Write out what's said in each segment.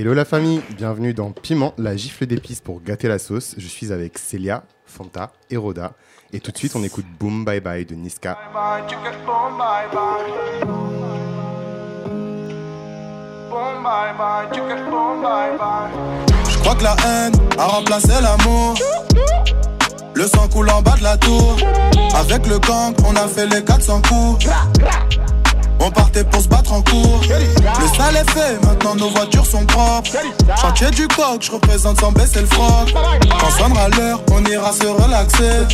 Hello la famille, bienvenue dans Piment, la gifle d'épices pour gâter la sauce. Je suis avec Célia, Fanta et Roda. Et tout de suite, on écoute Boom Bye Bye de Niska. Je crois que la haine a remplacé l'amour. Le sang coule en bas de la tour. Avec le gang, on a fait les 400 coups. On partait pour se battre en cours. Le sale est fait, maintenant nos voitures sont propres. Chantier du coq, je représente sans baisser le froc. Quand sonnera l'heure, on ira se relaxer.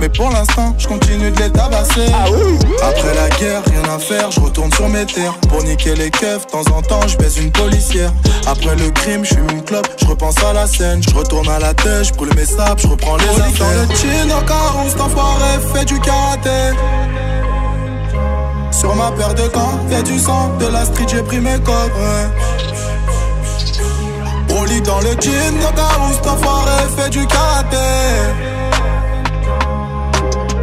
Mais pour l'instant, je continue de les tabasser. Après la guerre, rien à faire, je retourne sur mes terres. Pour niquer les keufs, de temps en temps, je baise une policière. Après le crime, je suis une clope, je repense à la scène. Je retourne à la tête, je brûle mes sables, je reprends les affaires. dans le chin, fait du karaté. Sur ma paire de gants, y'a du sang, de la street, j'ai pris mes codes. Lit dans le jean, cas où cet fait du karaté.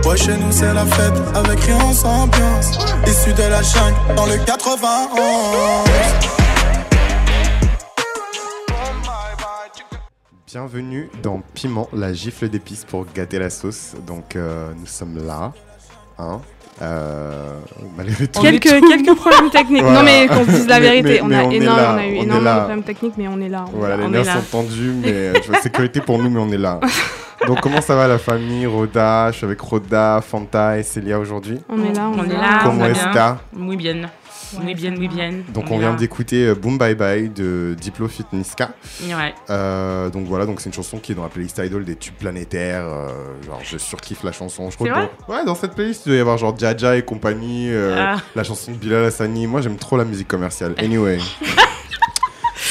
Ouais, chez nous c'est la fête, avec rien sans ambiance. Issu de la chingue, dans le 91. Bienvenue dans Piment, la gifle d'épices pour gâter la sauce. Donc euh, nous sommes là. Hein euh, tout. Quelques, quelques problèmes techniques. Voilà. Non, mais qu'on se dise la vérité. mais- on, mais a on est énorme- là, on a eu on énormément de problèmes techniques, mais on est là. on est Voilà, là, les on nerfs est là. sont tendus, mais euh, tu vois, sécurité pour nous, mais on est là. Donc comment ça va la famille? Roda Je suis avec Roda, Fanta et Célia aujourd'hui. On est là, on, On est là. là. Comment est-ce Muy bien. Muy bien, muy bien. Donc on vient d'écouter euh, Boom Bye Bye de Diplo Fit Niska. Ouais. Euh, donc voilà, donc c'est une chanson qui est dans la playlist Idol des tubes planétaires. euh, genre je surkiffe la chanson. Je crois C'est que vrai dans- ouais, dans cette playlist il doit y avoir genre Jaja et compagnie, euh, Ah. la chanson de Bilal Hassani. Moi j'aime trop la musique commerciale. Anyway.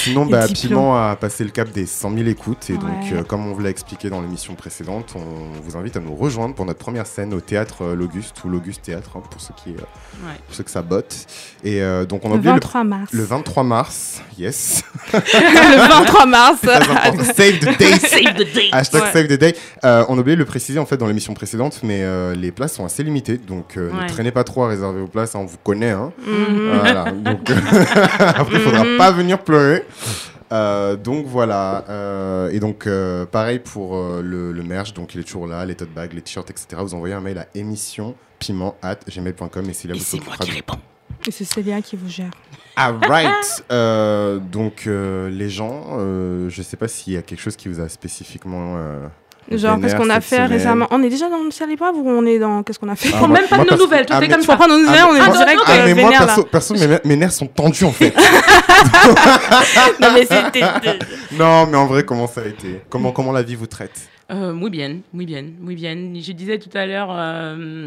Sinon, bah. Piment a passé le cap des 100 000 écoutes. Et donc, euh, comme on vous l'a expliqué dans l'émission précédente, on vous invite à nous rejoindre pour notre première scène au théâtre euh, L'Auguste ou l'Auguste Théâtre, hein, pour, ceux qui, euh, Ouais. pour ceux que ça botte. Et euh, donc, on a Le oublié le, 23 mars. le 23 mars. Yes. Le 23 mars. Save the date. Save the date. Hashtag Ouais. save the day. Euh, on a oublié de le préciser en fait dans l'émission précédente, mais les places sont assez limitées, donc ne traînez pas trop à réserver vos places, hein, on vous connaît. Hein. Mhm. Voilà, donc après il faudra pas venir pleurer. Euh, donc voilà, euh, et donc euh, pareil pour euh, le, le merch, donc il est toujours là, les tote bags, les t-shirts, etc. Vous envoyez un mail à émission piment at gmail.com et c'est là Et vous c'est moi s'occupera qui réponds. Et c'est Célia qui vous gère. Alright. Euh, donc euh, les gens, euh, je sais pas s'il y a quelque chose qui vous a spécifiquement. Genre, qu'est-ce qu'on a fait semaine. récemment On est déjà dans le ciel époire ou on est dans. Qu'est-ce qu'on a fait Ah, Prends moi- même pas moi, de nos perso- nouvelles. Toi, ah, mais- comme ça. prendre nos nouvelles, on est Ah, direct. non, Ah euh, mais moi vénère, perso, perso mes, mes nerfs sont tendus en fait. Non, mais c'était. non mais en vrai comment ça a été? Comment comment la vie vous traite? Euh, muy bien, muy bien, muy bien. Je disais tout à l'heure euh,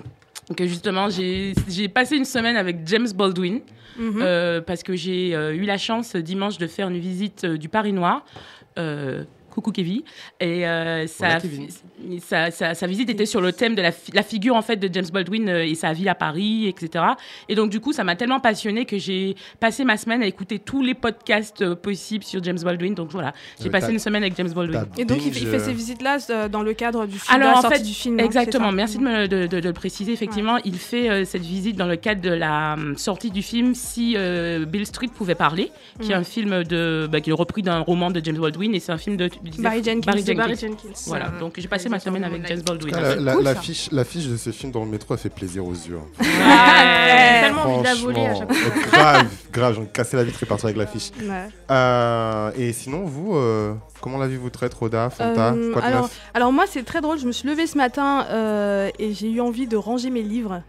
que justement, j'ai j'ai passé une semaine avec James Baldwin Mhm. euh, parce que j'ai euh, eu la chance dimanche de faire une visite euh, du Paris Noir. Euh, Coucou Kevin. Et euh, sa, Kevin. sa, sa- sa visite était sur le thème de la, fi- la figure en fait de James Baldwin euh, et sa vie à Paris, etc. Et donc du coup, ça m'a tellement passionnée que j'ai passé ma semaine à écouter tous les podcasts euh, possibles sur James Baldwin. Donc voilà, j'ai Euh, passé une semaine avec James Baldwin. Et donc, il fait, il fait binge, ces euh, visites-là euh, dans le cadre du film. Alors, de la en fait, du film. Exactement, merci de, me, de, de- de le préciser. Effectivement, il fait euh, cette visite dans le cadre de la euh, sortie du film Si euh, Bill Street pouvait parler, qui est Mm. un film de, bah, qui est repris d'un roman de James Baldwin et c'est un film de disais- Barry Jenkins. Barry Jenkins. Barry Jenkins. Voilà, donc j'ai passé ma semaine avec James Baldwin. Ah, la, la- cool, la ça. fiche, la fiche de ce film dans le métro, elle fait plaisir aux yeux. hein. Ouais. tellement envie de la voler à chaque Franchement, grave, grave, j'en ai cassé la vitre et partir avec la fiche. Ouais. Euh, et sinon, vous, euh, comment la vie vous traite, Roda, Fanta Euh, Quoi de alors, neuf alors moi c'est très drôle, je me suis levée ce matin euh, et j'ai eu envie de ranger mes livres.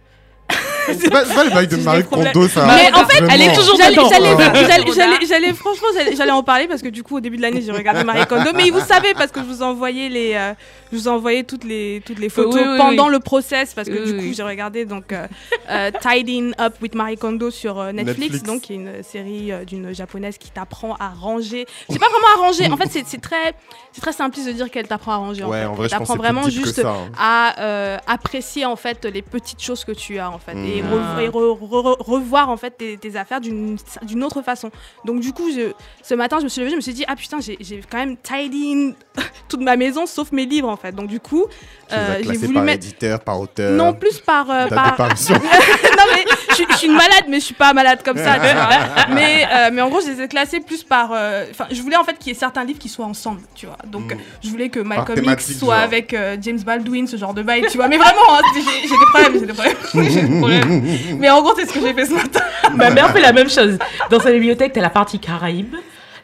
C'est pas, pas le bail de Marie. Kondo, ça. Mais en fait, elle est toujours J'allais, dedans. franchement, j'allais, en parler parce que du coup, au début de l'année, j'ai regardé Marie Kondo. Mais vous savez, parce que je vous ai envoyé les, euh, je vous ai envoyé toutes les, toutes les photos Oui, oui, pendant oui. le process parce que Oui, du coup, oui. j'ai regardé donc euh, euh, Tidying Up with Marie Kondo sur euh, Netflix, Netflix. donc qui est une série euh, d'une japonaise qui t'apprend à ranger. C'est pas vraiment à ranger. En fait, c'est, très, c'est très simpliste de dire qu'elle t'apprend à ranger. Ouais, en, vrai, je pense vraiment juste ça, hein. à euh, apprécier en fait les petites choses que tu as en fait et, re- et re- re- re- revoir en fait tes, tes affaires d'une autre façon. Donc du coup, je, ce matin, je me suis levée, je me suis dit ah putain, j'ai quand même tidy toute ma maison sauf mes livres en fait. Donc du coup, euh, j'ai voulu par mettre éditeur, par auteur. non plus par euh, par non mais je, je suis une malade, mais je suis pas malade comme ça, tu vois. Mais, euh, mais en gros, je les ai classés plus par. euh, Enfin, je voulais en fait qu'il y ait certains livres qui soient ensemble, tu vois. Donc, Mm. je voulais que Malcolm X soit genre. avec euh, James Baldwin, ce genre de vibe, tu vois. Mais vraiment, hein, j'ai j'ai des problèmes, j'ai des problèmes. J'ai des problèmes. Mais en gros, c'est ce que j'ai fait ce matin. Ma mère fait la même chose. Dans sa bibliothèque, t'as la partie Caraïbes,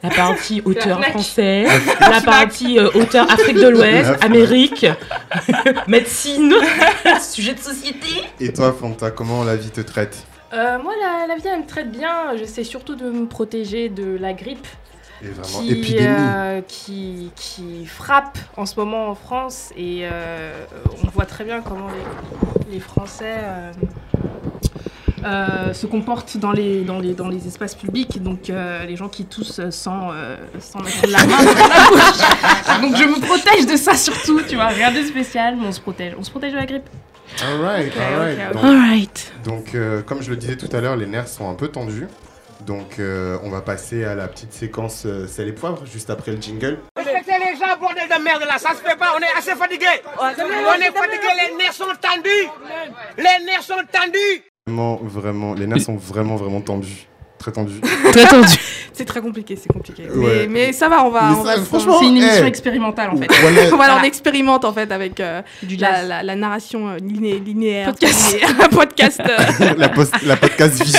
la partie auteur français, la partie euh, auteur Afrique de l'Ouest, Amérique, médecine, sujet de société. Et toi, Fanta, comment la vie te traite? Euh, moi, la, la vie, elle me traite bien. J'essaie surtout de me protéger de la grippe Et vraiment, qui, épidémie. euh, qui, qui frappe en ce moment en France. Et euh, on voit très bien comment les, les Français euh, euh, se comportent dans les, dans, les, dans les espaces publics. Donc, euh, les gens qui toussent sans, euh, sans mettre la main dans la bouche. Donc, je me protège de ça surtout, tu vois. Rien de spécial, mais on se protège. On se protège de la grippe. Alright, Ok, alright. ok, ok. Donc, Alright. donc, euh, comme je le disais tout à l'heure, les nerfs sont un peu tendus. Donc, euh, on va passer à la petite séquence euh, sel et poivre, juste après le jingle. Respectez les gens, bordel de merde là, ça se fait pas, on est assez fatigué. On est fatigué, les nerfs sont tendus. Les nerfs sont tendus. Vraiment, vraiment, les nerfs sont vraiment, vraiment tendus. Très tendus. Très tendu. C'est très compliqué, c'est compliqué. Ouais. Mais, mais ça va, on va. Mais on ça, va franchement, C'est une émission eh, expérimentale en fait. voilà, voilà, on expérimente en fait avec euh, Du la, la, la narration euh, liné- linéaire. Podcast. linéaire, podcast. euh, la, post- la podcast vie.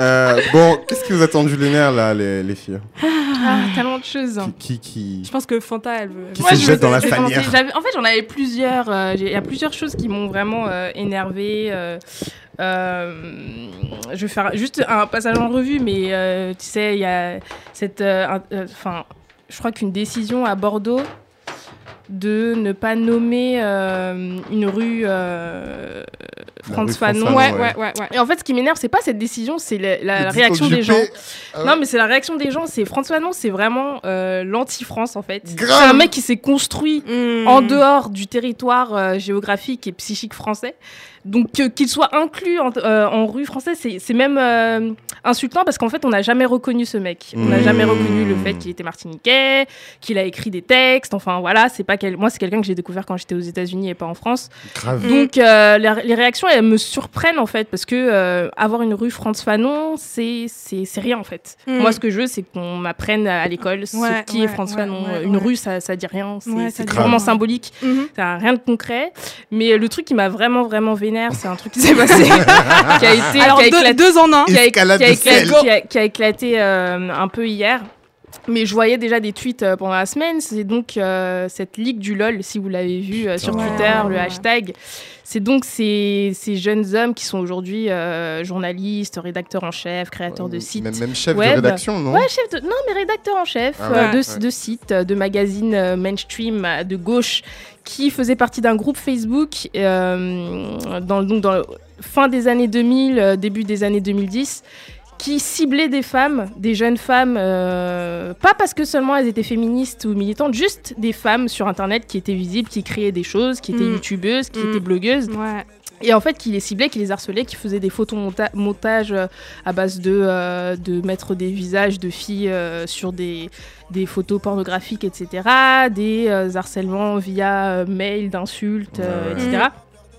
Euh, bon, qu'est-ce qui vous a tendu les nerfs là, les, les filles? Ah, tellement de choses. Qui, qui, qui- Je pense que Fanta, elle veut. Qui Moi, se je jette dans la fanière. J'avais- En fait, j'en avais plusieurs. euh, j'ai- Il y a plusieurs choses qui m'ont vraiment euh, énervée. euh, euh, je vais faire juste un passage en revue, mais euh, tu sais, il y a cette. euh, un- euh, Enfin, je crois qu'une décision à Bordeaux de ne pas nommer euh, une rue euh, Franz rue Fanon. Fanon, Ouais, ouais. ouais. Et en fait, ce qui m'énerve, c'est pas cette décision, c'est la, réaction des gens. Ah. Non, mais c'est la réaction des gens. C'est François Fanon, c'est vraiment euh, l'anti-France en fait. C'est un mec qui s'est construit Mmh. en dehors du territoire euh, géographique et psychique français. Donc euh, qu'il soit inclus en, euh, en rue française, c'est c'est même euh, insultant parce qu'en fait, on n'a jamais reconnu ce mec. On n'a Mmh. jamais reconnu le fait qu'il était martiniquais, qu'il a écrit des textes. Enfin voilà, c'est pas quel... moi, c'est quelqu'un que j'ai découvert quand j'étais aux États-Unis et pas en France. Grave. Donc euh, les, les réactions elles me surprennent en fait parce que euh, avoir une rue Franz Fanon c'est c'est c'est rien en fait. Mm. Moi ce que je veux c'est qu'on m'apprenne à l'école ce Ouais, qui est ouais, Fanon. ouais, une ouais. rue ça ça dit rien, c'est rien. symbolique, Mhm. ça a rien de concret. Mais le truc qui m'a vraiment vraiment c'est un truc qui s'est passé qui a été Alors, qui a deux, éclaté deux en un. qui a, Escalade qui a de éclaté, sel. qui a- qui a éclaté, euh, un peu hier. Mais je voyais déjà des tweets euh, pendant la semaine. C'est donc euh, cette ligue du LOL, si vous l'avez vu euh, sur Twitter, ouais, le ouais. hashtag. C'est donc ces, ces jeunes hommes qui sont aujourd'hui euh, journalistes, rédacteurs en chef, créateurs de sites. Même, même chef web. de rédaction, non Ouais, chef de... Non, mais rédacteur en chef Ah ouais, de, sites, de magazines mainstream de gauche qui faisait partie d'un groupe Facebook dans, donc dans le- fin des années 2000, euh, début des années 2010 qui ciblait des femmes, des jeunes femmes, euh, pas parce que seulement elles étaient féministes ou militantes, juste des femmes sur Internet qui étaient visibles, qui créaient des choses, qui étaient Mm. youtubeuses, qui Mm. étaient blogueuses. Ouais. Et en fait, qui les ciblait, qui les harcelait, qui faisait des photomontages euh, à base de, euh, de mettre des visages de filles euh, sur des, des photos pornographiques, etc. Des euh, harcèlements via euh, mail, d'insultes, euh, Ouais, ouais. etc.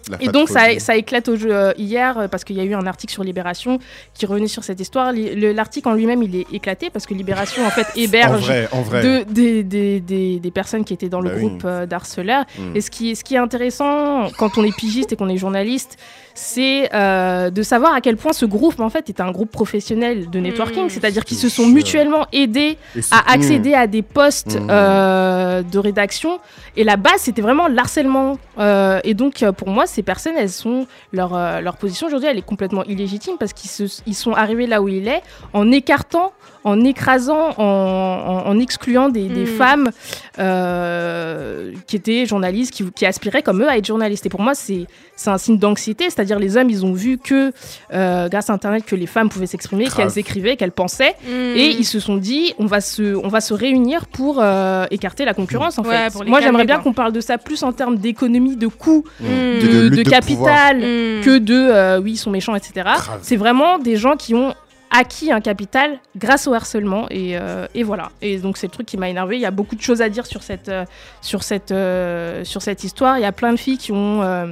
La Et donc ça, ça éclate au jeu euh, hier euh, parce qu'il y a eu un article sur Libération qui revenait sur cette histoire. L'article en lui-même il est éclaté parce que Libération en fait En héberge vrai, en vrai. de, des, des, des, des personnes qui étaient dans Bah le oui. groupe euh, d'harceleurs. Mm. Et ce qui, ce qui est intéressant quand on est pigiste et qu'on est journaliste, c'est euh, de savoir à quel point ce groupe en fait est un groupe professionnel de networking, Mm. c'est-à-dire qu'ils se sont sûr. mutuellement aidés à accéder à des postes Mm. euh, de rédaction. Et la base, c'était vraiment l'harcèlement. Euh, et donc, euh, pour moi, ces personnes, elles sont leur, euh, leur position aujourd'hui, elle est complètement illégitime parce qu'ils se- ils sont arrivés là où il est en écartant, en écrasant, en, en- en excluant des, des Mm. femmes euh, qui étaient journalistes, qui, qui aspiraient comme eux à être journalistes. Et pour moi, c'est c'est un signe d'anxiété, c'est-à-dire les hommes, ils ont vu que euh, grâce à Internet, que les femmes pouvaient s'exprimer, qu'elles écrivaient, qu'elles pensaient. Mmh. Et ils se sont dit, on va se, on va se réunir pour euh, écarter la concurrence, en Ouais, fait. Moi, j'aimerais bien qu'on parle de ça plus en termes d'économie, de coûts, Mm. Mm. De- capital, Mmh. que de, euh, oui, ils sont méchants, etc. C'est vraiment des gens qui ont acquis un capital grâce au harcèlement et, euh, et voilà et donc c'est le truc qui m'a énervé il y a beaucoup de choses à dire sur cette euh, sur cette euh, sur cette histoire il y a plein de filles qui ont euh,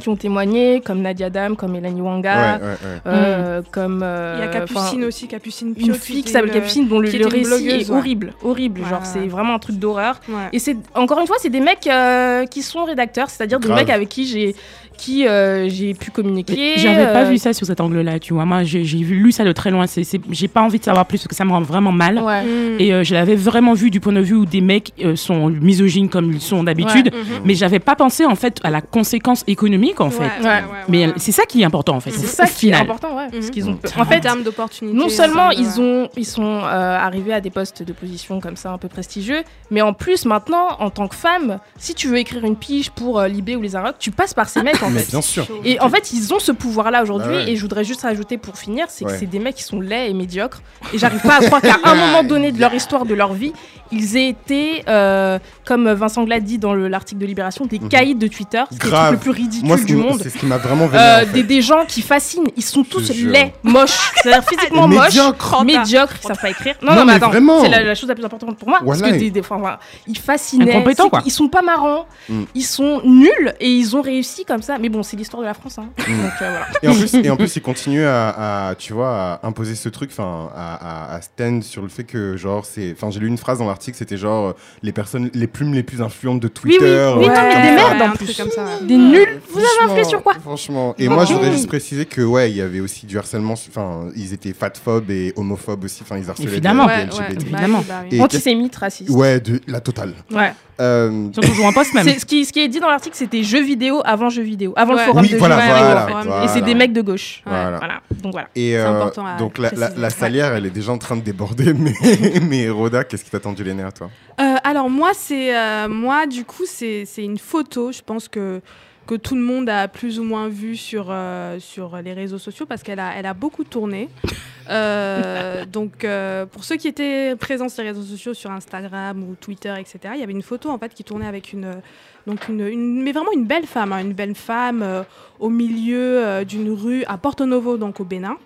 qui ont témoigné, comme Nadia Dam, comme Mélanie Wanga, Ouais, ouais, ouais. euh, comme. euh, Il y a enfin, Capucine aussi, Capucine Pio. Une fille qui s'appelle Capucine, dont le, récit est ouais. horrible, horrible. Ouais, genre, c'est vraiment un truc d'horreur. Ouais. Et c'est encore une fois, c'est des mecs euh, qui sont rédacteurs, c'est-à-dire des Grave. mecs avec qui j'ai qui euh, j'ai pu communiquer. J'avais pas euh, vu ça sur cet angle-là, tu vois. Moi, j'ai lu ça de très loin. J'ai pas envie de savoir plus parce que ça me rend vraiment mal. Ouais. Mm. Et euh, je l'avais vraiment vu du point de vue où des mecs euh, sont misogynes comme ils sont d'habitude, Mhm. mais j'avais pas pensé en fait à la conséquence économique en fait. Ouais, ouais, Ouais. ouais, Mais ouais. c'est ça qui est important en fait. C'est ça qui est final. important, ouais. Parce Mhm. qu'ils ont, en fait, termes d'opportunités. non seulement ouais. ils ont, ils sont euh, arrivés à des postes de position comme ça un peu prestigieux, mais en plus maintenant, en tant que femme, si tu veux écrire une pige pour euh, Libé ou les Arocs, tu passes par ces mecs en Mais fait. bien sûr. Et en fait, ils ont ce pouvoir-là aujourd'hui. Bah ouais. Et je voudrais juste rajouter pour finir, c'est Ouais. que c'est des mecs qui sont laids et médiocres. Et j'arrive pas à croire qu'à un moment donné de leur histoire, de leur vie, ils aient été, euh, comme Vincent Glad dit dans le- l'article de Libération, des Mhm. caïds de Twitter. C'est le plus ridicule Moi, du monde. c'est ce qui m'a vraiment vénère. Euh, en fait. des, des gens qui fascinent, ils sont tous laids, moches, c'est-à-dire physiquement moches, médiocres. médiocres, qui savent pas écrire. Non, Non, non, mais mais attends, vraiment. c'est la, la chose la plus importante pour moi. Parce Voilà. que des, des, enfin, voilà, ils fascinaient, quoi. ils sont pas marrants, Mm. ils sont nuls et ils ont réussi comme ça. Mais bon, c'est l'histoire de la France. Hein. Mm. Donc euh, voilà. Et en plus, et en plus, ils continuent à, à, tu vois, à imposer ce truc, enfin, à, à, à stand sur le fait que, genre, c'est, enfin, j'ai lu une phrase dans l'article, c'était genre euh, les personnes, les plumes les plus influentes de Oui, oui, Twitter. oui, euh, non, mais comme des merdes, en un plus. truc comme ça. Des nuls. Vous avez Franchement, influé sur quoi? Franchement. Et moi, je voudrais juste préciser que, ouais, il y avait aussi du harcèlement, enfin, ils étaient fatphobes et homophobes aussi, enfin, ils harcelaient Évidemment. des- Ouais, LGBT. bah évidemment. bah oui. Et Antisémite, raciste. Ouais, de la totale. Ouais. Euh, toujours en poste même. Ce qui, ce qui est dit dans l'article, c'était jeux vidéo avant jeux vidéo, avant Ouais. le forum oui, de voilà, jeux vidéo. voilà, voilà. Et c'est des mecs de gauche. Voilà. Voilà. Donc voilà. Et C'est euh, important à donc la, la, salière, elle est déjà en train de déborder, mais, mais Roda, qu'est-ce qui t'a tendu les nerfs, toi? Euh, alors moi, c'est euh, moi du coup c'est c'est une photo. Je pense que que tout le monde a plus ou moins vu sur euh, sur les réseaux sociaux parce qu'elle a elle a beaucoup tourné. Euh, donc euh, pour ceux qui étaient présents sur les réseaux sociaux, sur Instagram ou Twitter, etc. Il y avait une photo en fait qui tournait avec une donc une, une- mais vraiment une belle femme, hein, une belle femme au milieu d'une rue à Porto Novo donc au Bénin.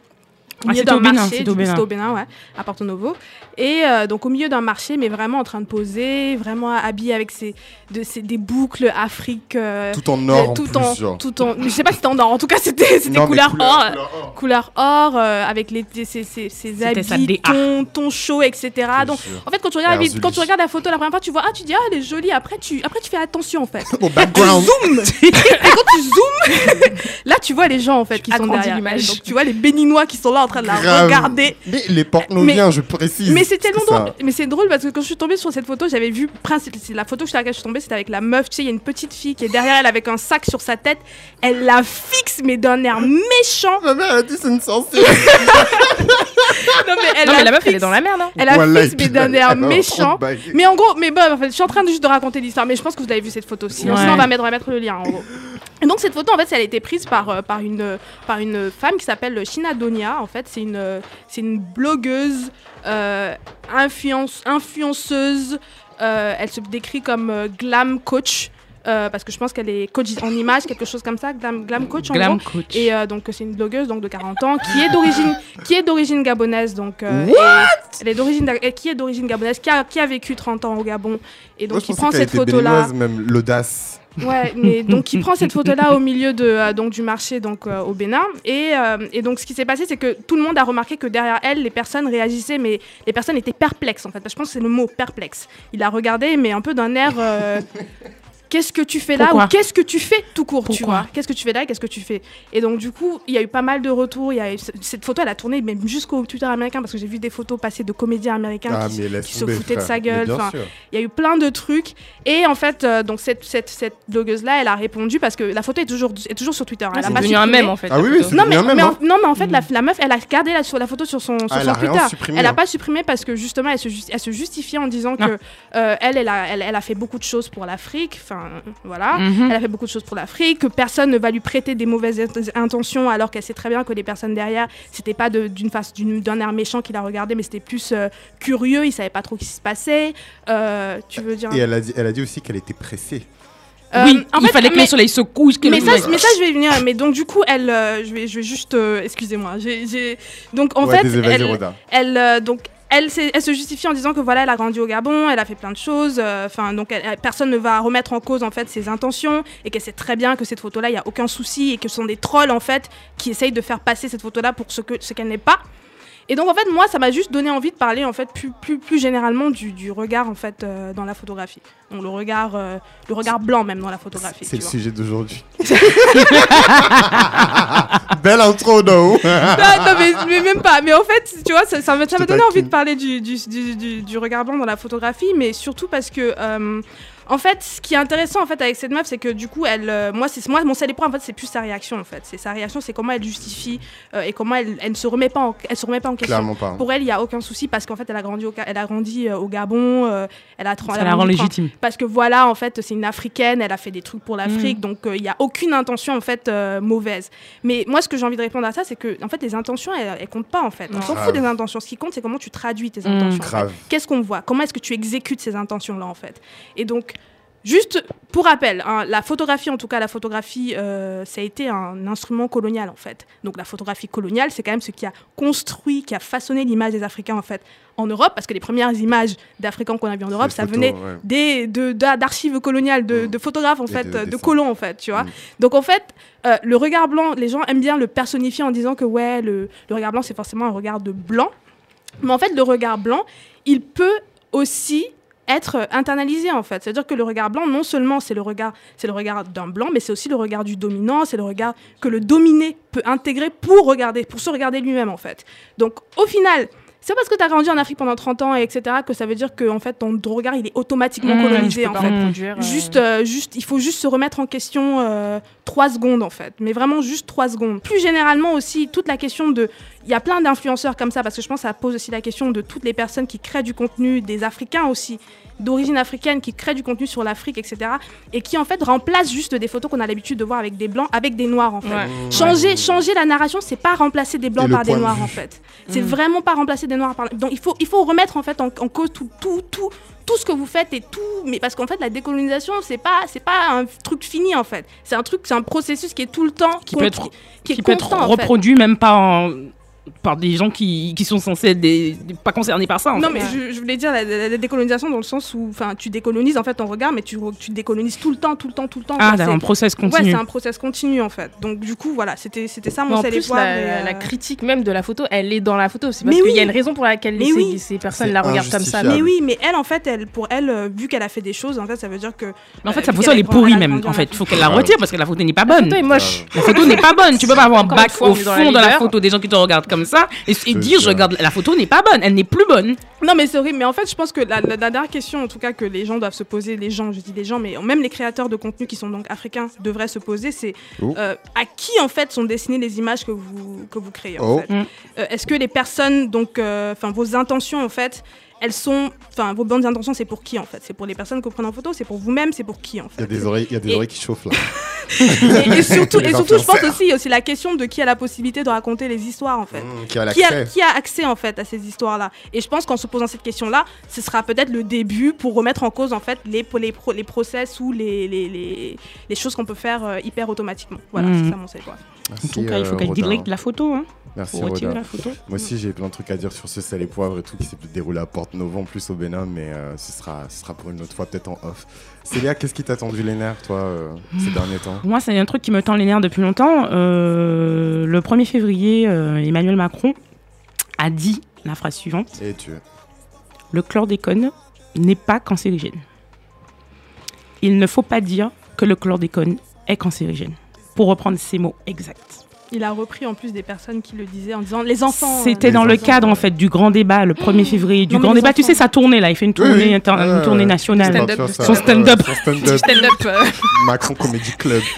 Ah, milieu au d'un marché, c'était au Bénin. au ouais, à Porto Novo. Et euh, donc au milieu d'un marché, mais vraiment en train de poser, vraiment habillée avec ses, de, ses- des boucles Afrique. euh, Tout en or, en tout plus, en, genre. tout en, je sais pas si c'était en or. En tout cas, c'était couleur, or, euh, couleur or. couleur or, euh, avec les ses, ses, ses habits, ton, ton chaud, etc. Donc en fait, quand tu regardes, la quand tu regardes la photo la première fois, tu vois, ah, tu dis, ah, elle est jolie. Après, tu, après, tu fais attention en fait. Au background. Zoom Et quand tu zoomes, là, tu vois les gens en fait qui sont derrière. Donc tu vois les Béninois qui sont là en train de la Grave. regarder. Mais les porte-noviens, je précise. Mais c'est tellement drôle. Mais c'est drôle parce que quand je suis tombée sur cette photo, j'avais vu principe. c'est La photo sur laquelle je suis tombée, c'était avec la meuf. Tu sais, il y a une petite fille qui est derrière elle avec un sac sur sa tête. Elle la fixe, mais d'un air méchant. Ma mère a dit c'est une sorcière. Non, mais elle Non, mais la la meuf, elle est dans la merde. hein. Elle a Voilà, fixe, mais d'un air méchant. Mais en gros, mais bon, en fait, je suis en train de juste de raconter l'histoire, mais je pense que vous avez vu cette photo. Sinon, Ouais. sinon, on va mettre, on va mettre le lien en gros. Et donc cette photo, en fait, elle a été prise par, euh, par, une, par une femme qui s'appelle Shina Donia. En fait, c'est une, c'est une blogueuse, euh, influence, influenceuse. Euh, elle se décrit comme euh, glam coach. euh, parce que je pense qu'elle est coach en image, quelque chose comme ça, glam, glam coach en gros. Glam coach. Et euh, donc c'est une blogueuse donc de 40 ans qui est d'origine qui est d'origine gabonaise donc euh, et- elle est d'origine qui est d'origine gabonaise qui a, qui a vécu 30 ans au Gabon et Moi, donc je qui pensais prend cette photo là même l'audace. Ouais mais donc qui prend cette photo là au milieu de euh, donc du marché donc euh, au Bénin. Et, euh, et donc ce qui s'est passé c'est que tout le monde a remarqué que derrière elle les personnes réagissaient mais les personnes étaient perplexes en fait. Je pense que c'est le mot perplexe. Il a regardé mais un peu d'un air euh, Qu'est-ce que tu fais là Pourquoi ou qu'est-ce que tu fais tout court, tu vois? Qu'est-ce que tu fais là et qu'est-ce que tu fais? Et donc du coup, il y a eu pas mal de retours. Il y a eu- cette photo, elle a tourné même jusqu'au Twitter américain parce que j'ai vu des photos passer de comédiens américains Ah, qui, se foutaient de sa gueule. Enfin, il y a eu plein de trucs. Et en fait, euh, donc cette, cette, cette blogueuse-là, elle a répondu parce que la photo est toujours, est toujours sur Twitter. Elle a C'est pas devenu un mème en fait. Ah oui, oui, photo. c'est Non mais, en, non, mais en fait, la, la meuf, elle a gardé la, sur la photo sur son, sur Ah, elle son a rien Twitter. supprimé, elle a hein. pas supprimé parce que justement, elle se, elle se justifiait en disant Ah. que euh, elle, elle a, elle, elle a fait beaucoup de choses pour l'Afrique. Enfin, voilà. Mhm. Elle a fait beaucoup de choses pour l'Afrique, que personne ne va lui prêter des mauvaises int- intentions alors qu'elle sait très bien que les personnes derrière, c'était pas d'une face d'une- d'un air méchant qui la regardait, mais c'était plus euh, curieux, il savait pas trop ce qui se passait. Euh, tu veux dire Et elle a dit, elle a dit aussi qu'elle était pressée. Euh, oui, en il fait, fallait que mais- le soleil se couche. que mais le- ça, mais ça, je vais y venir. Mais donc, du coup, elle, euh, je vais, je vais juste, euh, excusez-moi. Donc, en Ouais, fait, elle, elle, euh, donc, elle, elle se justifie en disant que voilà, elle a grandi au Gabon, elle a fait plein de choses. euh, Enfin, donc personne ne va remettre en cause en fait ses intentions et qu'elle sait très bien que cette photo-là, il y a aucun souci et que ce sont des trolls en fait qui essayent de faire passer cette photo-là pour ce que ce qu'elle n'est pas. Et donc en fait, moi, ça m'a juste donné envie de parler en fait plus plus, plus généralement du, du regard en fait euh, dans la photographie. Donc le regard euh, le regard blanc même dans la photographie. C'est le vois. sujet d'aujourd'hui. Belle intro, no non, non, mais, mais même pas. Mais en fait, tu vois, ça ça m'a donné envie de parler du, du, du, du- du regard blanc dans la photographie, mais surtout parce que. En fait, ce qui est intéressant en fait avec cette meuf, c'est que du coup, elle, euh, moi, c'est moi, mon seul épreuve en fait, c'est plus sa réaction en fait. C'est sa réaction, c'est comment elle justifie euh, et comment elle, elle ne se remet pas, en, elle se remet pas en question. Clairement pas. Pour elle, il y a aucun souci parce qu'en fait, elle a grandi au, elle a grandi euh, au Gabon, euh, elle a Ça elle a la rend légitime. parce que voilà, en fait, c'est une africaine, elle a fait des trucs pour l'Afrique, Mm. donc euh, il n'y a aucune intention en fait euh, mauvaise. Mais moi, ce que j'ai envie de répondre à ça, c'est que en fait, les intentions, elles, elles comptent pas en fait. On s'en fout des intentions. Ce qui compte, c'est comment tu traduis tes Mm. intentions. en fait. Grave. Qu'est-ce qu'on voit? Comment est-ce que tu exécutes ces intentions-là en fait? Et donc. Juste pour rappel, hein, la photographie, en tout cas la photographie, euh, ça a été un instrument colonial en fait. Donc la photographie coloniale, c'est quand même ce qui a construit, qui a façonné l'image des Africains en fait en Europe, parce que les premières images d'Africains qu'on a vues en Europe, ça photos, venait ouais. des de- d'a- d'archives coloniales, de, Mm. de photographes en Et fait, de colons en fait, tu vois. Mm. Donc en fait, euh, le regard blanc, les gens aiment bien le personnifier en disant que ouais, le, le regard blanc c'est forcément un regard de blanc, mais en fait le regard blanc, il peut aussi être euh, internalisé en fait. C'est-à-dire que le regard blanc, non seulement c'est le regard, c'est le regard d'un blanc, mais c'est aussi le regard du dominant, c'est le regard que le dominé peut intégrer pour regarder, pour se regarder lui-même en fait. Donc au final, c'est parce que tu as grandi en Afrique pendant 30 ans et etc que ça veut dire que en fait ton, regard il est automatiquement Mmh, colonisé en fait. euh, Juste, euh, juste, il faut juste se remettre en question euh, trois secondes en fait, mais vraiment juste trois secondes. Plus généralement aussi, toute la question de, il y a plein d'influenceurs comme ça parce que je pense que ça pose aussi la question de toutes les personnes qui créent du contenu, des Africains aussi, d'origine africaine, qui créent du contenu sur l'Afrique, etc. et qui en fait remplacent juste des photos qu'on a l'habitude de voir avec des blancs, avec des noirs en fait. Ouais. Changer, changer la narration, c'est pas remplacer des blancs par des de noirs en fait. C'est Mm. vraiment pas remplacer des noirs par. Donc il faut, il faut remettre en fait en, en cause tout, tout, tout, tout ce que vous faites et tout. Mais parce qu'en fait la décolonisation c'est pas, c'est pas un truc fini en fait. C'est un truc, c'est un processus qui est tout le temps Qui peut être- conti- qui est qui peut être constant, en fait. reproduit même pas en- par des gens qui, qui sont censés être des, des- pas concernés par ça. en Non fait. mais je, je voulais dire la, la- la décolonisation dans le sens où enfin tu décolonises en fait ton regard mais tu, tu décolonises tout le temps tout le temps tout le temps. ah, C'est- un process Ouais, continu. c'est un process continu en fait. Donc du coup voilà, c'était c'était ça mon seul espoir, la, mais, euh, la critique même de la photo, elle est dans la photo. C'est parce Mais qu'il y oui. a une raison pour laquelle Mais ces, oui. ces personnes la regardent comme ça. Mais oui, mais elle, en fait, elle, pour elle, euh, vu qu'elle a fait des choses, en fait, ça veut dire que. Mais en fait, euh, sa photo, elle est pourrie même. En fait, Afrique. faut qu'elle la Ouais. retire parce que la photo n'est pas La bonne. photo est moche. La photo n'est pas bonne. Tu peux pas avoir un bac au on est dans fond la la photo des gens qui te regardent comme ça et, dire je regarde la photo n'est pas bonne. Elle n'est plus bonne. Non, mais c'est horrible. Mais en fait, je pense que la, la- la dernière question, en tout cas, que les gens doivent se poser, les gens, je dis les gens, mais même les créateurs de contenu qui sont donc africains devraient se poser, c'est Oh. euh, à qui, en fait, sont destinées les images que vous, que vous créez, en Oh. fait? Mm. Euh, Est-ce que les personnes, donc, euh, enfin, vos intentions, en fait, elles sont, enfin, vos bonnes intentions, c'est pour qui, en fait? C'est pour les personnes que vous prenez en photo, c'est pour vous-même, c'est pour qui, en Il y a fait des oreilles, il y a des Et- oreilles qui chauffent là. et, et surtout, et surtout, je pense aussi, il y a aussi la question de qui a la possibilité de raconter les histoires, en fait. Mmh, qui a qui a, l'accès. qui a accès en fait à ces histoires-là? Et je pense qu'en se posant cette question-là, ce sera peut-être le début pour remettre en cause en fait les, les, pro- les process ou les, les, les, les choses qu'on peut faire euh, hyper automatiquement. Voilà, c'est ça mon savoir. En tout cas, il faut euh, qu'elle delete la photo. Hein. Merci Rodin. la photo. Moi aussi, j'ai plein de trucs à dire sur ce sel et poivre et tout qui s'est déroulé à Porte Novo en plus au Bénin, mais euh, ce, sera, ce sera pour une autre fois, peut-être en off. Célia, qu'est-ce qui t'a tendu les nerfs, toi, euh, ces derniers temps? Moi, c'est un truc qui me tend les nerfs depuis longtemps. Euh, le 1er février, Emmanuel Macron a dit la phrase suivante Et tu Le chlordécone n'est pas cancérigène. Il ne faut pas dire que le chlordécone est cancérigène. Pour reprendre ces mots exacts. Il a repris en plus des personnes qui le disaient en disant les enfants. C'était euh, dans les le enfants, cadre en fait du grand débat le 1er février, du Non, grand débat. Tu sais, sa tournée là, il fait une tournée, oui. inter- une Ouais, tournée ouais. nationale. Son stand-up. Stand-up. Du stand-up. Macron Comedy Club.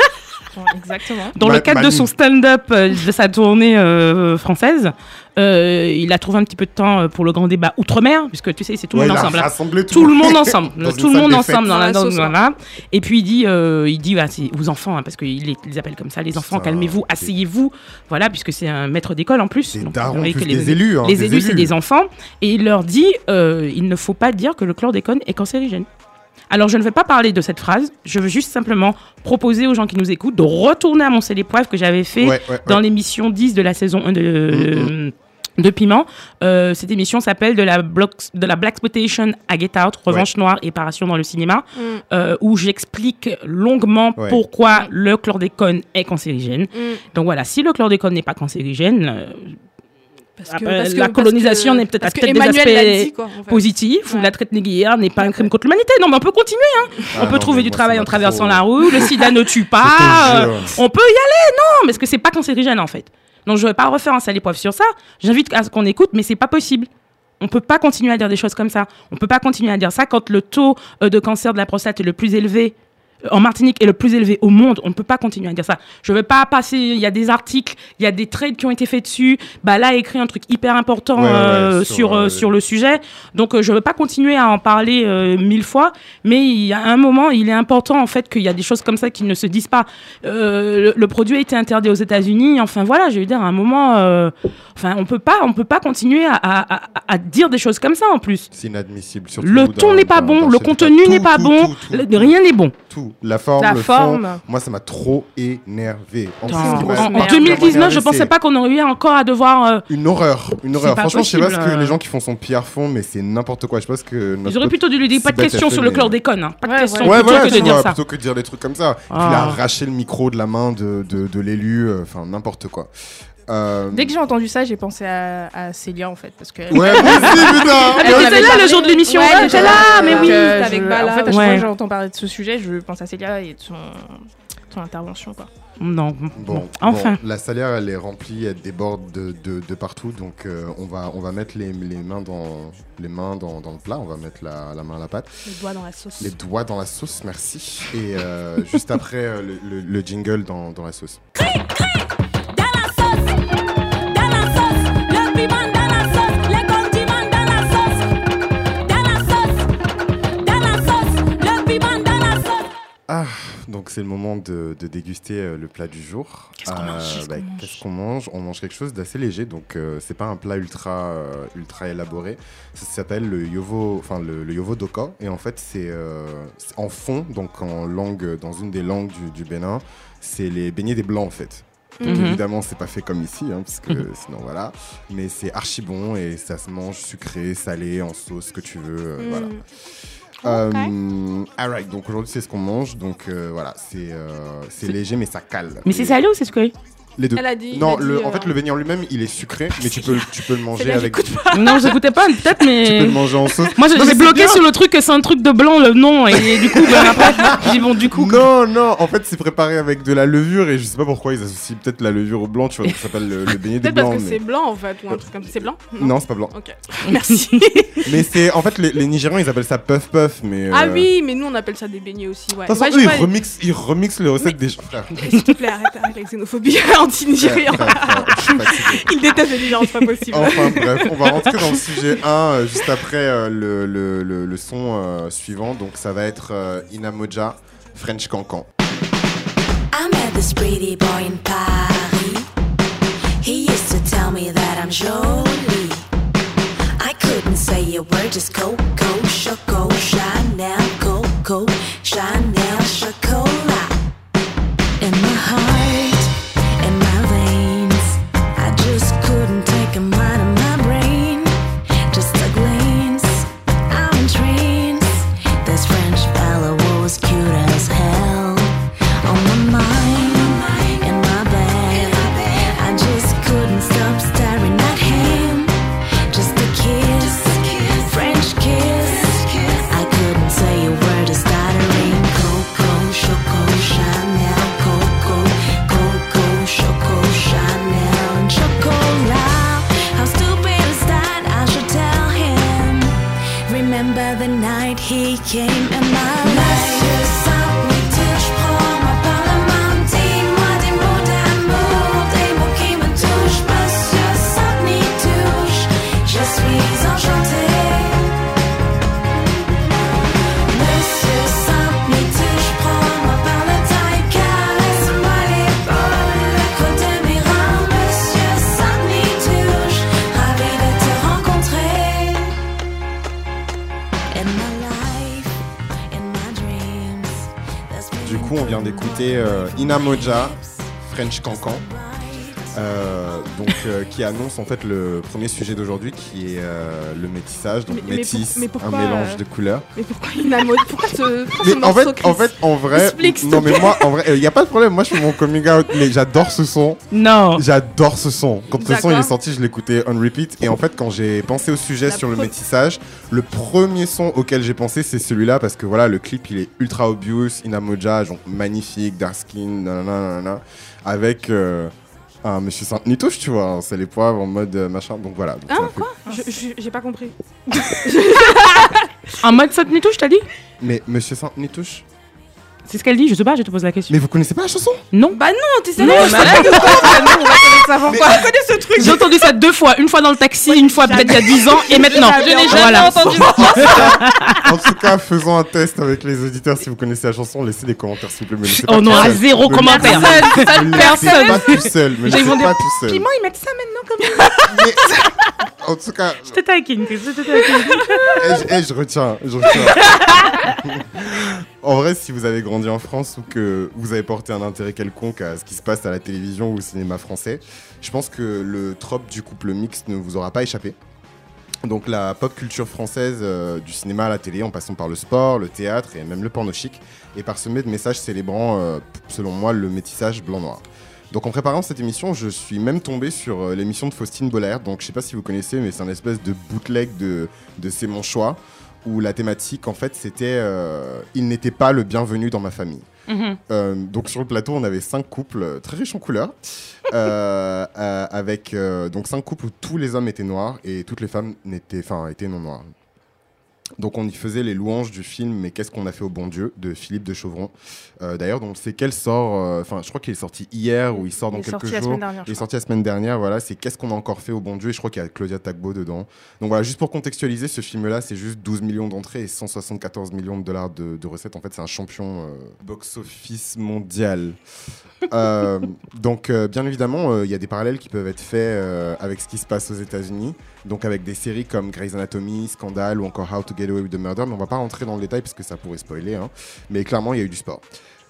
Exactement. Dans Ma- le cadre de son stand-up euh, de sa tournée euh, française, euh, il a trouvé un petit peu de temps pour le grand débat outre-mer, puisque tu sais, c'est tout le Ouais, ensemble. hein. rassemblé tout le monde ensemble, tout le monde ensemble dans la Dans dans- voilà. Et puis il dit, euh, il dit, c'est aux enfants, hein, parce qu'il les, les appelle comme ça, les enfants, calmez-vous, asseyez-vous, voilà, puisque c'est un maître d'école en plus. Donc, darons, que des élus. hein, les des élus, c'est des enfants, et il leur dit, euh, il ne faut pas dire que le chlordécone est cancérigène. Alors, je ne vais pas parler de cette phrase, je veux juste simplement proposer aux gens qui nous écoutent de retourner à mon épreuve que j'avais fait Ouais, ouais, dans ouais. l'émission 10 de la saison 1 de, Mm, de de piment. Euh, cette émission s'appelle de la block, de la black exploitation à Get Out, revanche noire et paration dans le cinéma, Mm. euh, où j'explique longuement Ouais. pourquoi le chlordécone est cancérigène. Mm. Donc voilà, si le chlordécone n'est pas cancérigène, euh, Parce que- parce que- la colonisation n'est peut-être- peut-être des aspects dit, quoi, en fait. positif, ou la traite négrière n'est pas un crime contre l'humanité. Non, mais on peut continuer. hein. Ah on peut non, trouver du travail en traversant trop- la rue. Le sida ne tue pas. euh, on peut y aller, non, mais est-ce que c'est pas cancérigène en fait? Donc je vais pas refaire un salé poivre sur ça. J'invite à ce qu'on écoute, mais c'est pas possible. On peut pas continuer à dire des choses comme ça. On peut pas continuer à dire ça quand le taux euh, de cancer de la prostate est le plus élevé euh, en Martinique est le plus élevé au monde. On ne peut pas continuer à dire ça. Je ne vais pas passer. Il y a des articles, il y a des trades qui ont été faits dessus. Bah là, écrit un truc hyper important Ouais, ouais, euh, sur, sur, euh, euh, sur le sujet. Donc, euh, je ne veux pas continuer à en parler mille fois. Mais il y a un moment, il est important en fait qu'il y a des choses comme ça qui ne se disent pas. Le, le produit a été interdit aux États-Unis. Enfin voilà, je veux dire, à un moment, enfin, on peut pas, on peut pas continuer à, à- à- à dire des choses comme ça en plus. C'est inadmissible. Surtout Le ton n'est pas bon, le contenu n'est pas tout, bon, tout, tout, rien n'est bon. tout. La forme, La le forme. fond. Moi, ça m'a trop énervé. En plus, Attends, ce qui m'a- en, en merde. 2019, je pensais pas qu'on aurait eu encore à devoir. euh, Une horreur, une horreur. Franchement, je sais pas ce que euh. les gens qui font son pierre font, mais c'est n'importe quoi. Je pense que. Ils auraient plutôt dû lui dire pas de questions sur le chlordécone. Hein. Pas de Ouais, questions voilà. Ouais, plutôt voilà, que de dire vois, ça. plutôt que de dire des trucs comme ça. Puis il Ah. a arraché le micro de la main de, de, de l'élu, euh, enfin n'importe quoi. Euh, Dès que j'ai entendu ça, j'ai pensé à, à Célia en fait. Parce que Ouais, aussi, putain Elle on était là parlé- le jour de l'émission. Elle j'étais était là, mais oui. avec Bala. En fait, à chaque fois que j'entends parler de ce sujet, je pense à Célia et de son, son intervention. Quoi. Non. Bon, Enfin. bon, la salière, elle est remplie, elle déborde de, de, de partout, donc euh, on, va, on va mettre les, les mains, dans, les mains dans, dans le plat, on va mettre la, la main à la pâte, Les doigts dans la sauce. les doigts dans la sauce, merci, et euh, juste après euh, le, le- le jingle dans, dans la sauce. Dans la Ah, donc c'est le moment de, de déguster euh, le plat du jour. Qu'est-ce qu'on mange, qu'est-ce bah, qu'on mange Qu'est-ce qu'on mange On mange quelque chose d'assez léger, donc euh, c'est pas un plat ultra euh, ultra élaboré. Ça s'appelle le yovo, enfin le, le yovo doka, et en fait c'est euh, c'est en fond, donc en langue, dans une des langues du, du Bénin, c'est les beignets des blancs en fait. Donc Mhm. évidemment c'est pas fait comme ici, hein, parce que sinon voilà. Mais c'est archi bon et ça se mange sucré, salé, en sauce, ce que tu veux, euh, voilà. Mm. Euh, alright, donc aujourd'hui c'est ce qu'on mange, donc euh, voilà, c'est euh, c'est léger mais ça cale. Mais c'est salé ou c'est sucré? Les deux. Elle a dit. non, le, dit, en fait euh, le beignet en lui-même il est sucré, mais tu peux, tu peux le manger avec. Tu Non, je goûtais pas, peut-être, peux mais. le manger en sauce. Moi, j'ai bloqué bien. sur le truc que c'est un truc de blanc, le nom, et du coup, ben, après, j'ai dit bon, du coup. Non, non, en fait c'est préparé avec de la levure et je sais pas pourquoi ils associent peut-être la levure au blanc, tu vois, donc ça s'appelle le, le beignet des Peut-être parce blancs. que mais- c'est blanc en fait, ou un truc comme ça. C'est blanc? Non, c'est pas blanc. Ok. Merci. mais c'est en fait les, les Nigérians ils appellent ça puff puff, mais. Ah euh, oui, mais nous on appelle ça des beignets aussi. Ouais. De toute façon, eux, ils remixent, ils remixent les recettes des gens. Frère, S'il te plaît, arrête, arrête la xénophobie anti-nigérian. Il déteste les Nigérians, c'est pas possible. Enfin bref, on va rentrer dans le sujet 1 euh, juste après euh, le, le, le, le son euh, suivant. Donc ça va être euh, Inamoja, French Cancan. I met this pretty boy in Paris. He used to tell me that I'm jolie. I couldn't say a word, just Coco, Choco, Chanel, Coco, Chanel, Chocolat. In my heart, came vient d'écouter euh, Inamoja, French Cancan. Euh, donc, euh, qui annonce en fait le premier sujet d'aujourd'hui qui est euh, le métissage, donc Mais- mais métis, pour- mais pourquoi, un mélange euh, de couleurs. Mais pourquoi il a mode Pourquoi ce, Mais ce en fait, Chris en fait, en vrai, Explique, non mais moi, en vrai, il y a pas de problème. Moi, je fais mon coming out, mais j'adore ce son. Non. J'adore ce son. Quand ce son il est sorti, je l'écoutais on repeat. Et en fait, quand j'ai pensé au sujet La sur le métissage, le premier son auquel j'ai pensé, c'est celui-là parce que voilà, le clip il est ultra obvious, Inamoja, donc magnifique, dark skin, nanana, nanana, avec euh, un Monsieur Saint Nitouche, tu vois. hein, C'est les poivres en mode euh, machin. Donc voilà. Donc, Hein, quoi? J'ai pas compris. En mode saute Nitouche, t'as dit? Mais Monsieur Saint Nitouche C'est ce qu'elle dit, je sais pas, je te pose la question. Mais vous connaissez pas la chanson? Non. Bah non, t'es Non, sérieux mais là, on va connaître ça pourquoi On connaît ce truc J'ai entendu ça deux fois, une fois dans le taxi, une fois peut-être il y a 10 ans, et maintenant. Je n'ai jamais Voilà. entendu En tout cas, faisons un test avec les auditeurs. Si vous connaissez la chanson, laissez des commentaires s'il vous plaît. Me laissez pas Oh non, tout à seul. zéro Me commentaire. laissez- pas tout seul. Me Ils laissez vont dire, pas tout seul. Piment, ils mettent ça maintenant comme En tout cas, Je te taquine, Chris, je te taquine. eh, je, eh, je retiens, je retiens. en vrai, si vous avez grandi en France ou que vous avez porté un intérêt quelconque à ce qui se passe à la télévision ou au cinéma français, je pense que le trope du couple mixte ne vous aura pas échappé. Donc la pop culture française, euh, du cinéma à la télé, en passant par le sport, le théâtre et même le porno chic, est parsemée de messages célébrant, euh, selon moi, le métissage blanc-noir. Donc en préparant cette émission, je suis même tombé sur euh, l'émission de Faustine Bollaert. Donc je sais pas si vous connaissez, mais c'est un espèce de bootleg de, de C'est mon choix, où la thématique, en fait, c'était euh, Il n'était pas le bienvenu dans ma famille. Mhm. Euh, donc sur le plateau, on avait cinq couples euh, très riches en couleurs, euh, euh, avec donc cinq couples où tous les hommes étaient noirs et toutes les femmes n'étaient, enfin, étaient non noires. Donc on y faisait les louanges du film Mais qu'est-ce qu'on a fait au bon Dieu de Philippe de Chauvron. Euh, D'ailleurs, donc c'est quel sort, euh, enfin je crois qu'il est sorti hier ou il sort dans Il est quelques sorti la jours. semaine dernière. Il est sorti la semaine dernière, voilà, c'est Qu'est-ce qu'on a encore fait au bon Dieu et je crois qu'il y a Claudia Tagbo dedans. Donc voilà, juste pour contextualiser, ce film-là, c'est juste 12 millions d'entrées et 174 millions de dollars de, de recettes. En fait, c'est un champion euh, box-office mondial. Euh, donc, euh, bien évidemment, euh, il y a des parallèles qui peuvent être faits avec ce qui se passe aux États-Unis. Donc, avec des séries comme Grey's Anatomy, Scandal ou encore How to Get Away with the Murder. Mais on va pas rentrer dans le détail parce que ça pourrait spoiler. hein. Mais clairement, il y a eu du sport.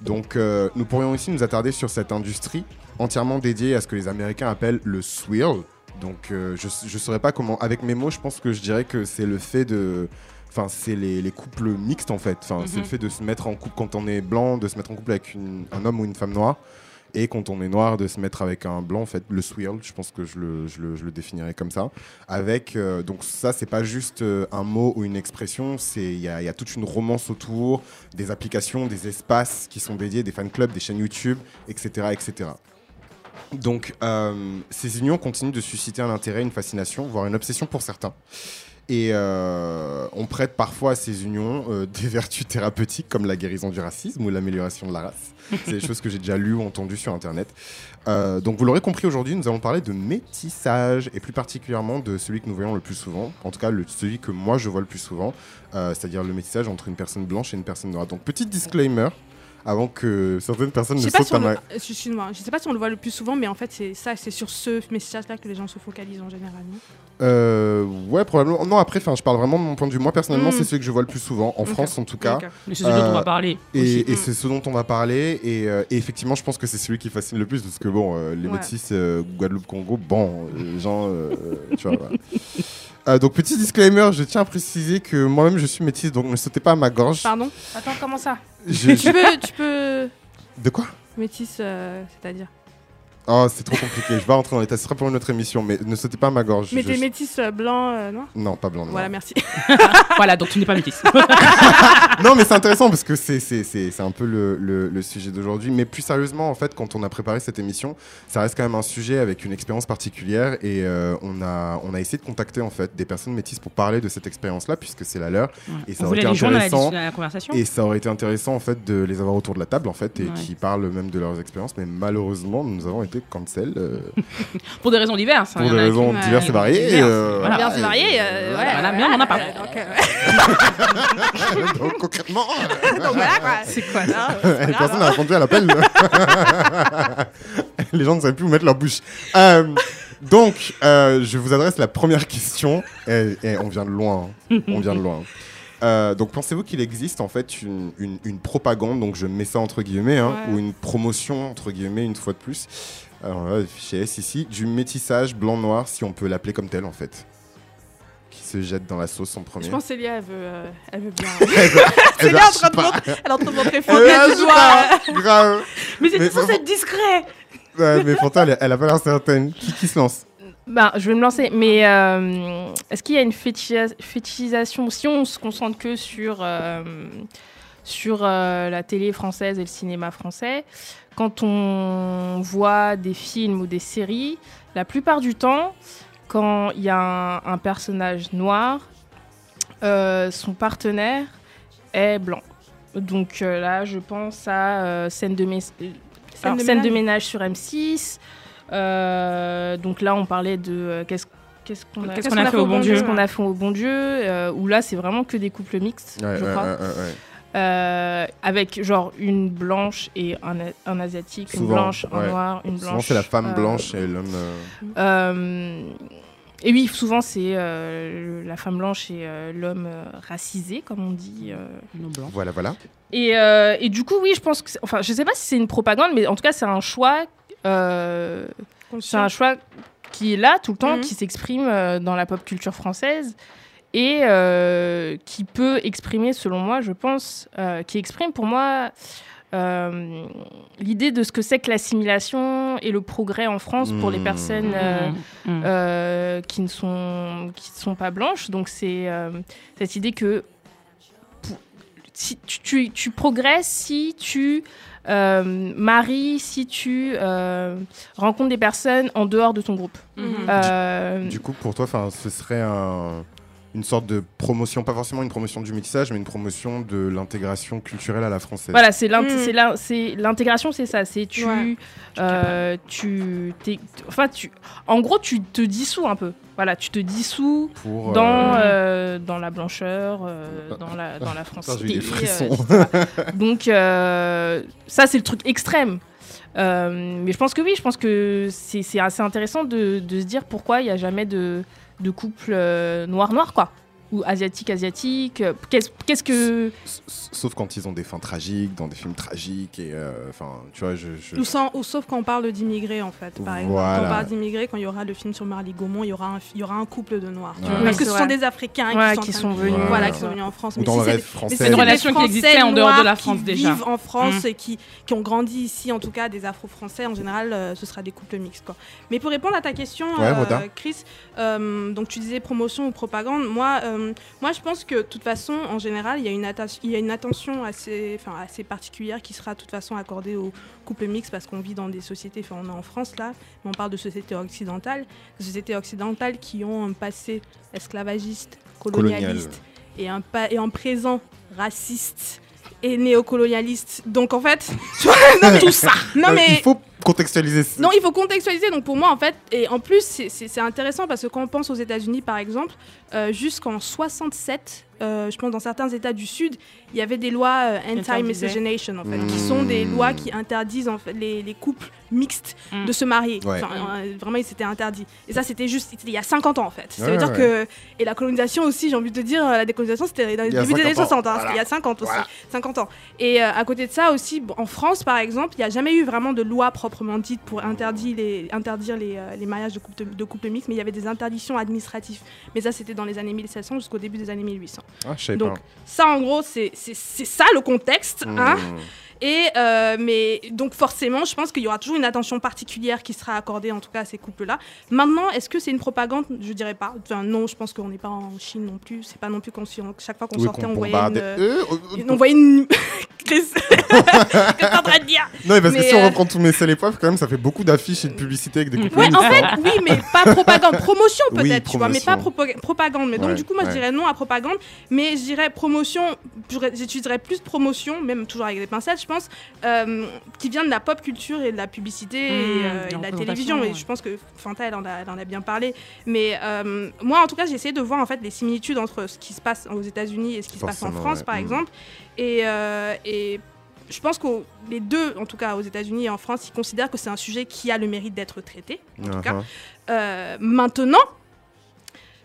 Donc, nous pourrions aussi nous attarder sur cette industrie entièrement dédiée à ce que les Américains appellent le swirl. Donc, je ne saurais pas comment. Avec mes mots, je pense que je dirais que c'est le fait de. Enfin, c'est les, les couples mixtes en fait. Enfin, c'est Mhm. le fait de se mettre en couple quand on est blanc, de se mettre en couple avec une- un homme ou une femme noire. Et quand on est noir, de se mettre avec un blanc, en fait, le swirl, je pense que je le, je le, je le définirais comme ça. Avec, euh, donc ça, c'est pas juste euh, un mot ou une expression, c'est il y a, il y a toute une romance autour, des applications, des espaces qui sont dédiés, des fan clubs, des chaînes YouTube, etc. etc. Donc, euh, ces unions continuent de susciter un intérêt, une fascination, voire une obsession pour certains. Et euh, on prête parfois à ces unions euh, des vertus thérapeutiques comme la guérison du racisme ou l'amélioration de la race. C'est des choses que j'ai déjà lues ou entendues sur Internet. Euh, donc vous l'aurez compris aujourd'hui, nous allons parler de métissage et plus particulièrement de celui que nous voyons le plus souvent, en tout cas le, celui que moi je vois le plus souvent, c'est-à-dire le métissage entre une personne blanche et une personne noire. Donc petit disclaimer avant que certaines personnes Je ne pas sautent si à on ma... le... euh, excuse-moi, je sais pas si on le voit le plus souvent, mais en fait, c'est ça, c'est sur ce message-là que les gens se focalisent en général. non? Euh, ouais, probablement. Non, après, enfin, je parle vraiment de mon point de vue. Moi, personnellement, Mm. c'est celui que je vois le plus souvent, en. France en tout cas. Mais c'est ce dont on Euh, va parler. Et, et c'est ce dont on va parler. Et, euh, et effectivement, je pense que c'est celui qui fascine le plus parce que, bon, euh, les Ouais. métis euh, Guadeloupe-Congo, bon, euh, les gens, euh, tu vois. voilà. Euh, donc, petit disclaimer, je tiens à préciser que moi-même, je suis métisse, donc ne sautez pas à ma gorge. Pardon Attends, comment ça Je- tu, peux, tu peux. De quoi? Métis, euh, c'est-à-dire? Oh, c'est trop compliqué. Je vais pas rentrer dans les détails. Ce sera pour une autre émission, mais ne sautez pas à ma gorge. Mais Je- t'es métis euh, blanc, euh, non Non, pas blanc. non. Voilà, merci. Voilà, donc tu n'es pas métisse. non, mais c'est intéressant parce que c'est, c'est, c'est, c'est un peu le, le- le sujet d'aujourd'hui. Mais plus sérieusement, en fait, quand on a préparé cette émission, ça reste quand même un sujet avec une expérience particulière et euh, on, a, on a essayé de contacter en fait des personnes métisses pour parler de cette expérience-là puisque c'est la leur. Et ça on aurait été la, intéressant. la conversation. Et ça aurait été intéressant en fait de les avoir autour de la table en fait et Ouais. qui parlent même de leurs expériences. Mais malheureusement, nous avons été cancel euh, Pour des raisons diverses. hein, pour des raisons diverses et variées. Diverses, euh, voilà. Bien, c'est varié. euh, voilà. ouais, Voilà, mais on en a parlé. Donc, Donc concrètement. donc voilà quoi. C'est quoi ça Personne n'a répondu à l'appel. Les gens ne savaient plus où mettre leur bouche. Euh, donc, euh, je vous adresse la première question. Et, et on vient de loin. hein. On vient de loin. Euh, donc, pensez-vous qu'il existe en fait une, une- une propagande, donc je mets ça entre guillemets, hein, Ouais. ou une promotion entre guillemets, une fois de plus, Alors là, fichier S ici, du métissage blanc-noir, si on peut l'appeler comme tel en fait. Qui se jette dans la sauce en premier. Je pense que Célia, elle veut, euh, elle veut bien. Célia est en train de montrer, elle est en train de montrer Fontaine du doigt. Grave. Mais c'était censé être discret. Ouais, mais pourtant, elle, elle a pas l'air certaine. Qui, qui se lance Ben, je vais me lancer, mais euh, est-ce qu'il y a une fétichisa- fétichisation Si on se concentre que sur, euh, sur euh, la télé française et le cinéma français, quand on voit des films ou des séries, la plupart du temps, quand il y a un, un personnage noir, euh, son partenaire est blanc. Donc euh, là, je pense à euh, scène de, mes- alors, de scène de ménage. sur M6. Euh, donc là, on parlait de qu'est-ce qu'est-ce qu'on a, fait au bon Qu'est-ce Dieu qu'on a fait au bon Dieu euh, Où là, c'est vraiment que des couples mixtes, Ouais, je ouais, crois. ouais, ouais, ouais. Euh, avec genre une blanche et un, a- un asiatique, une blanche, un noir, une blanche. Souvent, c'est la femme euh, blanche et l'homme. euh, euh, et oui, souvent c'est euh, la femme blanche et euh, l'homme racisé, comme on dit. euh. Voilà, voilà. Et, euh, et du coup, oui, je pense que. Enfin, je sais pas si c'est une propagande, mais en tout cas, c'est un choix. euh, c'est un choix qui est là tout le temps, Mhm. qui s'exprime euh, dans la pop culture française et euh, qui peut exprimer, selon moi, je pense, euh, qui exprime pour moi euh, l'idée de ce que c'est que l'assimilation et le progrès en France pour les Mhm. personnes euh, Mmh, mmh. euh, qui ne sont qui ne sont pas blanches. Donc c'est euh, cette idée que si tu, tu, tu progresses si tu euh, maries, si tu euh, rencontres des personnes en dehors de ton groupe. Euh, Du coup, pour toi, ce serait un- une sorte de promotion, pas forcément une promotion du métissage, mais une promotion de l'intégration culturelle à la française. Voilà, c'est Mm. c'est l'intégration, c'est ça. C'est tu, Ouais. euh, tu, enfin tu, en gros, tu te dissous un peu. Voilà, tu te dissous Pour, dans euh, euh, dans la blancheur, euh, dans la dans la francité. euh. Donc euh, ça, c'est le truc extrême. Euh, mais je pense que oui, je pense que c'est c'est assez intéressant de, de se dire pourquoi il n'y a jamais de, de couple euh, noir-noir, quoi. Ou asiatique-asiatique. euh, Qu'est-ce que... Sauf quand ils ont des fins tragiques, dans des films tragiques, et euh, enfin, tu vois, je. je- Ou, sans- ou sauf quand on parle d'immigrés, en fait, par exemple. Voilà. Quand on parle d'immigrés, quand il y aura le film sur Marley Gaumont, il y aura un, il y aura un couple de noirs. Ouais. Parce que ce sont des Africains Ouais, qui, qui sont, venus. Voilà, qui sont venus en France. Ou Mais dans si le rêve français. C'est une relation qui existait en dehors de la noirs France qui déjà. vivent en France Mm. et qui, qui ont grandi ici, en tout cas des Afro-Français, en général, euh, ce sera des couples mixtes. Quoi. Mais pour répondre à ta question, Ouais, euh. Chris, euh, donc tu disais promotion ou propagande. Moi, euh, moi, je pense que de toute façon, en général, il y a une, atta- il y a une attention assez, enfin, assez particulière qui sera de toute façon accordée aux couples mixtes parce qu'on vit dans des sociétés, enfin, on est en France là, mais on parle de sociétés occidentales, des sociétés occidentales qui ont un passé esclavagiste, colonialiste et un, et un présent raciste et néocolonialiste. Donc en fait, non, mais- tout ça. Non Euh, mais Il faut contextualiser. non, il faut contextualiser. Donc pour moi, en fait, et en plus, c'est- intéressant parce que quand on pense aux États-Unis, par exemple, euh, jusqu'en 67, euh, je pense dans certains États du Sud, il y avait des lois euh, anti-miscegenation, en fait, qui sont des Mmh. lois qui interdisent en fait, les, les couples mixtes Mm. de se marier. Ouais. Enfin, euh, vraiment, c'était interdit. Et ça, c'était juste il y a 50 ans, en fait. Ça Ouais, veut dire ouais. que. Et la colonisation aussi, j'ai envie de te dire, la décolonisation, c'était dans les début des années 50 ans. 60, hein, c'était il y a 50 aussi. 50 ans. Et euh, à côté de ça aussi, en France par exemple, il n'y a jamais eu vraiment de loi proprement dite pour interdire les, interdire les, euh, les mariages de couples, de couples mixtes, mais il y avait des interdictions administratives. Mais ça, c'était dans les années 1700 jusqu'au début des années 1800. Ah, Donc, pas. Ça, en gros, c'est ça le contexte. Hein Mmh. Et euh, mais donc forcément, je pense qu'il y aura toujours une attention particulière qui sera accordée en tout cas à ces couples-là. Maintenant, est-ce que c'est une propagande? Je dirais pas. Enfin, non, je pense qu'on n'est pas en Chine non plus. C'est pas non plus qu'on on- chaque fois qu'on Oui, sortait, on voyait bombarde. une, euh, Euh, euh, on voyait une. Chris, qu'est-ce que en train de dire? Non, mais parce que si on euh, reprend tous mes et poivres, quand même, ça fait beaucoup d'affiches et de publicités avec des couples Ouais, en fait, hein. oui, mais pas propagande. Promotion Oui, peut-être, tu vois, mais pas propa- propagande. Mais donc, du coup, moi, ouais. je dirais non à propagande. Mais je dirais promotion, j'utiliserais plus promotion, même toujours avec des pincettes, je pense, euh, qui vient de la pop culture et de la publicité et, Mmh, euh, et de la télévision. Et je pense que Fanta, elle en a, elle en a bien parlé. Mais euh, moi, en tout cas, j'ai essayé de voir en fait les similitudes entre ce qui se passe aux États-Unis et ce qui se passe en France, ouais. par Mmh. exemple. Et, euh, et je pense que les deux, en tout cas aux États-Unis et en France, ils considèrent que c'est un sujet qui a le mérite d'être traité. En tout cas. Uh-huh. Euh, maintenant,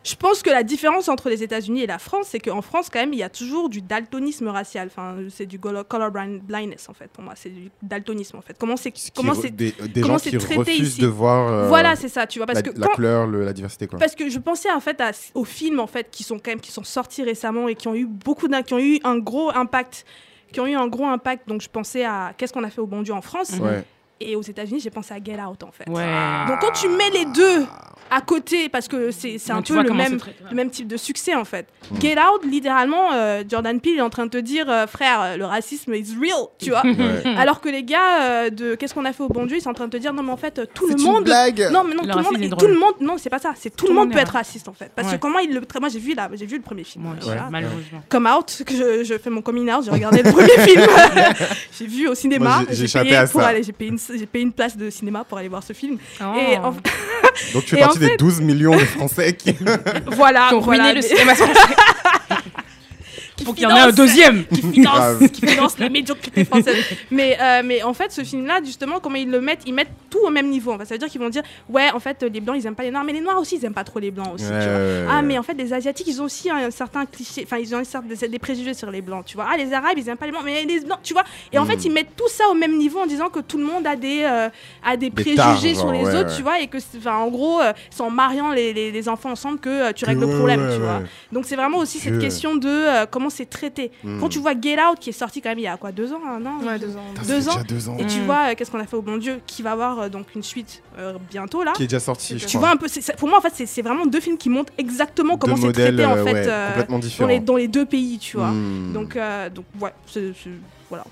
Je pense que la différence entre les États-Unis et la France, c'est qu'en France, quand même, il y a toujours du daltonisme racial. Enfin, c'est du color blind- blindness, en fait, pour moi. C'est du daltonisme, en fait. Comment c'est comment c'est des, des comment gens qui traité refusent ici. de voir euh, Voilà, c'est ça, tu vois. Parce la, que la quand- couleur, le- la diversité. Quoi. parce que je pensais en fait à- aux films en fait qui sont quand même qui sont sortis récemment et qui ont eu beaucoup d'un- qui ont eu un gros impact qui ont eu un gros impact donc je pensais à qu'est-ce qu'on a fait au bon Dieu en France Ouais. et aux États-Unis j'ai pensé à Get Out en fait Ouais. donc quand tu mets les deux à côté parce que c'est un peu le même ouais. le même type de succès en fait Mm. Get Out littéralement euh, Jordan Peele est en train de te dire euh, frère euh, le racisme is real tu vois Ouais. alors que les gars euh, de qu'est-ce qu'on a fait au bon Dieu ils sont en train de te dire non mais en fait tout le C'est une monde blague. non, mais non, Le tout le, monde, tout le monde, non, c'est pas ça. C'est tout, le monde peut être raciste en fait. Parce Ouais. que comment il le, moi j'ai vu là, j'ai vu le premier film. Voilà. malheureusement. Come Out, que je, je fais mon coming out, j'ai regardé le premier film. j'ai vu au cinéma. J'ai- payé à pour ça. aller, j'ai payé une, j'ai payé une place de cinéma pour aller voir ce film. Oh. Et en- Donc tu es En des 12 millions de Français qui. voilà, Qui ont voilà, ruiné le mais- cinéma français. Qui Faut qu'il y en ait un finance- deuxième. qui finance, qui finance la médiocrité française. Mais, euh, mais en fait, ce film-là, justement, comment ils le mettent, ils mettent tout au même niveau. En fait. Ça veut dire qu'ils vont dire, ouais, en fait, les blancs, ils aiment pas les noirs, mais les noirs aussi, ils aiment pas trop les blancs aussi. tu vois. Ouais. Ah, mais en fait, les asiatiques, ils ont aussi un, certain cliché, enfin, ils ont une des préjugés sur les blancs, tu vois. Ah, les arabes, ils aiment pas les blancs, mais les blancs, tu vois. Et en Mm. fait, ils mettent tout ça au même niveau en disant que tout le monde a des, euh, a des, Des préjugés sur genre, les ouais, autres, ouais. tu vois, et que, en gros, euh, c'est en mariant les, les- les enfants ensemble que euh, tu règles Ouais, le problème, ouais, tu vois. Donc c'est vraiment aussi cette question de euh, comment c'est traité. Mm. Quand tu vois Get Out qui est sorti quand même il y a quoi deux ans, un an Ouais, deux ans. Putain, ça deux fait ans. déjà deux ans. Et tu Mm. vois euh, qu'est-ce qu'on a fait au bon Dieu qui va avoir euh, donc une suite euh, bientôt là. Qui est déjà sorti, je Tu crois. vois un peu, pour moi en fait c'est- c'est vraiment deux films qui montrent exactement comment c'est traité en fait ouais, euh, complètement dans les dans les deux pays, tu vois. Hmm. Donc euh, donc ouais, c'est c'est- voilà.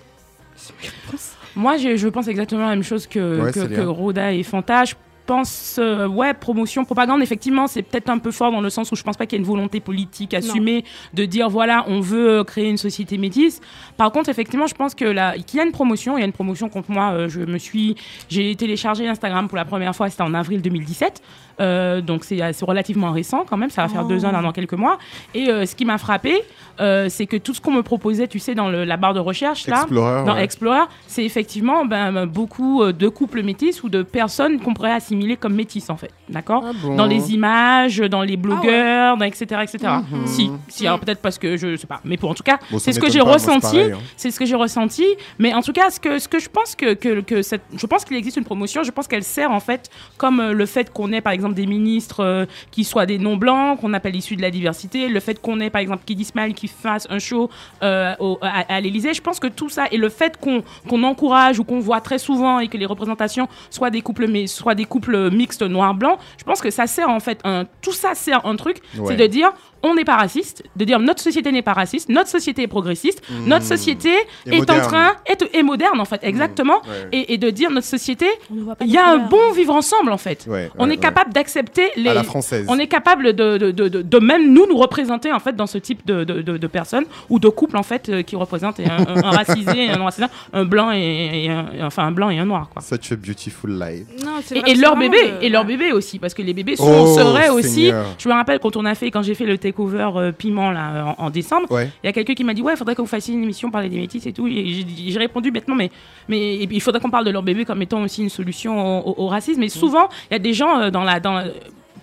Moi, je, je pense exactement la même chose que, Ouais, que. Roda et Fanta. Je pense, euh, ouais, promotion, propagande, effectivement, c'est peut-être un peu fort dans le sens où je pense pas qu'il y ait une volonté politique assumée de dire, voilà, on veut euh, créer une société métisse. Par contre, effectivement, je pense que là, qu'il y a une promotion, il y a une promotion contre moi. euh, je me suis, j'ai téléchargé Instagram pour la première fois, c'était en avril 2017. Euh, donc c'est c'est relativement récent quand même, ça va faire Oh. deux ans là, dans quelques mois. Et euh, ce qui m'a frappé, euh, c'est que tout ce qu'on me proposait, tu sais, dans le- la barre de recherche là, Explorer. dans ouais. Explorer, c'est effectivement ben, beaucoup euh, de couples métis ou de personnes qu'on pourrait assimiler comme métis en fait, d'accord? Ah bon Dans les images, dans les blogueurs, dans etc. etc. Mhm. Si, si peut-être parce que je sais pas, mais pour en tout cas, Bon, c'est ce que j'ai c'est ressenti. hein. C'est ce que j'ai ressenti, mais en tout cas, ce que, ce que je pense que, que, que cette, je pense qu'il existe une promotion. Je pense qu'elle sert en fait comme euh, le fait qu'on ait par exemple des ministres euh, qui soient des non blancs, qu'on appelle issus de la diversité, le fait qu'on ait par exemple Kid Ismail qui fasse un show euh, au- à, à l'Élysée. Je pense que tout ça et le fait qu'on encourage ou qu'on voit très souvent et que les représentations soient des couples mais soit des couples mixtes noir blanc, je pense que ça sert en fait un tout ça sert un truc, Ouais. c'est de dire on n'est pas raciste, de dire notre société n'est pas raciste, notre société est progressiste, notre société. Et est en train est, est moderne en fait exactement Ouais. et, et de dire notre société On il y a un bon vivre ensemble en fait Ouais, on est capable d'accepter les À la française. on est capable de, de, de, de- de même nous nous représenter en fait dans ce type de, de, de, de personnes ou de couples en fait euh, qui représentent un, un- un racisé un non racisé un blanc et, et un, enfin un blanc et un noir quoi Such a beautiful life. Non, et, et leur bébé de- et leur bébé aussi parce que les bébés sont Oh, seraient aussi je me rappelle quand on a fait quand j'ai fait le takeover euh, piment là en, en décembre. Ouais. il y a quelqu'un qui m'a dit ouais il faudrait que vous fassiez une émission parler des métis et tout. Et j'ai répondu bêtement mais mais et il faudrait qu'on parle de leur bébé comme étant aussi une solution au, au- au racisme. Mais souvent il y a des gens euh, dans la dans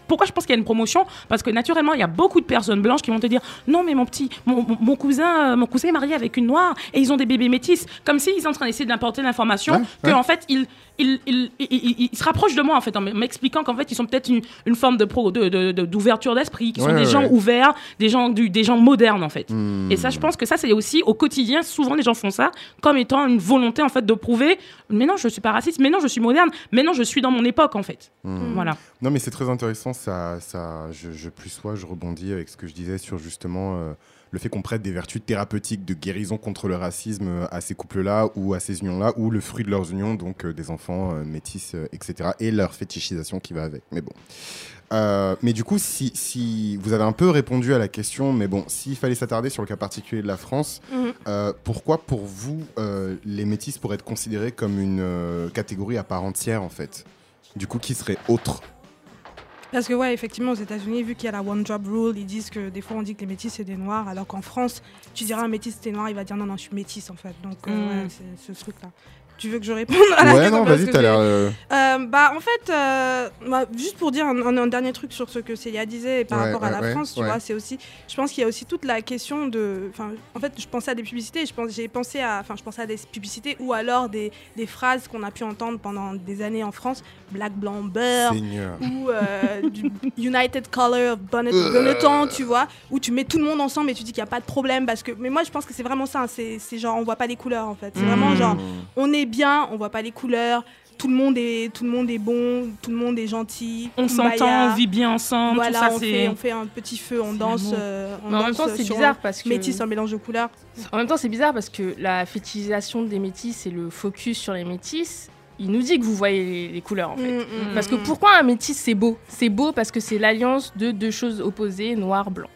pourquoi je pense qu'il y a une promotion? Parce que naturellement, il y a beaucoup de personnes blanches qui vont te dire non, mais mon petit, mon, mon- cousin, euh, mon cousin est marié avec une noire et ils ont des bébés métis, comme s'ils sont en train d'essayer d'importer l'information Ouais, que ouais. en fait ils ils se rapprochent de moi en fait en m'expliquant qu'en fait ils sont peut-être une, une forme de pro- de- de- de- d'ouverture d'esprit, qui sont Ouais, des ouais, gens ouais. ouverts, des gens du, des gens modernes en fait. Hmm. Et ça, je pense que ça, c'est aussi au quotidien. Souvent, les gens font ça comme étant une volonté en fait de prouver. Mais non, je suis pas raciste. Mais non, je suis moderne. Mais non, je suis dans mon époque en fait. Hmm. Voilà. Non, mais c'est très intéressant. Ça, ça, je, je plus sois, je rebondis avec ce que je disais sur justement euh, le fait qu'on prête des vertus thérapeutiques de guérison contre le racisme euh, à ces couples-là ou à ces unions-là, ou le fruit de leurs unions, donc euh, des enfants euh, métis, etc., et leur fétichisation qui va avec. Mais bon. Euh, mais du coup, si, si vous avez un peu répondu à la question, mais bon, s'il fallait s'attarder sur le cas particulier de la France, Mhm. euh, pourquoi pour vous euh, les métis pourraient être considérés comme une catégorie à part entière en fait? Du coup, qui serait autre? Parce que ouais, effectivement, aux États-Unis, vu qu'il y a la one job rule, ils disent que des fois on dit que les métis c'est des noirs, alors qu'en France, tu diras un métis c'est noir, il va dire non non, je suis métis en fait. Donc euh, Mm. ouais, c'est ce truc là. Tu veux que je réponde à la Ouais, question non, vas-y, t'as l'air. euh, Euh, bah, en fait, euh, bah, juste pour dire un, un- un dernier truc sur ce que Célia disait par Ouais, rapport à la ouais, France, tu vois, c'est aussi, je pense qu'il y a aussi toute la question de, en fait, je pensais à des publicités, je pense, j'ai pensé à, enfin, je pensais à des publicités ou alors des, des phrases qu'on a pu entendre pendant des années en France, black, blanc, beurre, ou euh, du United Color of Bonnet, Benetton, tu vois, où tu mets tout le monde ensemble et tu dis qu'il n'y a pas de problème parce que, mais moi, je pense que c'est vraiment ça, hein, c'est genre, on voit pas les couleurs en fait, c'est vraiment Mm. genre, on est bien, on voit pas les couleurs. Tout le monde est, tout le monde est bon, tout le monde est gentil. On s'entend, on vit bien ensemble, Voilà, tout ça, on, c'est... fait, on fait un petit feu, on danse. l'amour. euh, on Mais en même temps, c'est bizarre parce que. Métis, un mélange de couleurs. En même temps, c'est bizarre parce que la fétichisation des métis et le focus sur les métis, il nous dit que vous voyez les, les couleurs en fait. Mm, mm, Parce que mm. pourquoi un métis c'est beau? C'est beau parce que c'est l'alliance de deux choses opposées, noir, blanc.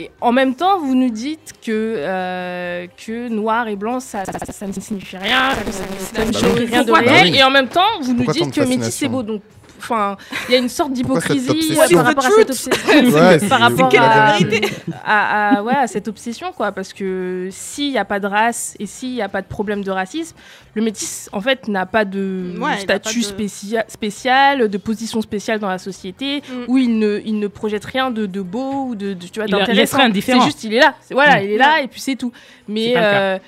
Et en même temps, vous nous dites que, euh, que noir et blanc, ça, ça, ça ne signifie rien, que ça ne Bah signifie oui. rien de réel. Bah. Et en même temps, vous nous Pourquoi dites que métis c'est beau. Donc, enfin, il y a une sorte d'hypocrisie par rapport à cette obsession. Ouais, par rapport à, vérité. à, à- ouais, à cette obsession, quoi. Parce que s'il n'y a pas de race et s'il n'y a pas de problème de racisme, le métis, en fait, n'a pas de statut pas de- spécia- spécial, de position spéciale dans la société, Mm. où il ne, il ne projette rien de, de beau ou de, de- tu vois, d'intéressant. C'est juste, il est là. Voilà, Mm. il est là et puis c'est tout. Mais euh,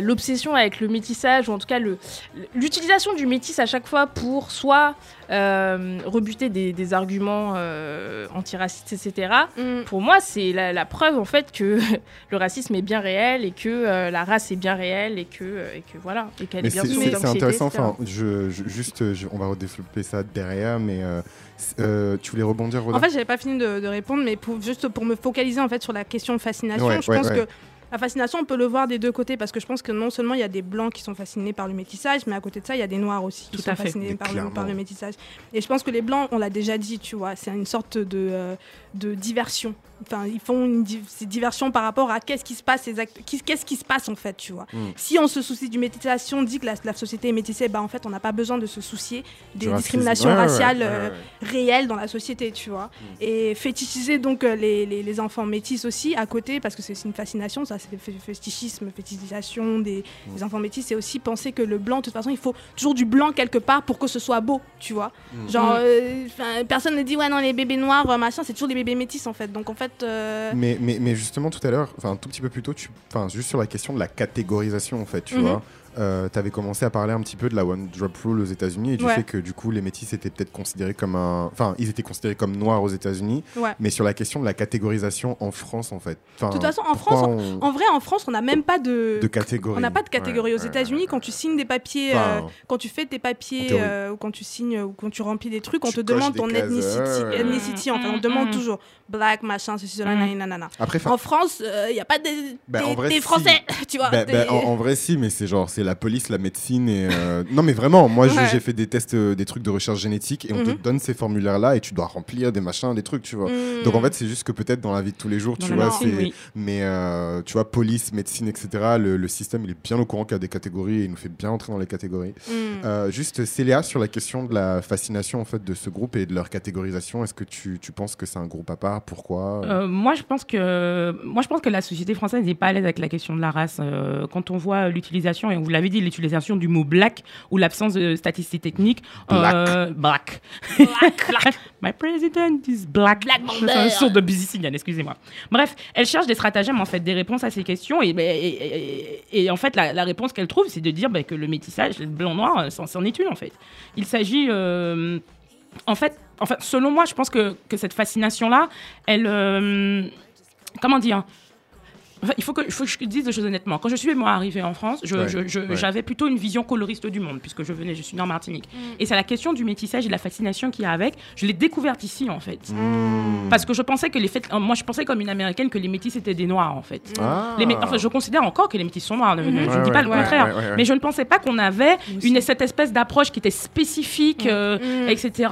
l'obsession avec le métissage, ou en tout cas le- l'utilisation du métis à chaque fois pour soit euh, rebuter des, des arguments euh, antiracistes, etc. Mm. Pour moi, c'est la, la preuve en fait que le racisme est bien réel et que euh, la race est bien réelle et que, et que voilà, et qu'elle est bien c'est intéressant. Enfin, je, je- juste, je- on va redévelopper ça derrière, mais euh, euh, tu voulais rebondir, Roda En fait, j'avais pas fini de, de répondre, mais pour, juste pour me focaliser en fait sur la question de fascination, Ouais, je ouais, pense ouais. que la fascination, on peut le voir des deux côtés parce que je pense que non seulement il y a des blancs qui sont fascinés par le métissage, mais à côté de ça, il y a des noirs aussi qui Tout sont à fait. fascinés par le, clairement. par le métissage. Et je pense que les blancs, on l'a déjà dit, tu vois, c'est une sorte de, euh, de diversion. Enfin, ils font une di- diversion par rapport à qu'est-ce qui se passe, qu'est-ce qui se passe en fait, tu vois. Mm. Si on se soucie du métissage, si on dit que la, la société est métissée, bah en fait, on n'a pas besoin de se soucier des Du discriminations raciales ouais, euh, ouais, ouais. réelles dans la société, tu vois. Et fétichiser donc euh, les, les, les enfants métis aussi à côté, parce que c'est une fascination, ça, c'est fétichisme, fétichisation des, des enfants métis, c'est aussi penser que le blanc, de toute façon, il faut toujours du blanc quelque part pour que ce soit beau, tu vois. Genre, euh, personne ne dit, ouais, non, les bébés noirs, machin, c'est toujours des bébés métis en fait. Donc en fait. Euh, Mais, mais, mais justement, tout à l'heure, enfin un tout petit peu plus tôt, tu, juste sur la question de la catégorisation, en fait, tu Mhm. vois. Tu avais commencé à parler un petit peu de la One Drop Rule aux États-Unis et du Ouais. fait que du coup les métis étaient peut-être considérés comme un, enfin ils étaient considérés comme noirs aux États-Unis, Ouais. mais sur la question de la catégorisation en France en fait. Enfin, De toute façon, en France, on- En vrai, en France, on n'a même pas de. de catégorie. On n'a pas de catégorie. Ouais, Aux États-Unis, ouais, quand tu signes des papiers, Enfin, euh, quand tu fais tes papiers, euh, ou quand tu signes, ou quand tu remplis des trucs, on Tu te demande ton ethnicity. ethnicity, enfin, on Mm, demande mm. toujours black, machin, ceci, cela, Mm. nanana, nanana. Après, En France, il n'y a pas des, Bah, des- vrai, des si. Français, tu vois. Bah, des- bah, en, en vrai, si, mais c'est genre, c'est la police, la médecine et. euh, Non, mais vraiment, moi, Ouais. j'ai fait des tests, euh, des trucs de recherche génétique et on te Mhm. donne ces formulaires-là et tu dois remplir des machins, des trucs, tu vois. Mm. Donc en fait, c'est juste que peut-être dans la vie de tous les jours, Dans tu la vois, c'est. oui. Mais euh, tu vois, police, médecine, etc., le, le système, il est bien au courant qu'il y a des catégories et il nous fait bien entrer dans les catégories. Mm. Euh, juste, Célia, sur la question de la fascination en fait de ce groupe et de leur catégorisation, est-ce que tu, tu penses que c'est un groupe à part? Pourquoi? Euh, moi, je pense que moi, je pense que la société française n'est pas à l'aise avec la question de la race. Euh, quand on voit l'utilisation, et vous l'avez dit, l'utilisation du mot black ou l'absence de statistiques techniques. euh, black. My president is black. Black C'est un sourd de Busy excusez-moi. Bref, elle cherche des stratagèmes, en fait, des réponses à ces questions. Et, et, et- et en fait, la, la réponse qu'elle trouve, c'est de dire bah, que le métissage, le blanc-noir, euh, c'en c'en est une, en fait. Il s'agit. euh, en fait, enfin, selon moi, je pense que, que cette fascination-là, elle. euh, comment dire Enfin, il faut que, il faut que je dise des choses honnêtement. Quand je suis moi arrivée en France, je- Ouais, je- je- ouais. j'avais plutôt une vision coloriste du monde, puisque je venais, je suis née en Martinique. Mm. Et c'est la question du métissage et de la fascination qu'il y a avec. Je l'ai découverte ici, en fait. Mmh. Parce que je pensais que les faits, euh, moi je pensais comme une américaine que les métis étaient des noirs en fait. Ah. Les enfin, je considère encore que les métis sont noirs, ne- je ne dis Ouais, pas le contraire. ouais, ouais, ouais. Mais je ne pensais pas qu'on avait une, cette espèce d'approche qui était spécifique, euh, Mm. etc.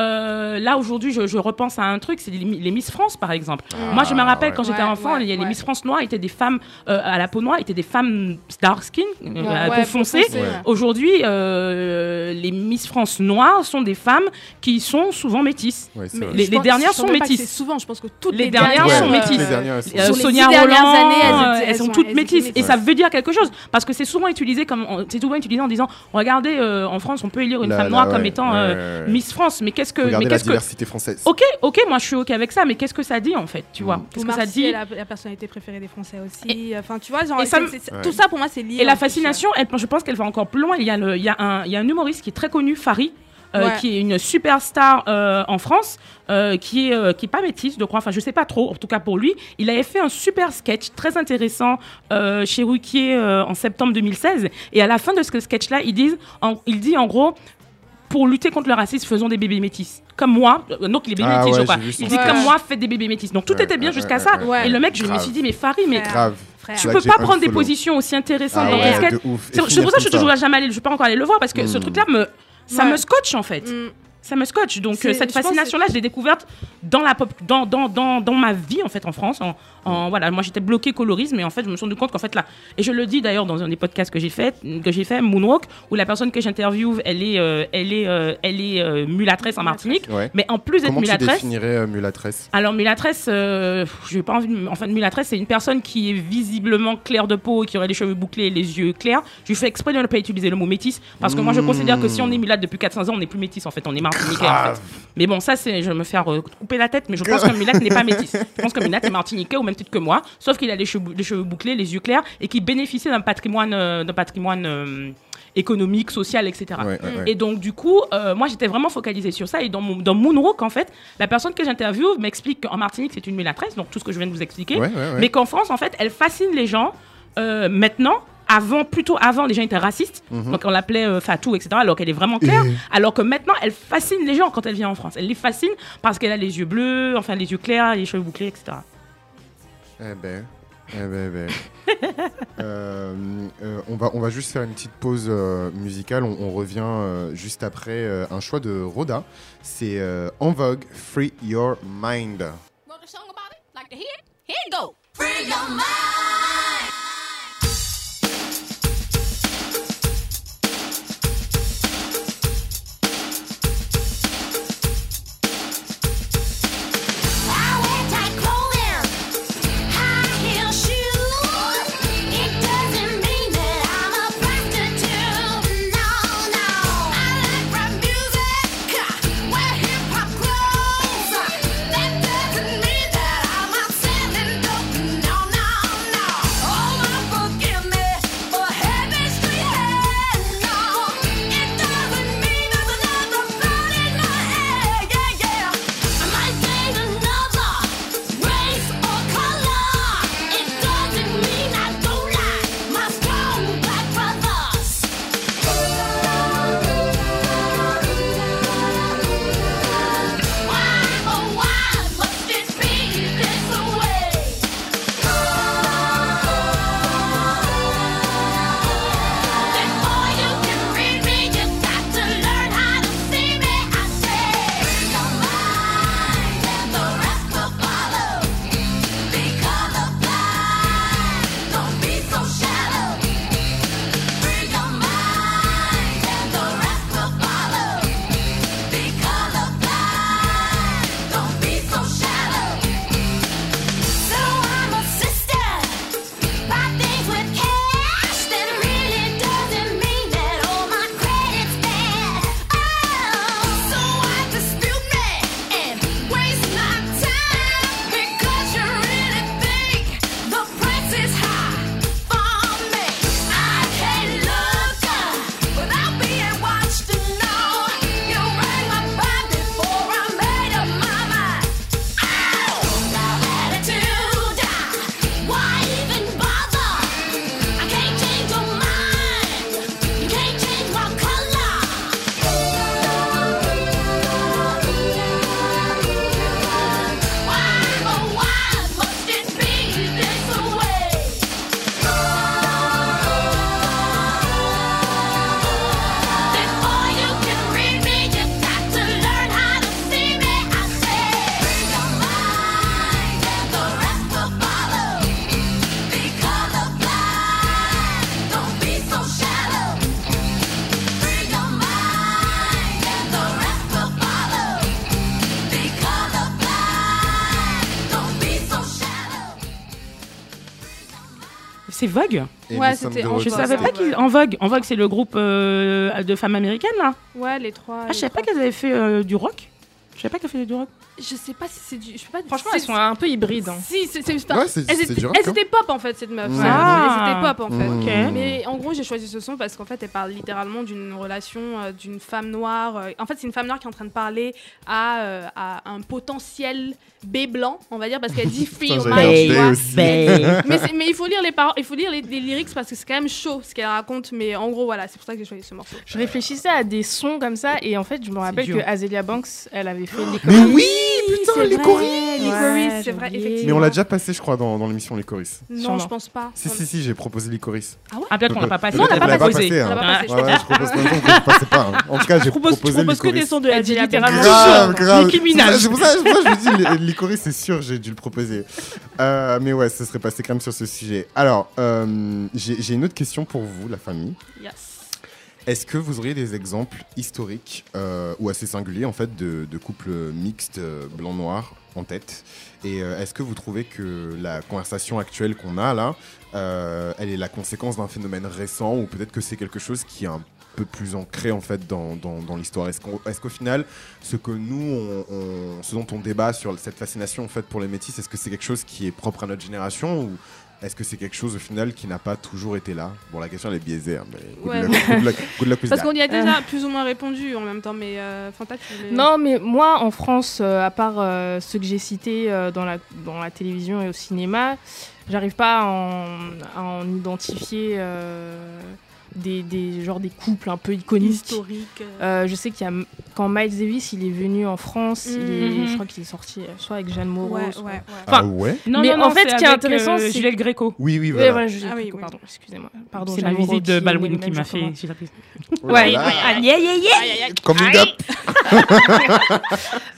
Euh, là aujourd'hui, je, je repense à un truc, c'est les, les Miss France par exemple. Moi je me rappelle ouais. quand j'étais enfant, il y a les. Miss France noires étaient des femmes euh, à la peau noire, étaient des femmes dark skin, euh, à la Ouais, peau peau foncée. foncée, ouais. Aujourd'hui, euh, les Miss France noires sont des femmes qui sont souvent métisses. Ouais. Les- dernières sont métisses. C'est souvent, je pense que toutes Les les, dernières Ouais, sont euh, métisses. Les dernières, sont- Euh, Sonia Roland, dernières années, elles euh, étaient- elles, elles sont sont- toutes elles métisses et ça veut dire quelque chose parce que c'est souvent utilisé comme c'est souvent utilisé en disant regardez euh, en France on peut élire une femme noire ouais, comme étant ouais, euh, ouais, ouais. Miss France mais qu'est-ce que Regardez mais qu'est-ce que diversité française. ok ok moi je suis ok avec ça mais qu'est-ce que ça dit en fait tu vois? Mm. qu'est-ce que ça dit? la personnalité préférée Français aussi. Enfin, tu vois, genre, ça c'est- me- c'est- Ouais. tout ça pour moi, c'est lié. Et la fascination, elle, je pense qu'elle va encore plus loin. Il y a, le- il y a, un, il y a un humoriste qui est très connu, Farid, euh, Ouais. qui est une superstar euh, en France, euh, qui est euh, qui est pas métisse, je crois. Enfin, je sais pas trop. En tout cas pour lui, il avait fait un super sketch très intéressant euh, chez Ruquier euh, en septembre 2016. Et à la fin de ce sketch-là, il dit, en, il dit en gros. Pour lutter contre le racisme, faisons des bébés métis. Comme moi, euh, donc les bébés Ah métis, ouais, je crois. Il dit comme moi, faites des bébés métis. Donc tout Ouais, était bien ouais, jusqu'à ouais, ça. Et le mec, je me suis dit, mais Farid, mais. Grave. Frère. tu peux pas prendre des positions aussi intéressantes Ah dans. Et C'est pour ça que je suis toujours jamais allé, je peux pas encore aller le voir parce que ce Mm. truc-là me, ça Ouais. me scotche en fait. Mm. Ça me scotche. Donc euh, cette fascination-là, je l'ai découverte dans la pop, dans, dans, dans, dans ma vie en fait en France. En, en- voilà, moi j'étais bloqué colorisme et en fait je me suis rendu compte qu'en fait là, et je le dis d'ailleurs dans un des podcasts que j'ai fait, que j'ai fait Moonwalk, où la personne que j'interviewe, elle est, euh, elle est, euh, elle est euh, mulâtresse en Martinique. Ouais. Mais en plus d'être Comment tu définirais euh, mulâtresse alors mulâtresse, euh, je n'ai pas envie de... Enfin, mulâtresse, c'est une personne qui est visiblement claire de peau et qui aurait les cheveux bouclés et les yeux clairs. Je fais exprès de ne pas utiliser le mot métis parce que moi je considère que si on est mulâtre depuis 400 ans, on n'est plus métis en fait, on est martiniquais en fait. Mais bon, ça c'est, je vais me faire euh, couper la tête, mais je pense qu'un mulâtre n'est pas métis. Je pense qu'un mulâtre est martiniquais au même titre que moi, sauf qu'il a les cheveux, les cheveux bouclés, les yeux clairs et qui bénéficie d'un patrimoine, euh, d'un patrimoine euh, économique, social, etc. Ouais, ouais, ouais. Et donc, du coup, euh, moi, j'étais vraiment focalisée sur ça. Et dans, mon, dans en fait, la personne que j'interviewe m'explique qu'en Martinique, c'est une mulâtresse, donc tout ce que je viens de vous expliquer. Mais qu'en France, en fait, elle fascine les gens maintenant. Avant, plutôt avant, les gens étaient racistes, Mhm. donc on l'appelait euh, Fatou, etc., alors qu'elle est vraiment claire. Alors que maintenant, elle fascine les gens quand elle vient en France. Elle les fascine parce qu'elle a les yeux bleus, enfin les yeux clairs, les cheveux bouclés, etc. Eh ben. Eh ben, eh ben. Euh, euh, on, va, on va juste faire une petite pause euh, musicale. On, on revient euh, juste après euh, un choix de Roda. C'est euh, En Vogue, Free Your Mind. Wrote a song Vogue Et Ouais, c'était en Je savais pas qu'ils. En Vogue. En Vogue, c'est le groupe euh, de femmes américaines, là. Ouais, les trois. Ah, je savais pas qu'elles avaient fait euh, du rock. Je savais pas qu'elles faisaient du rock. Je sais pas si c'est du. Je sais pas. Franchement, elles sont un peu hybrides. hein. Si, c'est pas. Ouais, c'est elles étaient, du rock. elles hein. étaient pop en fait, cette meuf. Mm. Elles étaient pop en fait. Mais en gros, j'ai choisi ce son parce qu'en fait, elle parle littéralement d'une relation euh, d'une femme noire. euh, en fait, c'est une femme noire qui est en train de parler à, euh, à un potentiel B blanc, on va dire, parce qu'elle dit free aussi. mais, mais il faut lire les paroles, il faut lire les, les lyrics parce que c'est quand même chaud ce qu'elle raconte. Mais en gros, voilà, c'est pour ça que j'ai choisi ce morceau. Je réfléchissais à des sons comme ça et en fait, je me rappelle que Azealia Banks, elle avait fait les Mais oui, putain, les choristes les Ouais, choristes, c'est vrai, effectivement. Mais on l'a déjà passé, je crois, dans, dans l'émission Les Choristes. Non, je pense pas. Si, si, si, j'ai proposé les choristes. Ah, peut-être qu'on l'a pas passé. Non, on l'a pas passé. hein. On l'a pas passé. Ouais, ouais, je propose sons que je passais pas. En tout cas, j'ai proposé les choristes. sons de dit littéralement Grave, grave. C'est pour ça, que je me dis, les- Licorice, c'est sûr, j'ai dû le proposer. Euh, mais ouais, ce serait passé quand même sur ce sujet. Alors, euh, j'ai j'ai une autre question pour vous, la famille. Yes. Est-ce que vous auriez des exemples historiques euh, ou assez singuliers en fait de, couples mixtes euh, blanc-noir en tête? Et euh, est-ce que vous trouvez que la conversation actuelle qu'on a là, elle est la conséquence d'un phénomène récent ou peut-être que c'est quelque chose qui est un peu plus ancré en fait dans, l'histoire? Est-ce qu'au final, ce que nous, on, ce dont on débat sur cette fascination en pour les métis, est-ce que c'est quelque chose qui est propre à notre génération est-ce que c'est quelque chose au final qui n'a pas toujours été là? Bon, la question elle est biaisée, hein, mais good Ouais. luck, good luck, good luck with Parce that. qu'on y a déjà plus ou moins répondu en même temps, mais euh, Fanta, tu voulais- Non, mais moi, en France, euh, à part euh, ceux que j'ai cités euh, dans, la, dans la télévision et au cinéma, j'arrive pas à en, à en identifier euh, des, des, genre des couples un peu iconiques. historique. euh, Euh, je sais qu'il y a quand Miles Davis il est venu en France, il est- Mhm. je crois qu'il est sorti euh, soit avec Jeanne Moreau, ouais, ouais, soit- ouais. Ah ouais Non, Mais non, non, en fait, ce qui est avec, intéressant, euh, c'est- Juliette Gréco. Oui, oui, voilà. Ah oui, Gréco, oui. pardon, excusez-moi. Pardon, C'est Jeanne visite de Baldwin qui m'a fait. Ouais, ah. Coming up.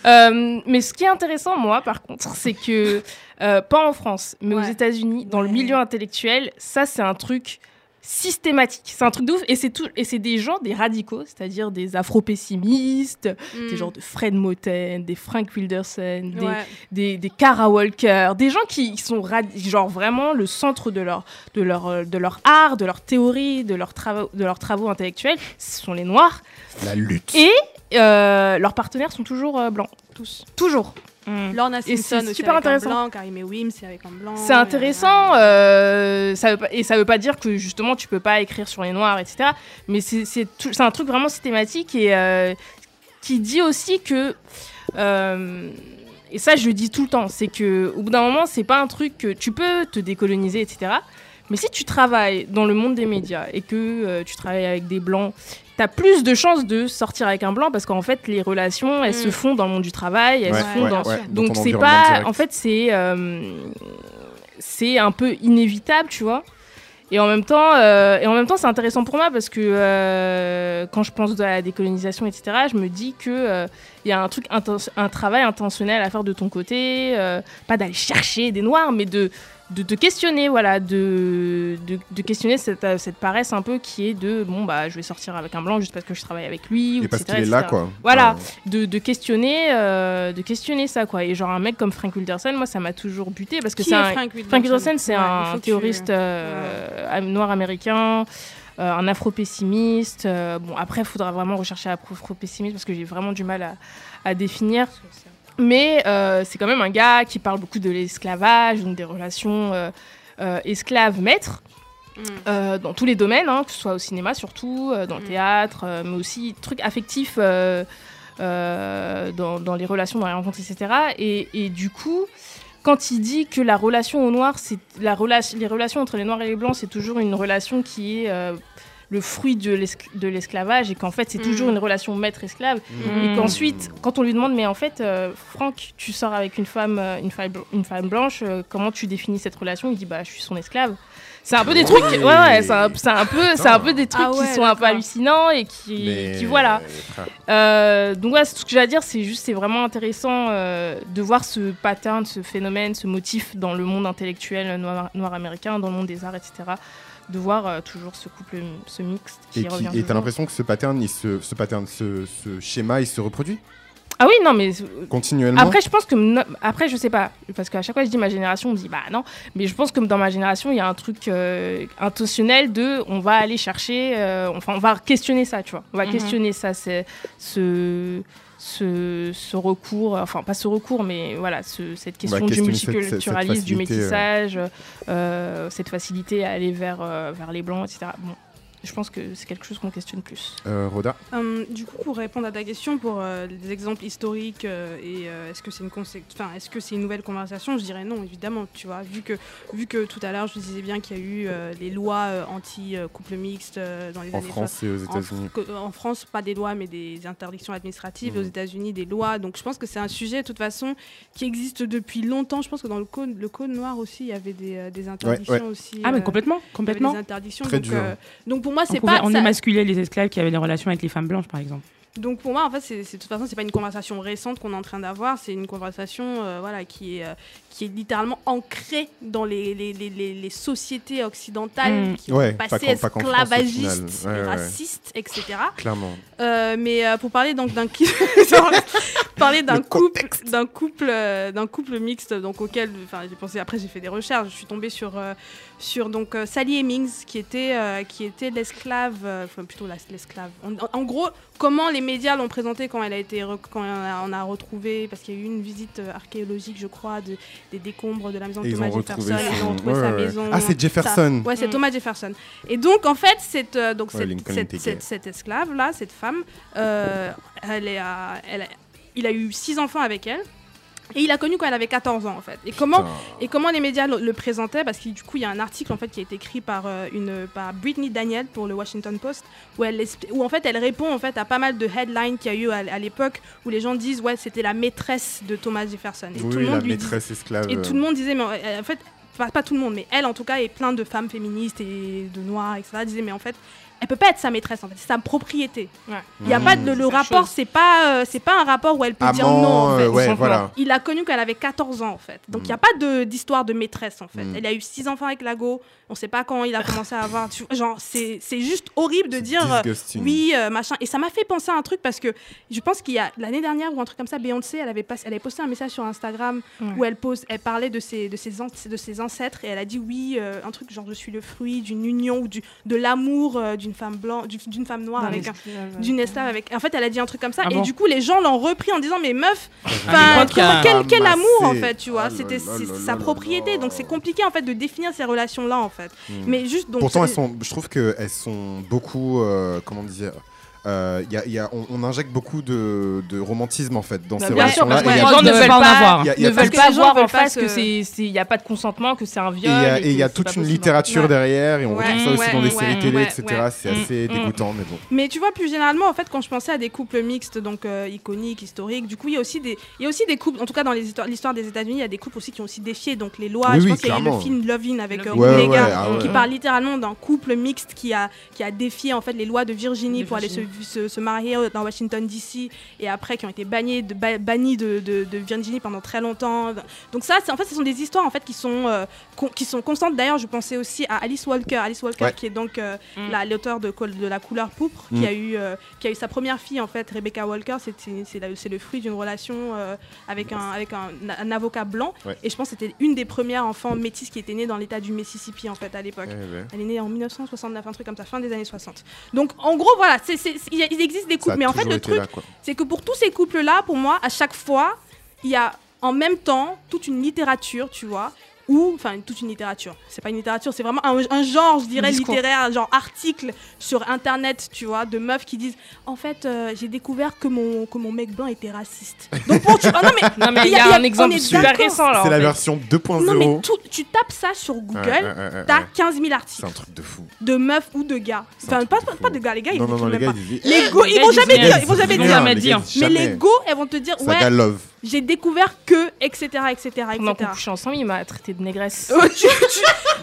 Euh, mais ce qui est intéressant, moi, par contre, c'est que, euh, pas en France, mais aux. États-Unis, dans le milieu intellectuel, ça, c'est un truc systématique. C'est un truc de ouf. Et c'est tout, et c'est des gens, des radicaux, c'est-à-dire des afro-pessimistes, Mm. des gens de Fred Moten, des Frank Wilderson, des, Ouais. des, des Kara Walker, des gens qui sont rad- genre vraiment le centre de leur, de, leur, euh, de leur art, de leur théorie, de leurs travaux, de leurs travaux intellectuels. Ce sont les Noirs. La lutte. Et euh, leurs partenaires sont toujours euh, blancs. Tous. Toujours. Mm. Lorna Et Simpson aussi super avec intéressant. un blanc, Karim Wims c'est avec un blanc. C'est intéressant, euh, ça veut pas- et ça veut pas dire que justement tu peux pas écrire sur les noirs, etc. Mais c'est un truc vraiment systématique et euh, qui dit aussi que. euh, et ça, je le dis tout le temps, c'est que au bout d'un moment, c'est pas un truc que tu peux te décoloniser, etc. Mais si tu travailles dans le monde des médias et que euh, tu travailles avec des blancs, tu as plus de chances de sortir avec un blanc parce qu'en fait, les relations, elles Mm. se font dans le monde du travail, elles Ouais, se font ouais, dans, ouais, donc c'est pas, direct. en fait c'est euh, c'est un peu inévitable, tu vois. Et en même temps, euh, et en même temps, c'est intéressant pour moi parce que euh, quand je pense à la décolonisation, etc., je me dis que euh, il y a un truc, un travail intentionnel à faire de ton côté, euh, pas d'aller chercher des noirs, mais de de te questionner, voilà, de, de, de questionner cette, euh, cette paresse un peu qui est de bon bah je vais sortir avec un blanc juste parce que je travaille avec lui, ou Et parce qu'il est là, quoi. Voilà. Ouais. de, de questionner euh, de questionner ça quoi et genre un mec comme Frank Wilderson moi ça m'a toujours buté parce que c'est est un Frank Wilderson c'est Ouais, un tu- théoriste euh, noir américain euh, un afro-pessimiste euh, bon après il faudra vraiment rechercher afro-pessimiste parce que j'ai vraiment du mal à, à définir mais euh, c'est quand même un gars qui parle beaucoup de l'esclavage donc des relations euh, euh, esclaves-maîtres Mm. dans tous les domaines, hein, que ce soit au cinéma surtout, dans le Mm. théâtre, mais aussi trucs affectifs dans, dans les relations, dans les rencontres, etc. Et, et du coup, quand il dit que la relation aux Noirs, c'est la relation, les relations entre les Noirs et les Blancs, c'est toujours une relation qui est le fruit de l'escl- de l'esclavage et qu'en fait c'est Mm. toujours une relation maître-esclave. Mm. et qu'ensuite quand on lui demande mais en fait euh, Franck tu sors avec une femme euh, une femme, une femme blanche euh, comment tu définis cette relation? Il dit bah je suis son esclave. C'est un peu des trucs ouais ouais c'est un, c'est un peu c'est un peu des trucs Ah ouais, qui sont un peu hallucinants et qui, Mais- qui voilà. euh, donc voilà, ce que j'ai à dire, c'est juste, c'est vraiment intéressant euh, de voir ce pattern, ce phénomène, ce motif dans le monde intellectuel noir, noir américain, dans le monde des arts, etc. De voir euh, toujours ce couple, ce mixte qui Et qui- revient et t'as l'impression que ce pattern, il se, ce pattern, ce, ce schéma, il se reproduit? Ah oui, non, mais continuellement? Après, je pense que. no- Après, je sais pas. Parce qu'à chaque fois que je dis ma génération, on me dit bah non. Mais je pense que dans ma génération, il y a un truc euh, intentionnel de. On va aller chercher. euh, enfin, on va questionner ça, tu vois. On va Mhm. questionner ça, c'est ce. Ce, ce recours, enfin pas ce recours, mais voilà, ce- cette question du cette- cette- multiculturalisme, du euh. métissage, euh, cette facilité à aller vers, euh, vers les blancs, etc. Bon, je pense que c'est quelque chose qu'on questionne plus. Euh, Roda Hum, du coup, pour répondre à ta question, pour euh, des exemples historiques euh, et euh, est-ce que c'est une consé- enfin, est-ce que c'est une nouvelle conversation? Je dirais non, évidemment. Tu vois, vu que vu que tout à l'heure je disais bien qu'il y a eu euh, les lois euh, anti-couple mixte euh, dans les En années France et aux États-Unis. en France, pas des lois, mais des interdictions administratives. Mhm. Aux États-Unis, des lois. Donc, je pense que c'est un sujet, de toute façon, qui existe depuis longtemps. Je pense que dans le code, le code noir aussi, il y avait des, euh, des interdictions ouais. aussi. Ah, mais euh, complètement, il y avait complètement. Des interdictions. Très donc, dur. euh, donc, pour moi, On, c'est pas. on ça- émasculait les esclaves qui avaient des relations avec les femmes blanches, par exemple. donc pour moi, en fait, c'est, de toute façon, c'est pas une conversation récente qu'on est en train d'avoir, c'est une conversation euh, voilà, qui, est, euh, qui est littéralement ancrée dans les, les, les, les- les sociétés occidentales Mm. qui Ouais, sont pas passées esclavagistes, ouais, ouais. racistes, etc. Clairement. Euh, mais euh, pour parler donc d'un parler d'un Le couple d'un couple euh, d'un couple mixte donc auquel enfin j'ai pensé après j'ai fait des recherches je suis tombée sur euh, sur donc euh, Sally Hemings qui était euh, qui était l'esclave euh, enfin plutôt la- l'esclave en, en gros comment les médias l'ont présenté quand elle a été quand on a, on a retrouvé parce qu'il y a eu une visite euh, archéologique je crois de, des décombres de la maison de Thomas Jefferson ils ont retrouvé ouais, sa ouais. maison Ah, c'est Jefferson. ça- ouais, c'est Mm. Thomas Jefferson. Et donc, en fait, cette, euh, donc, Ouais, cette, cette, cette, cette esclave-là, cette femme, euh, elle est à- elle a- il a eu six enfants avec elle. Et il a connu quand elle avait 14 ans en fait. Et comment, et comment les médias le, le présentaient? Parce que du coup, il y a un article en fait qui a été écrit par euh, une par Brittany Daniel pour le Washington Post où elle où en fait elle répond en fait à pas mal de headlines qu'il y a eu à, à l'époque où les gens disent ouais c'était la maîtresse de Thomas Jefferson. Et tout le Oui, la monde lui dit- maîtresse esclave. et tout le monde disait, mais euh, en fait, pas, pas tout le monde, mais elle en tout cas, et plein de femmes féministes et de noirs, etc., disaient, mais en fait, elle peut pas être sa maîtresse, en fait, c'est sa propriété. Ouais. Il y a Mmh. pas de, le C'est sa rapport, c'est pas, euh, c'est pas un rapport où elle peut dire non, en fait. euh, ouais, voilà. Il a connu qu'elle avait 14 ans en fait. Donc il Mm. n'y a pas de- d'histoire de maîtresse en fait. Mm. Elle a eu 6 enfants avec Lago. On sait pas quand il a commencé à avoir. tu Genre c'est c'est juste horrible de dire euh, oui euh, machin. Et ça m'a fait penser à un truc parce que je pense qu'il y a l'année dernière ou un truc comme ça, Beyoncé, elle avait, pas, elle avait posté un message sur Instagram Ouais. où elle pose, elle parlait de ses de ses, an- de ses ancêtres et elle a dit oui euh, un truc genre je suis le fruit d'une union ou du de l'amour euh, d'une femme blanche d'une femme noire avec un esclave. d'une esclave avec. En fait, elle a dit un truc comme ça Ah et bon du coup, les gens l'ont repris en disant mais meuf, mais comment- quel, quel amour en fait, tu vois. Ah C'était sa propriété, donc c'est compliqué en fait de définir ces relations là en fait. Hmm. Mais juste donc. Pourtant, elles sont, je trouve qu'elles sont beaucoup, euh, comment dire, euh, y a- y a- on, on injecte beaucoup de, de romantisme en fait dans Bah, ces bien sûr, relations-là. les a gens ne veulent pas en avoir. Y a- ne veulent voir en pas face se- que c'est c'est- il n'y a pas de consentement, que c'est un et viol. il y a, et il y a toute une littérature Ouais. derrière et on Ouais, retrouve ça aussi ouais, dans des ouais, séries télé, ouais, etc. ouais. C'est assez Mm, dégoûtant, mais bon. Mais tu vois, plus généralement, en fait, quand je pensais à des couples mixtes, donc euh, iconiques, historiques, du coup, il y a aussi des, il y a aussi des couples, en tout cas dans l'histoire des États-Unis, il y a des couples aussi qui ont aussi défié donc les lois. Oui, je oui, pense qu'il y a eu le film Love In avec euh, Love Negga, ah qui parle littéralement d'un couple mixte qui a, qui a défié en fait les lois de Virginie pour aller se, Virginie. se, se marier dans Washington DC et après qui ont été bannis de, ba- bannis de, de, de Virginie pendant très longtemps. Donc ça, c'est en fait, ce sont des histoires en fait qui sont, euh, con- qui sont constantes. D'ailleurs, je pensais aussi à Alice Walker, Alice Walker Ouais. qui est donc euh, Mm. la- l'auteur de, La couleur pourpre, Mm. qui a eu, euh, qui a eu sa première fille en fait, Rebecca Walker. C'est le fruit d'une relation euh, avec un avec un, un avocat blanc. Ouais. Et je pense que c'était une des premières enfants métisses qui était née dans l'État du Mississippi en fait à l'époque. Ouais, ouais. Elle est née en 1969, un truc comme ça, fin des années 60. Donc en gros, voilà, c'est- il existe des couples. Mais en fait, le truc, c'est que pour tous ces couples-là, pour moi, à chaque fois, il y a en même temps toute une littérature, tu vois, ou, enfin, toute une littérature. C'est pas une littérature, c'est vraiment un, un genre, je dirais, discours. littéraire, un genre article sur Internet, tu vois, de meufs qui disent En fait, euh, j'ai découvert que mon, que mon mec blanc était raciste. Donc, pour, tu... ah, non, mais Non, mais il y y a- a a- un exemple on super récent là. C'est la version 2.0. non, mais tout- tu tapes ça sur Google, Ouais, ouais, ouais, ouais, t'as ouais. 15 000 C'est articles un truc de fou. de meufs ou de gars. C'est Enfin, pas, de pas, de gars, les gars, ils Non, non, les gars, ils. Les go, ils vont jamais dire, rien. ils vont jamais dire. Mais les go, elles vont te dire, ouais, j'ai découvert que, etc., etc., Pendant qu'on etc. couchait ensemble, il m'a traité de négresse.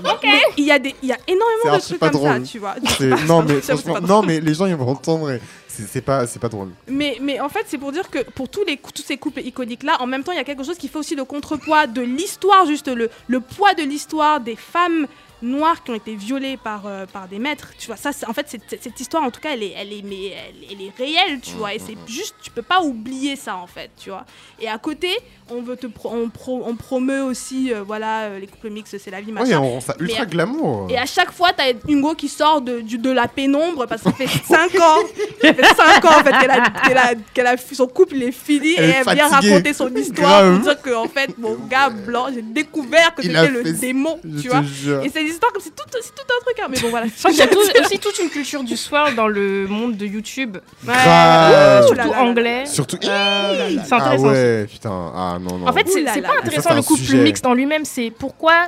Il y a des, il y a énormément de trucs comme ça, tu vois. Non, mais franchement, non, mais les gens ils vont entendre. et C'est pas, c'est pas drôle. Mais, mais en fait, c'est pour dire que pour tous, les, tous ces couples iconiques-là, en même temps, il y a quelque chose qui fait aussi le contrepoids de l'histoire, juste le, le poids de l'histoire des femmes noires qui ont été violées par, euh, par des maîtres. Tu vois, ça, en fait, c'est- cette histoire, en tout cas, elle est, elle est, mais elle, elle est réelle, tu vois. Et c'est juste, tu peux pas oublier ça, en fait, tu vois. Et à côté, on veut te, pro- on, pro- on promeut aussi, euh, voilà, euh, les couples mixtes, c'est la vie, machin. Oui, on ça Mais ultra à- glamour. Et à chaque fois, t'as Hugo qui sort de, du- de la pénombre parce que ça fait 5 ans, ça fait 5 ans en fait qu'elle a, qu'elle a, qu'elle a, son couple il est fini Elle et elle vient raconter son histoire pour dire que en fait mon gars blanc, j'ai découvert que c'était le fait- démon, tu vois. Et une histoire comme c'est tout, c'est tout un truc, hein. mais bon voilà. Je crois qu'il y a tout- aussi toute une culture du soir dans le monde de YouTube, Ouais. Grave. Ouh surtout là là là. anglais. Surtout. Euh, c'est ah intéressant. ouais, putain. Ah non, non. En fait, Ouh c'est là c'est là pas intéressant Ça, c'est le un couple sujet. mixte en lui-même, c'est pourquoi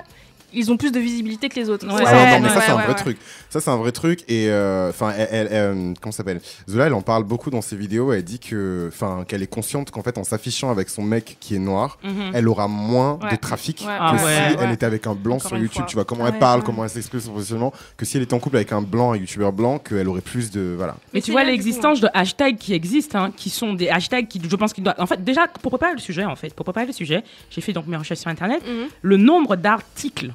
ils ont plus de visibilité que les autres. Ouais. Ah non, mais ça, ouais, c'est un vrai ouais. truc. Ça, c'est un vrai truc. Et euh, enfin, elle, elle- euh, comment ça s'appelle? Zola, elle en parle beaucoup dans ses vidéos. Elle dit que, enfin, qu'elle est consciente qu'en fait, en s'affichant avec son mec qui est noir, Mhm. elle aura moins de trafic Ouais. Ah que si ouais. elle était avec un blanc Encore sur YouTube. fois. Tu vois comment Ouais, elle parle, ouais. comment elle s'exprime son positionnement. Que si elle était en couple avec un blanc, un youtubeur blanc, qu'elle aurait plus de, voilà. Mais tu vois l'existence de hashtags qui existent, hein, qui sont des hashtags qui, je pense, qu'ils doivent. En fait, déjà pour préparer le sujet, en fait, pour préparer le sujet, j'ai fait donc mes recherches sur internet. Mhm. Le nombre d'articles,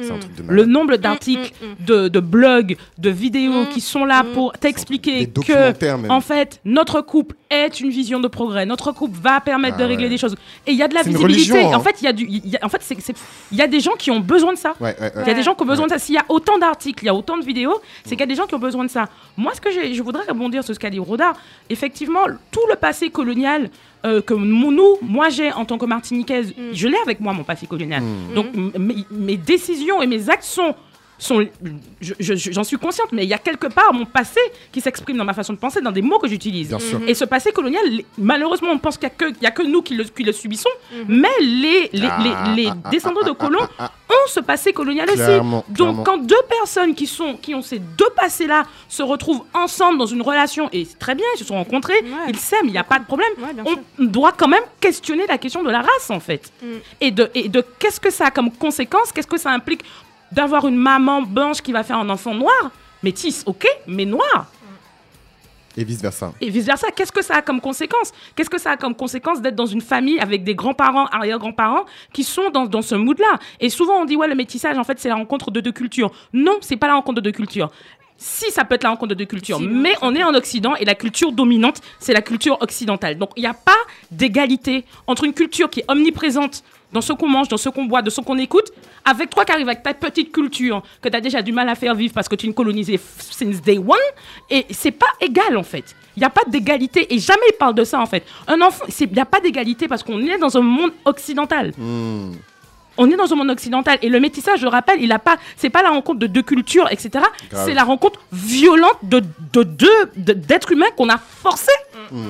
C'est un truc de le nombre d'articles, Mm, mm, mm. de, de blogs, de vidéos Mm. qui sont là Mm. pour t'expliquer que même. en fait, notre couple est une vision de progrès. Notre couple va permettre Ah de régler ouais. des choses. Et il y a de la visibilité. religion, hein. En fait, il y a du, il y a- en fait, c'est, c'est- il y a des gens qui ont besoin de ça. Ouais, ouais, ouais. Il y a des gens qui ont besoin Ouais. de ça. S'il y a autant d'articles, il y a autant de vidéos, c'est qu'il y a des gens qui ont besoin de ça. Moi, ce que je voudrais rebondir sur ce qu'a dit Roda, effectivement, tout le passé colonial euh, que nous, moi j'ai en tant que Martiniquaise, Mm. je l'ai avec moi mon passé colonial. Mm. Donc mes, mes et mes actes sont sont, je- je- je- j'en suis consciente, mais il y a quelque part mon passé qui s'exprime dans ma façon de penser, dans des mots que j'utilise. Et ce passé colonial, malheureusement, on pense qu'il n'y a, que- il y a que nous qui le, qui le subissons, Mhm. mais les, les, Ah, les, les ah, ah, descendants ah, de colons ont ce passé colonial aussi. Donc clairement. quand deux personnes qui, sont, qui ont ces deux passés-là se retrouvent ensemble dans une relation, et c'est très bien, ils se sont rencontrés, Ouais. ils s'aiment, il n'y a pas de problème, Ouais, bien sûr. on doit quand même questionner la question de la race en fait. Mm. Et de, et de qu'est-ce que ça a comme conséquence, qu'est-ce que ça implique d'avoir une maman blanche qui va faire un enfant noir, métis, ok, mais noir. Et vice versa. Et vice-versa, qu'est-ce que ça a comme conséquence? Qu'est-ce que ça a comme conséquence d'être dans une famille avec des grands-parents, arrière-grands-parents qui sont dans, dans ce mood-là? Et souvent, on dit, ouais, le métissage, en fait, c'est la rencontre de deux cultures. Non, c'est pas la rencontre de deux cultures. Si, ça peut être la rencontre de deux cultures. Si, mais on est en Occident et la culture dominante, c'est la culture occidentale. Donc, il n'y a pas d'égalité entre une culture qui est omniprésente dans ce qu'on mange, dans ce qu'on boit, de ce qu'on écoute, avec toi qui arrives avec ta petite culture que tu as déjà du mal à faire vivre parce que tu ne colonisais f- since day one. Et c'est pas égal, en fait. Il n'y a pas d'égalité. Et jamais il parle de ça, en fait. Un enfant, il n'y a pas d'égalité parce qu'on est dans un monde occidental. Hmm. On est dans un monde occidental et le métissage, je le rappelle, il a pas, c'est pas la rencontre de deux cultures, etc. C'est la rencontre violente de, de deux de- d'êtres humains qu'on a forcés. Hmm.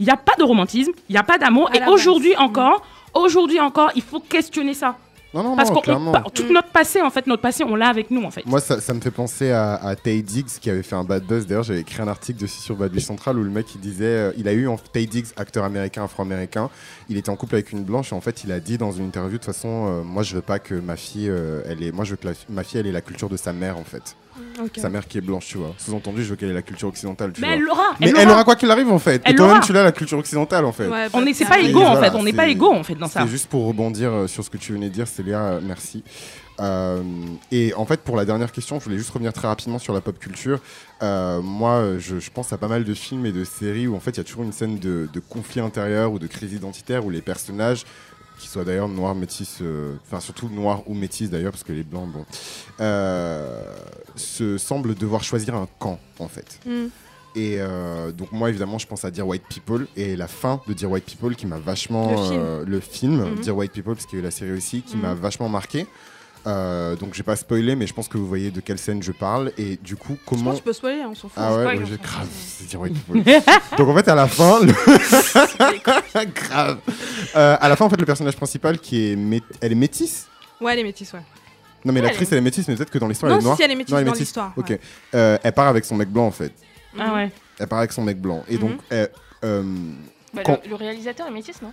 Il n'y a pas de romantisme, il n'y a pas d'amour. Et aujourd'hui encore, aujourd'hui encore, il faut questionner ça. Non, non, Parce non, que clairement. tout notre passé, en fait, notre passé, on l'a avec nous, en fait. Moi, ça, ça me fait penser à, à Tay Diggs qui avait fait un bad buzz. D'ailleurs, j'avais écrit un article dessus sur Bad Central où le mec il disait, euh, il a eu en Tay Diggs, acteur américain, afro-américain. Il était en couple avec une blanche et en fait, il a dit dans une interview de toute façon, euh, moi, je veux pas que ma fille, euh, elle est, moi, je veux que la- ma fille, elle ait la culture de sa mère en fait. Sa mère qui est blanche, tu vois. Sous-entendu, je veux qu'elle ait la culture occidentale, tu Mais vois. elle l'aura. Mais elle aura quoi qu'il arrive en fait. Elle Et toi-même, tu l'as la culture occidentale en fait. Ouais, On bah, est, c'est ça pas égaux, en fait. On n'est pas égaux, en fait, dans ça. C'est juste pour rebondir euh, sur ce que tu venais de dire, Célia, merci. Euh, et en fait, pour la dernière question, je voulais juste revenir très rapidement sur la pop culture. Euh, moi, je, je pense à pas mal de films et de séries où en fait, il y a toujours une scène de, de conflit intérieur ou de crise identitaire où les personnages, qui soient d'ailleurs noirs, métis, euh, enfin surtout noirs ou métis d'ailleurs, parce que les blancs, bon, euh, se semblent devoir choisir un camp en fait. Mm. Et euh, donc moi évidemment je pense à Dear White People et la fin de Dear White People qui m'a vachement Le film. euh, le film Mhm. Dear White People parce qu'il y a eu la série aussi qui Mhm. m'a vachement marqué. Euh, donc je vais pas spoiler mais je pense que vous voyez de quelle scène je parle et du coup Je comment pense que tu peux spoiler, hein, on s'en fout. ah ouais, j'ai grave donc en fait à la fin le- grave Euh, à la fin en fait le personnage principal qui est mé- elle est métisse Ouais, les métis, ouais. non mais Ouais, l'actrice elle est métisse mais peut-être que dans l'histoire elle est noire si elle est métisse Non, elle est dans métisse. l'histoire. ok ouais. Euh, elle part avec son mec blanc en fait Ah ouais. elle part avec son mec blanc et Mhm. donc elle- euh, Bah, Quand- le, le réalisateur est métis, non?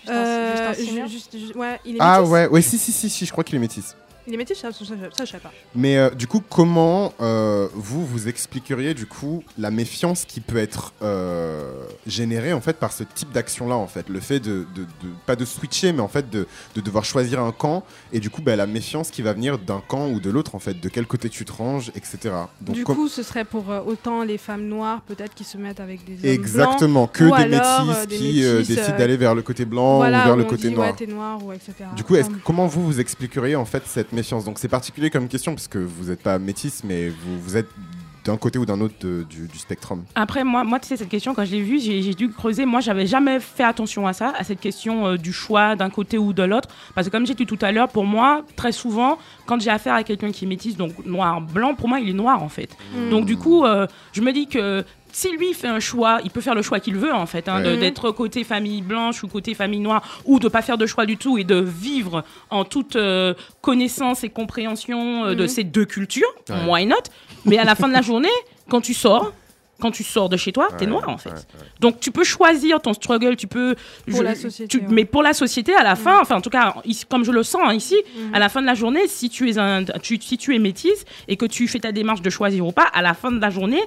Juste un- Euh, ju- ju- ouais, il est Ah métis. ouais, ouais, si, si, si, si, je crois qu'il est métis. Il est métis, ça, ça, ça, ça, je sais pas. Mais euh, du coup, comment euh, vous vous expliqueriez du coup la méfiance qui peut être euh, générée en fait par ce type d'action-là en fait, le fait de, de- de- pas de switcher, mais en fait de, de devoir choisir un camp et du coup bah, la méfiance qui va venir d'un camp ou de l'autre en fait, de quel côté tu te ranges, etc. Donc du coup, ce serait pour euh, autant les femmes noires, peut-être, qui se mettent avec des hommes blancs. exactement que ou des métis qui euh, métis, décident euh, d'aller vers le côté blanc voilà, ou vers le côté dit, noir. Ouais, t'es noir, ou etc. Du coup, comment vous vous expliqueriez en fait cette méfiance Donc c'est particulier comme question parce que vous n'êtes pas métis, mais vous, vous êtes d'un côté ou d'un autre de- du, du spectrum. Après, moi, moi, tu sais, cette question, quand je l'ai vue, j'ai j'ai dû creuser. Moi, j'avais jamais fait attention à ça, à cette question euh, du choix d'un côté ou de l'autre. Parce que, comme j'ai dit tout à l'heure, pour moi, très souvent, quand j'ai affaire à quelqu'un qui est métisse, donc noir, blanc, pour moi, il est noir, en fait. Mm. Donc, du coup, euh, je me dis que si lui fait un choix, il peut faire le choix qu'il veut, en fait, hein, Ouais. d'être côté famille blanche ou côté famille noire, ou de pas faire de choix du tout et de vivre en toute euh, connaissance et compréhension euh, de Mhm. ces deux cultures, Ouais. why not? Mais à la fin de la journée, quand tu sors, quand tu sors de chez toi, t'es noir en fait. ouais, ouais. Donc tu peux choisir ton struggle, tu peux. Pour la société, tu- ouais. Mais pour la société, à la fin, enfin en tout cas, ici, comme je le sens hein, ici, Mhm. à la fin de la journée, si tu es un, tu, si tu es métisse et que tu fais ta démarche de choisir ou pas, à la fin de la journée,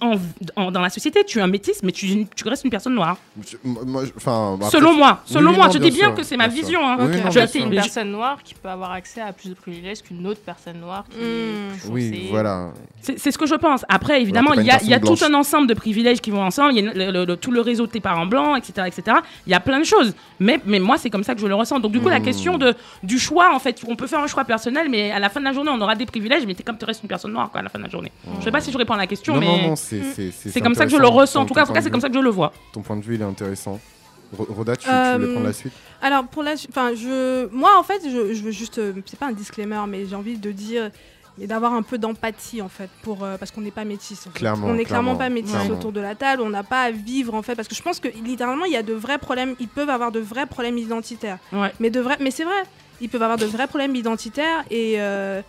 en- en- dans la société, tu es un métisse, mais tu, tu restes une personne noire. Moi, enfin, Selon moi, selon oui, moi, non, je dis bien sûr, que c'est ma sûr. vision. hein. Oui, non, Je- sûr. une personne noire qui peut avoir accès à plus de privilèges qu'une autre personne noire qui est Mm. plus Oui, voilà. C'est ce que je pense. Après, évidemment, il y a, y tout un ensemble de privilèges qui vont ensemble. Il y a le- le- le- tout le réseau de tes parents blancs, etc., etc. Il y a plein de choses. Mais, mais moi, c'est comme ça que je le ressens. Donc, du coup, la Mm. question de, du choix, en fait, on peut faire un choix personnel, mais à la fin de la journée, on aura des privilèges, mais t'es comme tu restes une personne noire, quoi, à la fin de la journée. Je sais pas si je réponds à la question, Non, mais non, non, c'est c'est- c'est comme ça que je le ressens. En tout cas, en ton tout cas, point c'est comme ça que je le vois. Ton point de vue, il est intéressant. Ro- Roda, tu, tu Euh, voulais prendre la suite? Alors pour la, enfin je, moi en fait je, je veux juste, euh, c'est pas un disclaimer mais j'ai envie de dire et d'avoir un peu d'empathie en fait pour euh, parce qu'on n'est pas métis. en fait. Clairement, on n'est clairement, clairement, pas métis clairement. autour de la table. On n'a pas à vivre en fait parce que je pense que littéralement il y a de vrais problèmes. Ils peuvent avoir de vrais problèmes identitaires. Ouais. Mais de vrais, mais c'est vrai. Ils peuvent avoir de vrais problèmes identitaires et euh,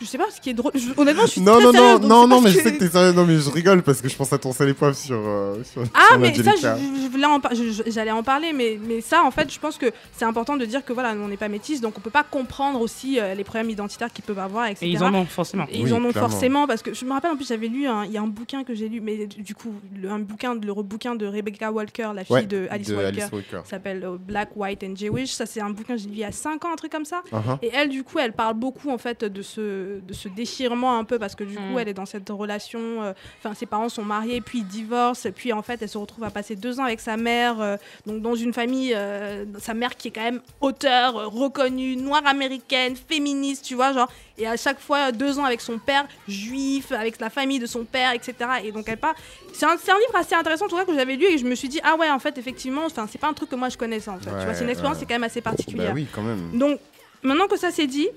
je sais pas ce qui est drôle. Je- honnêtement je suis Non, très non, sérieuse, non, non, non, mais ce je sais que t'es sérieux. Non, mais je rigole parce que je pense à ton sel et poivre sur. euh, sur Ah, sur mais ça, en j'allais en parler, mais, mais ça, en fait, je pense que c'est important de dire que voilà, nous, on n'est pas métis, donc on peut pas comprendre aussi euh, les problèmes identitaires qu'ils peuvent avoir, etc. Et ils en ont forcément. Et ils Oui, en ont clairement. forcément, parce que je me rappelle en plus, j'avais lu, il y a un bouquin que j'ai lu, mais du coup, le, un bouquin, le bouquin de Rebecca Walker, la fille Ouais, de Alice de Walker, Walker. s'appelle euh, Black, White and Jewish. Ça, c'est un bouquin que j'ai lu il y a 5 ans, un truc comme ça. Uh-huh. Et elle, du coup, elle parle beaucoup en fait de ce, de ce déchirement un peu parce que du coup, Mm. elle est dans cette relation. euh, Enfin, ses parents sont mariés, puis ils divorcent, puis en fait, elle se retrouve à passer deux ans avec sa mère, euh, donc dans une famille, euh, sa mère qui est quand même auteure, euh, reconnue, noire américaine, féministe, tu vois, genre. Et à chaque fois, deux ans avec son père, juif, avec la famille de son père, etc. Et donc elle part. C'est un, c'est un livre assez intéressant, en tout cas, que j'avais lu et je me suis dit, ah ouais, en fait, effectivement, enfin, c'est pas un truc que moi je connaissais en fait. tu vois, c'est une expérience ouais. qui est quand même assez particulière. Bah oui, quand même. Donc, maintenant que ça c'est dit,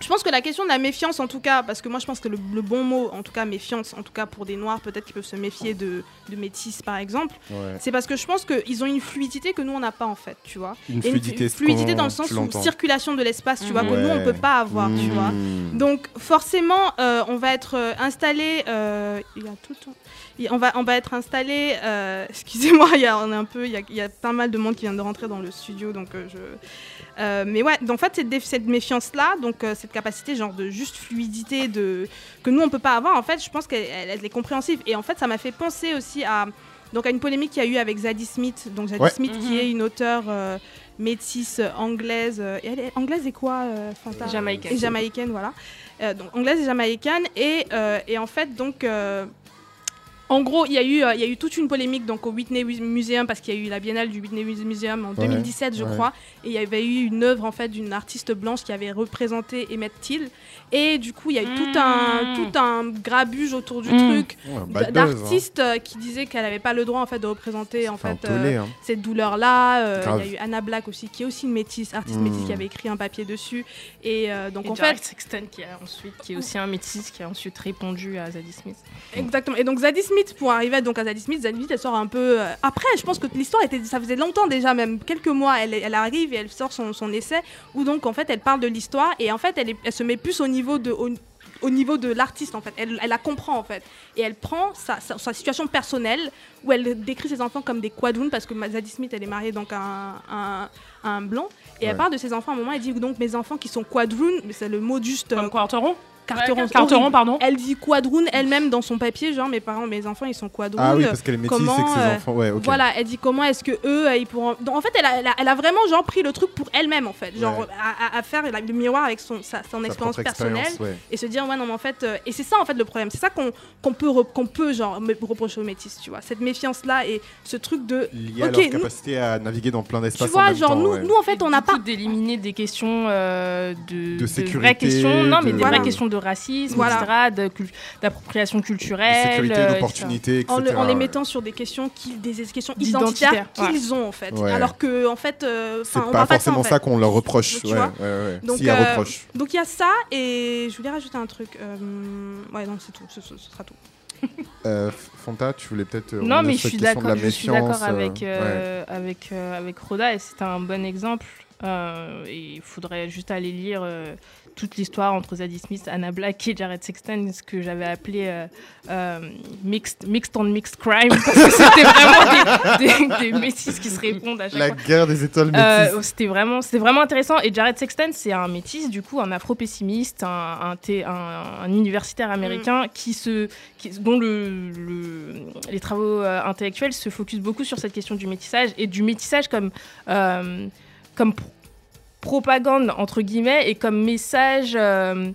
je pense que la question de la méfiance, en tout cas, parce que moi je pense que le, le bon mot, en tout cas méfiance, en tout cas pour des noirs, peut-être qu'ils peuvent se méfier de, de métis par exemple, Ouais. c'est parce que je pense qu'ils ont une fluidité que nous on n'a pas en fait, tu vois. Une Et fluidité, fu- fluidité dans le sens où circulation de l'espace, tu vois, que nous on peut pas avoir, tu vois. Mmh. Donc forcément, euh, on va être euh, installé. euh, il y a tout. On va, on va être installé. euh, Excusez-moi, il y a, on est un peu, il y a, il y a pas mal de monde qui vient de rentrer dans le studio, donc euh, je. euh, mais ouais, donc, en fait, cette, cette méfiance-là, donc euh, cette capacité genre de juste fluidité de que nous on peut pas avoir, en fait, je pense qu'elle elle- elle est compréhensive. Et en fait, ça m'a fait penser aussi à donc à une polémique qu'il y a eu avec Zadie Smith. Donc Zadie Ouais. Smith, qui Mhm. est une auteure euh, métisse anglaise. euh, et elle est anglaise et quoi, euh, Fanta? Jamaïcaine. Et jamaïcaine, voilà. Euh, donc anglaise et jamaïcaine. Et, euh, et en fait, donc. En gros, il y, a eu, euh, il y a eu toute une polémique donc, au Whitney Mu- Museum parce qu'il y a eu la biennale du Whitney Museum en 2017, je ouais. crois. Et il y avait eu une œuvre en fait d'une artiste blanche qui avait représenté Emmett Till. Et du coup, il y a eu tout, un, Mm. tout un grabuge autour du Mm. truc Ouais, hein. d'artistes euh, qui disaient qu'elle n'avait pas le droit en fait de représenter en un fait tollé, euh, hein. cette douleur-là. Euh. Il y a eu Anna Black aussi, qui est aussi une métisse, artiste Mm. métisse, qui avait écrit un papier dessus. Et euh, donc Et en Jarrett fait, Sexton qui a ensuite qui est aussi un métis qui a ensuite répondu à Zadie Smith. exactement. Et donc Zadie Smith, pour arriver donc à Zadie Smith, Zadie Smith, elle sort un peu. euh, Après, je pense que l'histoire était, ça faisait longtemps déjà, même quelques mois. Elle, elle arrive et elle sort son, son essai où donc en fait elle parle de l'histoire et en fait elle, est- elle se met plus au niveau de au, au niveau de l'artiste en fait. Elle, elle la comprend en fait. Et elle prend sa, sa, sa situation personnelle où elle décrit ses enfants comme des quadroons parce que Zadie Smith elle est mariée donc à un, un- à un blanc. Et Ouais. elle parle de ses enfants à un moment, elle dit donc mes enfants qui sont quadroons, mais c'est le mot juste. euh, Comme quarteron? Carteron, Ouais, Carteron, horrible. pardon. Elle dit quadroon elle-même dans son papier, genre mes parents, mes enfants, ils sont quadroon. Ah oui, parce qu'elle est métisse et que comment, ses euh, enfants. Ouais, ok. Voilà, elle dit comment est-ce que eux, euh, ils pourront. Donc, en fait, elle a, elle, a, elle a vraiment genre pris le truc pour elle-même en fait, genre Ouais. à, à- à faire le miroir avec son sa, son Sa expérience personnelle ouais. et se dire ouais non mais en fait euh, et c'est ça en fait le problème, c'est ça qu'on qu'on peut re- qu'on peut genre reprocher aux métis, tu vois, cette méfiance là et ce truc de Lié à Ok, leur nous- capacité à naviguer dans plein tu d'espaces en vois même genre temps, nous ouais. nous en fait on n'a pas d'éliminer des questions euh, de, De sécurité, vraies questions, non mais de- des Voilà. vraies questions de racisme, Voilà. etc., de d'appropriation De culturelle, sécurité, euh, d'opportunité, etc. en, le- en les mettant sur des questions qui des questions identitaires qu'ils ont en fait, Ouais. alors que en fait euh, C'est pas pas de ça, forcément en ça, qu'on leur reproche. Tu ouais, vois ouais, ouais. Donc, S'il y a euh, reproche. Donc il y a ça et je voulais rajouter un truc. euh, ouais non c'est tout, ce, ce- ce sera tout. Euh, Fanta, tu voulais peut-être. euh, Non, mais je suis de d'accord. la Je suis d'accord euh, avec ouais. avec euh, avec Rhoda et c'est un bon exemple. Euh, et il faudrait juste aller lire euh, toute l'histoire entre Zadie Smith, Anna Black et Jared Sexton, ce que j'avais appelé euh, euh, mixed, mixed on mixed crime, parce que c'était vraiment des, des, des métis qui se répondent à chaque La fois. guerre des étoiles Euh, métisses. c'était vraiment, c'était vraiment intéressant. Et Jared Sexton, c'est un métis, du coup, un afro-pessimiste, un, un, thé- un- un universitaire américain qui se, qui- dont le, le- les travaux intellectuels se focusent beaucoup sur cette question du métissage et du métissage comme, euh, comme pro- propagande, entre guillemets, et comme message euh,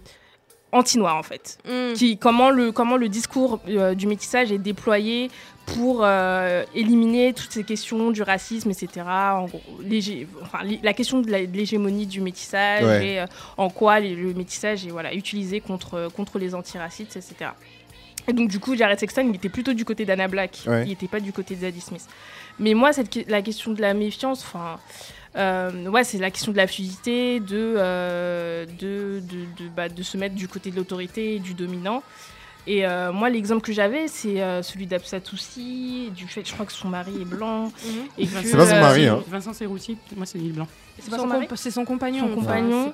anti-noir, en fait qui, comment, le, comment le discours euh, du métissage est déployé pour euh, éliminer toutes ces questions du racisme, etc. En gros, l'hégé- enfin, la question de l'hégémonie du métissage Ouais. et euh, en quoi les- le métissage est voilà, utilisé contre, contre les antiracistes, etc. Et donc, du coup, Jared Sexton, il était plutôt du côté d'Anna Black. Ouais. Il n'était pas du côté de Zadie Smith. Mais moi, cette, la question de la méfiance, enfin. Euh, ouais, c'est la question de la fluidité, de, euh, de, de, de, bah, de se mettre du côté de l'autorité et du dominant. Et euh, moi, l'exemple que j'avais, c'est euh, celui d'Absatoussi, du fait, je crois que son mari est blanc. et que, C'est pas son euh, mari, hein. Vincent Serrouti, moi c'est Lille Blanc. C'est Son compagnon. Son compagnon.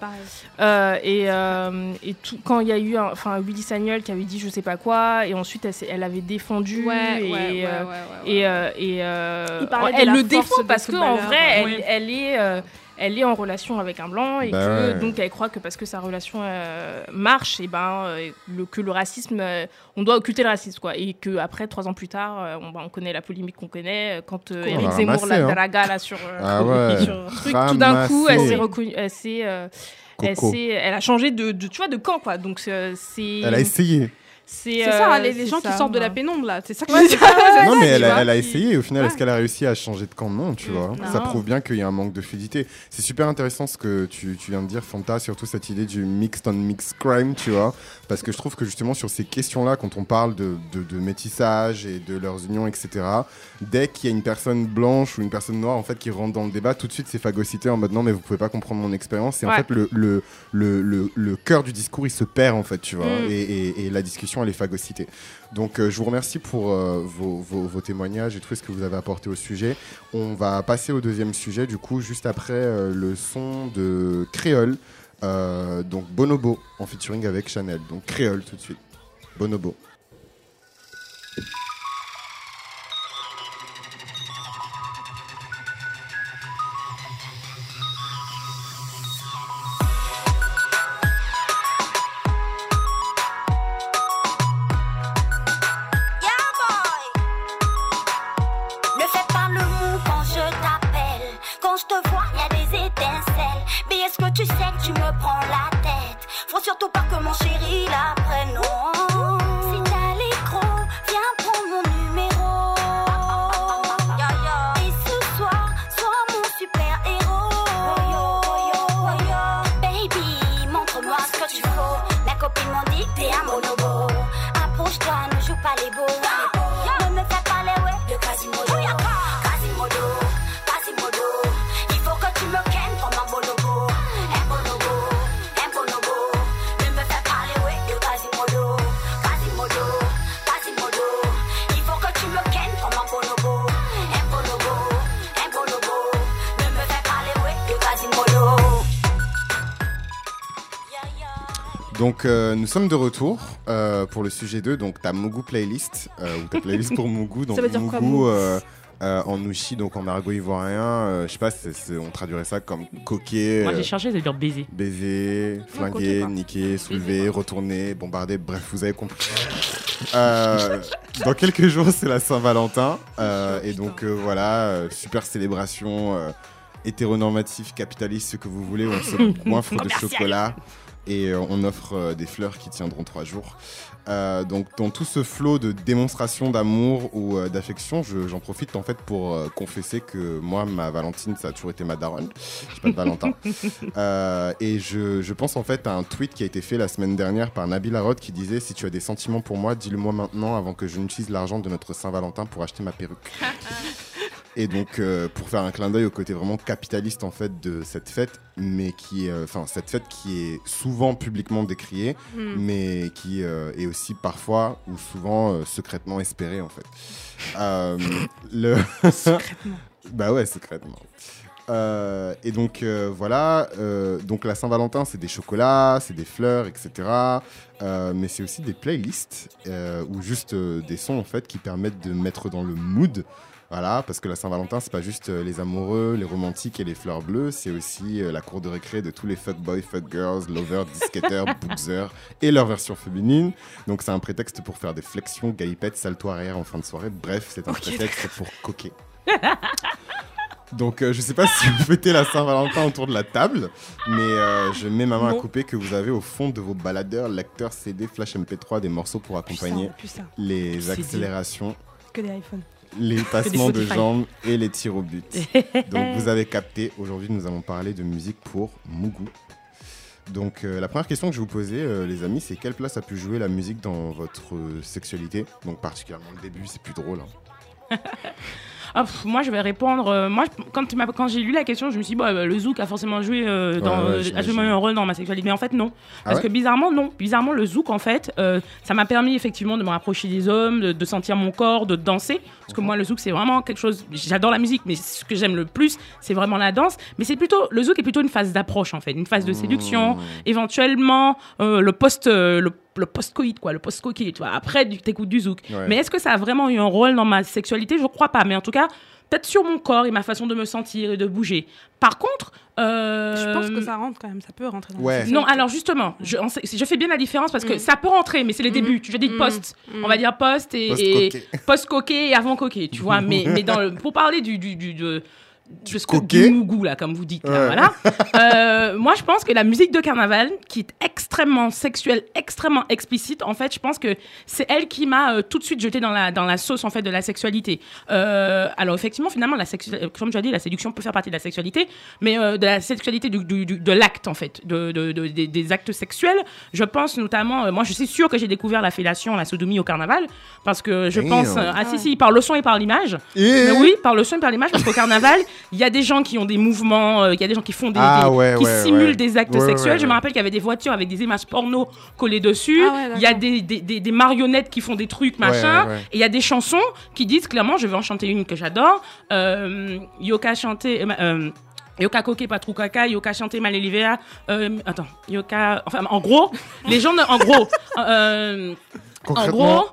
Euh, et, euh, et tout, quand il y a eu enfin Willy Sagnol qui avait dit je sais pas quoi et ensuite elle, avait défendu Ouais, et, ouais, ouais, euh, ouais, ouais, ouais. et, euh, et, euh, Il parlait de elle le défend parce que en footballeurs, vrai elle, elle est euh, elle est en relation avec un blanc et Bah que ouais. donc elle croit que parce que sa relation euh, marche et ben euh, le, que le racisme euh, on doit occulter le racisme quoi et que après trois ans plus tard on, bah, on connaît la polémique qu'on connaît quand Qu'on Eric a Zemmour ramassé, la hein. draga là sur, Ah ouais. sur truc tout d'un coup elle Ramassé. s'est reconnue elle s'est elle, Coco. s'est- elle a changé de, de tu vois de camp quoi donc c'est Elle a essayé. C'est ça, euh, les, les gens ça, qui sortent de la pénombre là, c'est ça que Ouais, je ça, Non, mais elle a, elle essayé. Au final, Ouais. est-ce qu'elle a réussi à changer de camp Non, tu vois. Non. Ça prouve bien qu'il y a un manque de fluidité. C'est super intéressant ce que tu, tu viens de dire, Fanta, surtout cette idée du mixed on mixed crime, tu vois. Parce que je trouve que justement, sur ces questions-là, quand on parle de, de, de métissage et de leurs unions, etc., dès qu'il y a une personne blanche ou une personne noire en fait qui rentre dans le débat, tout de suite c'est phagocyté en mode non, mais vous pouvez pas comprendre mon expérience. Et en fait, le, le, le, le, le cœur du discours il se perd en fait, tu vois. Mm. Et, et, et la discussion elle est phagocytée. Donc euh, je vous remercie pour euh, vos, vos, vos témoignages et tout ce que vous avez apporté au sujet. On va passer au deuxième sujet, du coup, juste après euh, le son de Créole. Euh, donc Bonobo en featuring avec Chanel. Donc Créole tout de suite. Bonobo. Surtout pas que mon chéri la Donc, euh, nous sommes de retour euh, pour le sujet 2. Donc, ta Mugu playlist, euh, ou ta playlist pour Mugu. Donc, Ça veut dire quoi, euh, euh, en Nushi, donc en argot ivoirien. euh, je sais pas, on traduirait ça comme coquer, Moi, j'ai cherché, ça veut dire baiser. baiser, flinguer, niquer, soulever, retourner, bombarder. Bref, vous avez compris. Euh, dans quelques jours, c'est la Saint-Valentin. euh, et donc, euh, voilà, euh, super célébration euh, hétéronormative, capitaliste, ce que vous voulez. On se coinfre de chocolat et euh, on offre euh, des fleurs qui tiendront trois jours. Euh, donc dans tout ce flot de démonstration d'amour ou euh, d'affection, je- j'en profite en fait pour euh, confesser que moi, ma Valentine, ça a toujours été ma daronne. J'ai pas de Valentin. Et je, je pense en fait à un tweet qui a été fait la semaine dernière par Nabil Arod qui disait si tu as des sentiments pour moi, dis-le moi maintenant avant que je n'utilise l'argent de notre Saint-Valentin pour acheter ma perruque. Et donc, euh, pour faire un clin d'œil au côté vraiment capitaliste en fait de cette fête, mais qui, est, euh, enfin, cette fête qui est souvent publiquement décriée, Hmm. mais qui euh, est aussi parfois ou souvent secrètement espérée en fait. Le Secrètement. bah ouais, secrètement. Euh, et donc euh, voilà, euh, donc la Saint-Valentin, c'est des chocolats, c'est des fleurs, etc. Mais c'est aussi des playlists ou juste des sons en fait qui permettent de mettre dans le mood. Voilà, parce que la Saint-Valentin, c'est pas juste euh, les amoureux, les romantiques et les fleurs bleues, c'est aussi euh, la cour de récré de tous les fuckboys, fuckgirls, lovers, disquetteurs, boozers et leur version féminine. Donc c'est un prétexte pour faire des flexions, galipettes, salto arrière en fin de soirée. Bref, c'est un prétexte pour coquer. Donc euh, je sais pas si vous fêtez la Saint-Valentin autour de la table, mais euh, je mets ma main à couper que vous avez au fond de vos baladeurs, lecteurs, CD, flash MP3 des morceaux pour accompagner les accélérations, que des iPhones. Les passements de jambes et les tirs au but. Donc vous avez capté, aujourd'hui nous allons parler de musique pour Mugu. Donc euh, la première question que je vais vous poser euh, les amis, c'est quelle place a pu jouer la musique dans votre euh, sexualité? Donc particulièrement le début, c'est plus drôle. hein. Ah, pff, moi, je vais répondre. euh, moi, quand, j'ai lu la question, je me suis dit, bah, le zouk a forcément joué, euh, dans, Ouais, ouais, euh, a joué un rôle dans ma sexualité. Mais en fait, non. Ah Parce ouais que bizarrement, non. Bizarrement, le zouk, en fait, euh, ça m'a permis effectivement de me rapprocher des hommes, de, de sentir mon corps, de danser. Parce que Mhm. moi, le zouk, c'est vraiment quelque chose. J'adore la musique, mais ce que j'aime le plus, c'est vraiment la danse. Mais c'est plutôt. Le zouk est plutôt une phase d'approche, en fait. Une phase de séduction. Mmh. Éventuellement, le post. le le post-coït, quoi, le post-coquille, tu vois. Après, tu t'écoutes du zouk. Ouais. Mais est-ce que ça a vraiment eu un rôle dans ma sexualité? Je crois pas. Mais en tout cas, peut-être sur mon corps et ma façon de me sentir et de bouger. Par contre, euh, Je pense que ça rentre quand même, ça peut rentrer dans Ouais. non, alors justement, je, fais bien la différence parce que Mm. ça peut rentrer, mais c'est les Mm. débuts. Tu veux dire Mm. post, Mm. on va dire post et Post-coquet. et post-coquet et avant coquet, tu vois. mais mais dans le, pour parler du, du, du de, du mougou là, comme vous dites, là, Ouais. voilà. Euh, moi, je pense que la musique de carnaval, qui est extrêmement sexuelle, extrêmement explicite, en fait, je pense que c'est elle qui m'a euh, tout de suite jeté dans la dans la sauce en fait de la sexualité. Euh, alors effectivement, finalement, la comme tu as dit, la séduction peut faire partie de la sexualité, mais de la sexualité du, du- du- de l'acte en fait, de, de- de- des, actes sexuels. Je pense notamment, moi, je suis sûre que j'ai découvert la fellation, la sodomie au carnaval, parce que je pense, ah si si, par le son et par l'image. Et- oui, par le son et par l'image, parce qu'au carnaval, il y a des gens qui ont des mouvements, euh, il y a des gens qui font des, Ah des- ouais, qui ouais, simulent ouais. des actes Ouais, sexuels. ouais, Je me rappelle qu'il y avait des voitures avec des images porno collées dessus. Ah ouais, il y a des, des, des- des marionnettes qui font des trucs, machin. ouais, ouais. Et il y a des chansons qui disent clairement, je vais en chanter une que j'adore. Euh, Yoka chanter. euh, euh, Yoka Koke Patrou Kaka, Yoka chanter Malelivea. Euh, attends, Yoka. Enfin, en gros, les gens. ne- En gros. euh, en gros,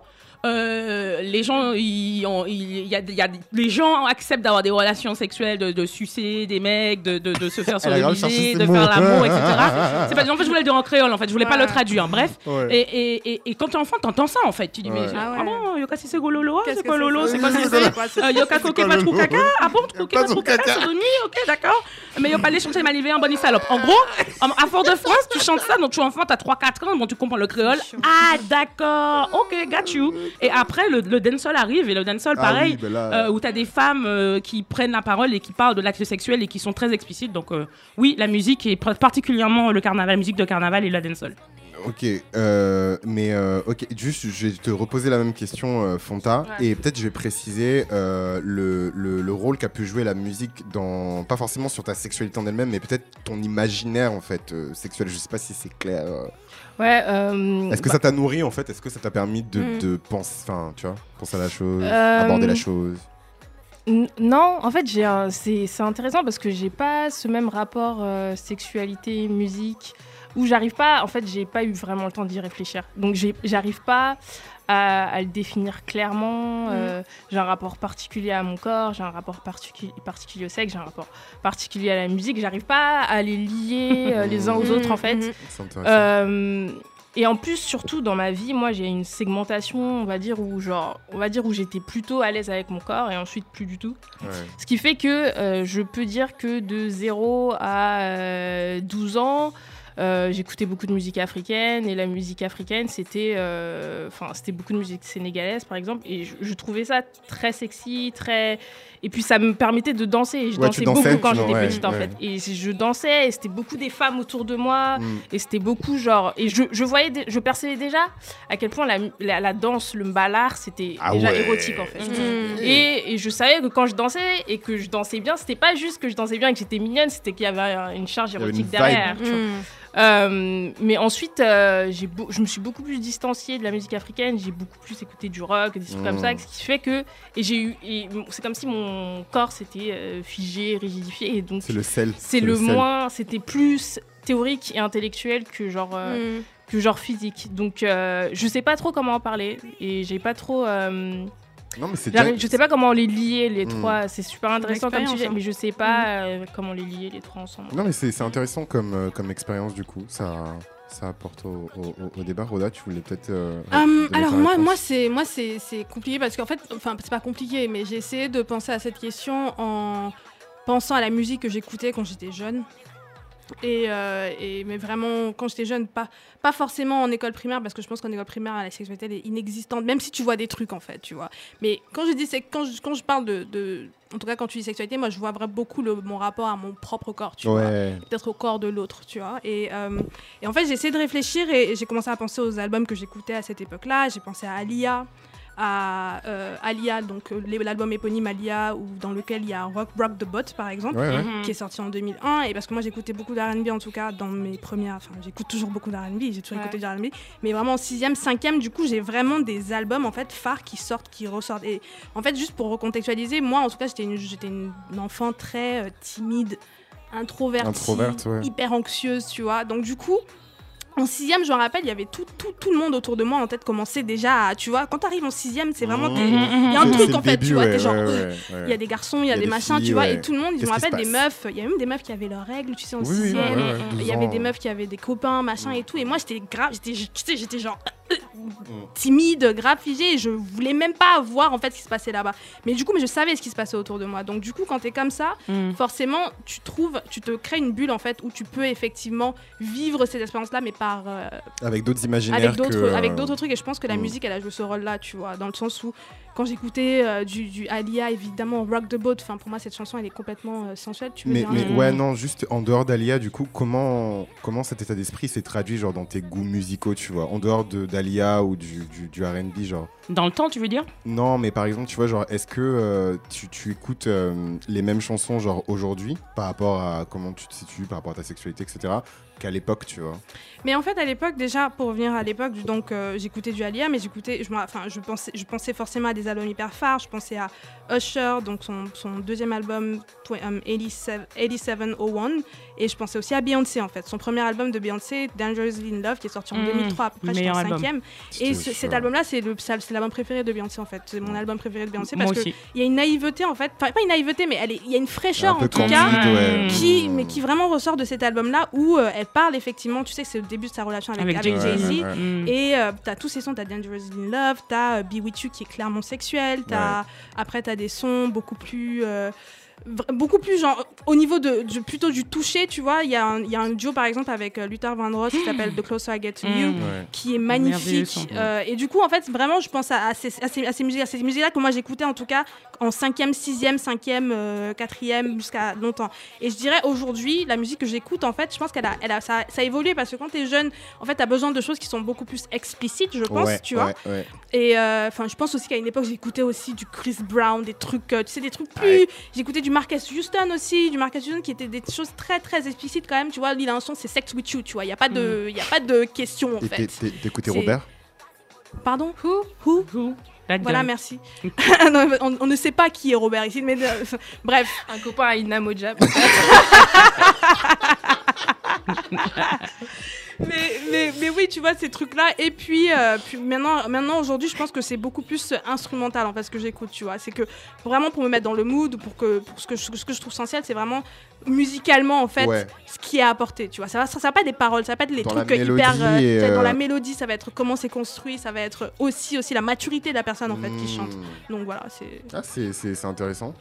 euh, les gens, ils ont- il il y a, y a- les gens acceptent d'avoir des relations sexuelles, de, de sucer des mecs, de, de, de se faire ses de faire l'amour, etc. C'est pas, en fait, je voulais le dire en créole, en fait, je voulais pas Ouais. le traduire. Bref, Ouais. et, et, et, et quand t'es enfant, t'entends ça, en fait. Tu dis, mais Ouais. ah, Ah ouais. bon, Yoka si c'est gololo, Qu'est-ce c'est quoi c'est lolo, c'est quoi C'est c'est quoi, quoi, euh, Yoka C'est coque quoi pas lolo trou caca Ah bon, trou Pas trou caca, sodomie, ok, d'accord. Mais y'a pas les chanter malivé en bonne salope. En gros, à Fort-de-France, tu chantes ça, donc tu es enfant, t'as 3-4 ans, bon, tu comprends le créole. Ah, d'accord, ok, got you. Et après, le, le dancehall arrive, et le dancehall, Ah pareil, oui, ben là- euh, où t'as des femmes euh, qui prennent la parole et qui parlent de l'acte sexuel et qui sont très explicites. Donc, euh, oui, la musique, et particulièrement le carnaval, la musique de carnaval et la dancehall. Ok, euh, mais euh, ok, juste je vais te reposer la même question, euh, Fonta, Ouais. et peut-être je vais préciser euh, le, le- le rôle qu'a pu jouer la musique dans, pas forcément sur ta sexualité en elle-même, mais peut-être ton imaginaire en fait euh, sexuel. Je sais pas si c'est clair. Euh. Ouais. euh, Est-ce que ça t'a nourri en fait? Est-ce que ça t'a permis de, Mm. de penser, enfin, tu vois, penser à la chose, Euh, aborder la chose? N- Non, en fait, un- c'est c'est intéressant parce que j'ai pas ce même rapport euh, sexualité, musique. où j'arrive pas, en fait, j'ai pas eu vraiment le temps d'y réfléchir. Donc, j'arrive pas à, à le définir clairement. euh, j'ai un rapport particulier à mon corps, j'ai un rapport particulier, particulier au sexe, j'ai un rapport particulier à la musique. J'arrive pas à les lier euh, les uns aux autres, en fait. Mhm. Euh, et en plus, surtout dans ma vie, moi j'ai une segmentation, on va dire, où genre, on va dire où j'étais plutôt à l'aise avec mon corps et ensuite plus du tout. Ouais. Ce qui fait que euh, je peux dire que de 0 à euh, 12 ans, euh, j'écoutais beaucoup de musique africaine et la musique africaine c'était euh, enfin c'était beaucoup de musique sénégalaise par exemple et je, je trouvais ça très sexy très et puis ça me permettait de danser et je Ouais, dansais beaucoup quand j'étais ouais, petite en ouais. fait et je dansais et c'était beaucoup des femmes autour de moi Mm. et c'était beaucoup genre et je, je voyais je percevais déjà à quel point la, la, la danse le mbalard c'était Ah déjà ouais. érotique en fait Mhm. et, et je savais que quand je dansais et que je dansais bien, c'était pas juste que je dansais bien et que j'étais mignonne, c'était qu'il y avait une charge une érotique derrière. tu vois. Euh, mais ensuite, euh, beau- je me suis beaucoup plus distanciée de la musique africaine, j'ai beaucoup plus écouté du rock, des trucs comme ça, Mm. ce qui fait que. Et j'ai eu. C'est comme si mon corps s'était euh, figé, rigidifié, et donc C'est le sel. c'est le, sel. moins. C'était plus théorique et intellectuel que genre. euh, Mhm. que genre physique. Donc euh, je sais pas trop comment en parler et j'ai pas trop. Non, mais c'est J'arrive- déjà- Je sais pas comment les lier les Mm. trois. C'est super intéressant comme L'expérience, sujet, hein. mais je sais pas euh, comment les lier les trois ensemble. Non, mais c'est c'est intéressant comme, euh, comme expérience du coup. Ça, ça apporte au, au- au- au débat. Roda, tu voulais peut-être. euh, Hum, donner alors ta moi, réponse moi c'est moi c'est c'est compliqué parce qu'en fait, enfin c'est pas compliqué, mais j'ai essayé de penser à cette question en pensant à la musique que j'écoutais quand j'étais jeune. Et, euh, et- mais vraiment quand j'étais jeune, pas pas forcément en école primaire parce que je pense qu'en école primaire la sexualité elle est inexistante, même si tu vois des trucs en fait, tu vois. Mais quand je dis c'est quand je, quand je parle de, de- en tout cas quand tu dis sexualité, moi je vois vraiment beaucoup le, mon rapport à mon propre corps, tu vois peut-être au corps de l'autre, tu vois. Et, euh, et en fait, j'ai essayé de réfléchir et, et j'ai commencé à penser aux albums que j'écoutais à cette époque-là. J'ai pensé à Alia, à euh, Alia, donc euh, l'album éponyme Alia, où, dans lequel il y a Rock Rock the Bot, par exemple. Ouais, ouais. Mhm. qui est sorti en 2001 et parce que moi j'écoutais beaucoup d'R&B en tout cas dans mes premières enfin j'écoute toujours beaucoup d'R&B j'ai toujours Ouais. écouté du R&B mais vraiment en sixième cinquième du coup j'ai vraiment des albums en fait phares qui sortent qui ressortent et en fait juste pour recontextualiser moi en tout cas j'étais une, j'étais une enfant très euh, timide introvertie Introverte, ouais. hyper anxieuse tu vois donc du coup en sixième, je me rappelle, il y avait tout, tout, tout le monde autour de moi en tête commençait déjà à, tu vois, quand t'arrives en sixième, c'est vraiment, Mmh. t'es- il y a un truc en fait, début, tu vois, ouais, t'es genre, ouais, ouais. il y a des garçons, il y a Il y a des des machins, filles, tu vois, et tout le monde, je me rappelle des meufs, il y a même des meufs qui avaient leurs règles, tu sais, en Oui, sixième. Il 12 y avait des meufs qui avaient des copains, machin et tout. Et moi, j'étais grave, j'étais, tu sais, j'étais genre. Timide, grave figée. Et je voulais même pas voir en fait ce qui se passait là-bas. Mais du coup, mais je savais ce qui se passait autour de moi. Donc du coup, quand t'es comme ça, Mm. forcément, tu trouves, tu te crées une bulle en fait où tu peux effectivement vivre ces expériences-là, mais par euh, Avec d'autres imaginaires. avec d'autres, que, euh, avec d'autres trucs. Et je pense que la mm. musique, elle a joué ce rôle-là, tu vois, dans le sens où quand j'écoutais euh, du, du Alia, évidemment, Rock the Boat. Enfin, pour moi, cette chanson, elle est complètement euh, sensuelle. Tu veux Mais, dire mais Mm. ouais, non, juste en dehors d'Alia, du coup, comment, comment cet état d'esprit s'est traduit genre dans tes goûts musicaux, tu vois? En dehors de d'Alia ou du, du, du RB, genre Dans le temps, tu veux dire? Non, mais par exemple, tu vois, genre, est-ce que euh, tu, tu écoutes euh, les mêmes chansons, genre, aujourd'hui, par rapport à comment tu te situes, par rapport à ta sexualité, etc., qu'à l'époque, tu vois? Mais en fait, à l'époque, déjà, pour revenir à l'époque, donc euh, j'écoutais du Alia, mais j'écoutais, je, enfin, je pensais, je pensais forcément à des albums hyper phares. Je pensais à Usher, donc son, son deuxième album, tw- um, 87, 8701, et je pensais aussi à Beyoncé, en fait, son premier album de Beyoncé, Dangerously in Love, qui est sorti en Mmh, 2003, à peu près, j'étais en meilleur album. cinquième. Et ce- cet album-là, c'est le, ça- c'est l'album préféré de Beyoncé, en fait. C'est mon album préféré de Beyoncé parce qu'il y a une naïveté, en fait, enfin, pas une naïveté, mais elle est- il y a une fraîcheur, Un en tout candide, cas ouais. qui, mais qui vraiment ressort de cet album-là où euh, elle parle effectivement, tu sais, que c'est le début de sa relation avec, Avec avec Jay-Z. Jay-Z. Ouais, ouais. Et euh, t'as tous ces sons, t'as Dangerous in Love, t'as euh, Be With You qui est clairement sexuel, t'as après t'as des sons beaucoup plus euh, beaucoup plus genre au niveau de, de- plutôt du toucher, tu vois, il y, a un- il y a un duo par exemple avec euh, Luther Vandross qui s'appelle The Closer I Get to You Mm. Ouais. qui est magnifique. Euh, et du coup, en fait, vraiment, je pense à, à ces, à ces, à ces musiques, à ces musiques-là que moi j'écoutais en tout cas en cinquième, sixième, cinquième, euh, quatrième, jusqu'à longtemps. Et je dirais aujourd'hui, la musique que j'écoute, en fait, je pense qu'elle a, elle a, ça, ça a évolué parce que quand t'es jeune, en fait, t'as besoin de choses qui sont beaucoup plus explicites, je pense, Ouais, tu vois. ouais, ouais. Et euh, enfin, je pense aussi qu'à une époque, j'écoutais aussi du Chris Brown, des trucs, euh, tu sais, des trucs plus. Ouais. J'écoutais du Marcus Houston aussi, du Marcus Houston qui étaient des choses très très explicites quand même. Tu vois, il a un son, c'est Sex with You, tu vois. Il y a pas de, y a pas de question en Et fait. t'écoutais Robert? Pardon? Who? Who? Who? Voilà, merci. Non, on, on ne sait pas qui est Robert ici, mais euh, bref. Un copain à Ina Mojab. Mais, mais, mais oui, tu vois, ces trucs-là. Et puis, euh, puis maintenant, maintenant aujourd'hui, je pense que c'est beaucoup plus instrumental en fait ce que j'écoute, tu vois. C'est que vraiment pour me mettre dans le mood, pour que, pour ce, que je, ce que je trouve essentiel, c'est vraiment musicalement en fait Ouais. ce qui est apporté, tu vois. Ça va, ça, ça va pas être des paroles, ça va pas être les Dans la trucs euh, hyper. mélodie et, tu sais, Dans euh, la mélodie, ça va être comment c'est construit, ça va être aussi, aussi la maturité de la personne en fait qui Hmm. chante. Donc voilà, c'est. Ah, c'est c'est- c'est intéressant.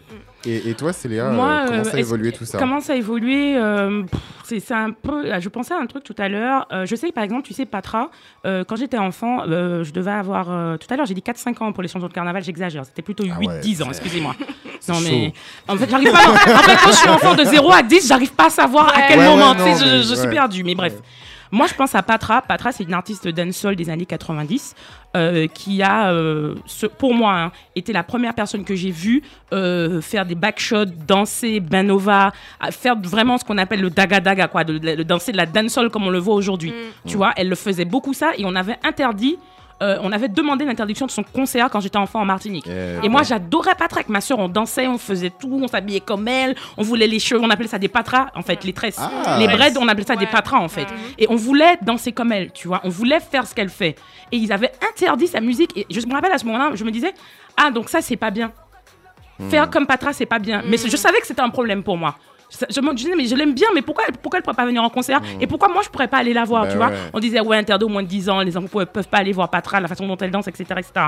Et, et toi, Célia, Moi, euh, comment euh, ça a évolué tout ça? Comment ça a évolué euh, c'est un peu. Je pensais à un truc tout à l'heure. Euh, je sais par exemple, tu sais, Patra, euh, quand j'étais enfant, euh, je devais avoir. euh, tout à l'heure, j'ai dit 4-5 ans pour les chansons de carnaval, j'exagère. C'était plutôt 8-10 Ah ouais, ans, excusez-moi. Non, mais. En fait, j'arrive pas. en fait, quand je suis enfant de 0 à 10, j'arrive pas à savoir à quel Ouais, moment. ouais, tu sais, non, je, je suis ouais. perdue. Mais bref. Moi, je pense à Patra. Patra, c'est une artiste dancehall des années 90 euh, qui a, euh, ce- pour moi, hein, été la première personne que j'ai vue euh, faire des backshots, danser Benova, à faire vraiment ce qu'on appelle le daga daga, quoi, de, de- de danser de la dancehall comme on le voit aujourd'hui. Tu vois, elle le faisait beaucoup ça et on avait interdit. Euh, on avait demandé l'interdiction de son concert quand j'étais enfant en Martinique. Eh, Et moi, j'adorais Patra avec ma soeur. On dansait, on faisait tout, on s'habillait comme elle. On voulait les cheveux, on appelait ça des patras, en fait, les tresses. Ah. Les braids, on appelait ça des patras, en fait. Et on voulait danser comme elle, tu vois. On voulait faire ce qu'elle fait. Et ils avaient interdit sa musique. Et je me rappelle à ce moment-là, je me disais, ah, donc ça, c'est pas bien. Faire comme Patra, c'est pas bien. Mais je savais que c'était un problème pour moi. Je, me disais, mais je l'aime bien, mais pourquoi, elle- pourquoi elle pourrait pas venir en concert Et pourquoi moi, je pourrais pas aller la voir, Bah tu vois. On disait, ouais, interdit au moins de 10 ans, les enfants ne peuvent pas aller voir Patra, la façon dont elle danse, etc. etc.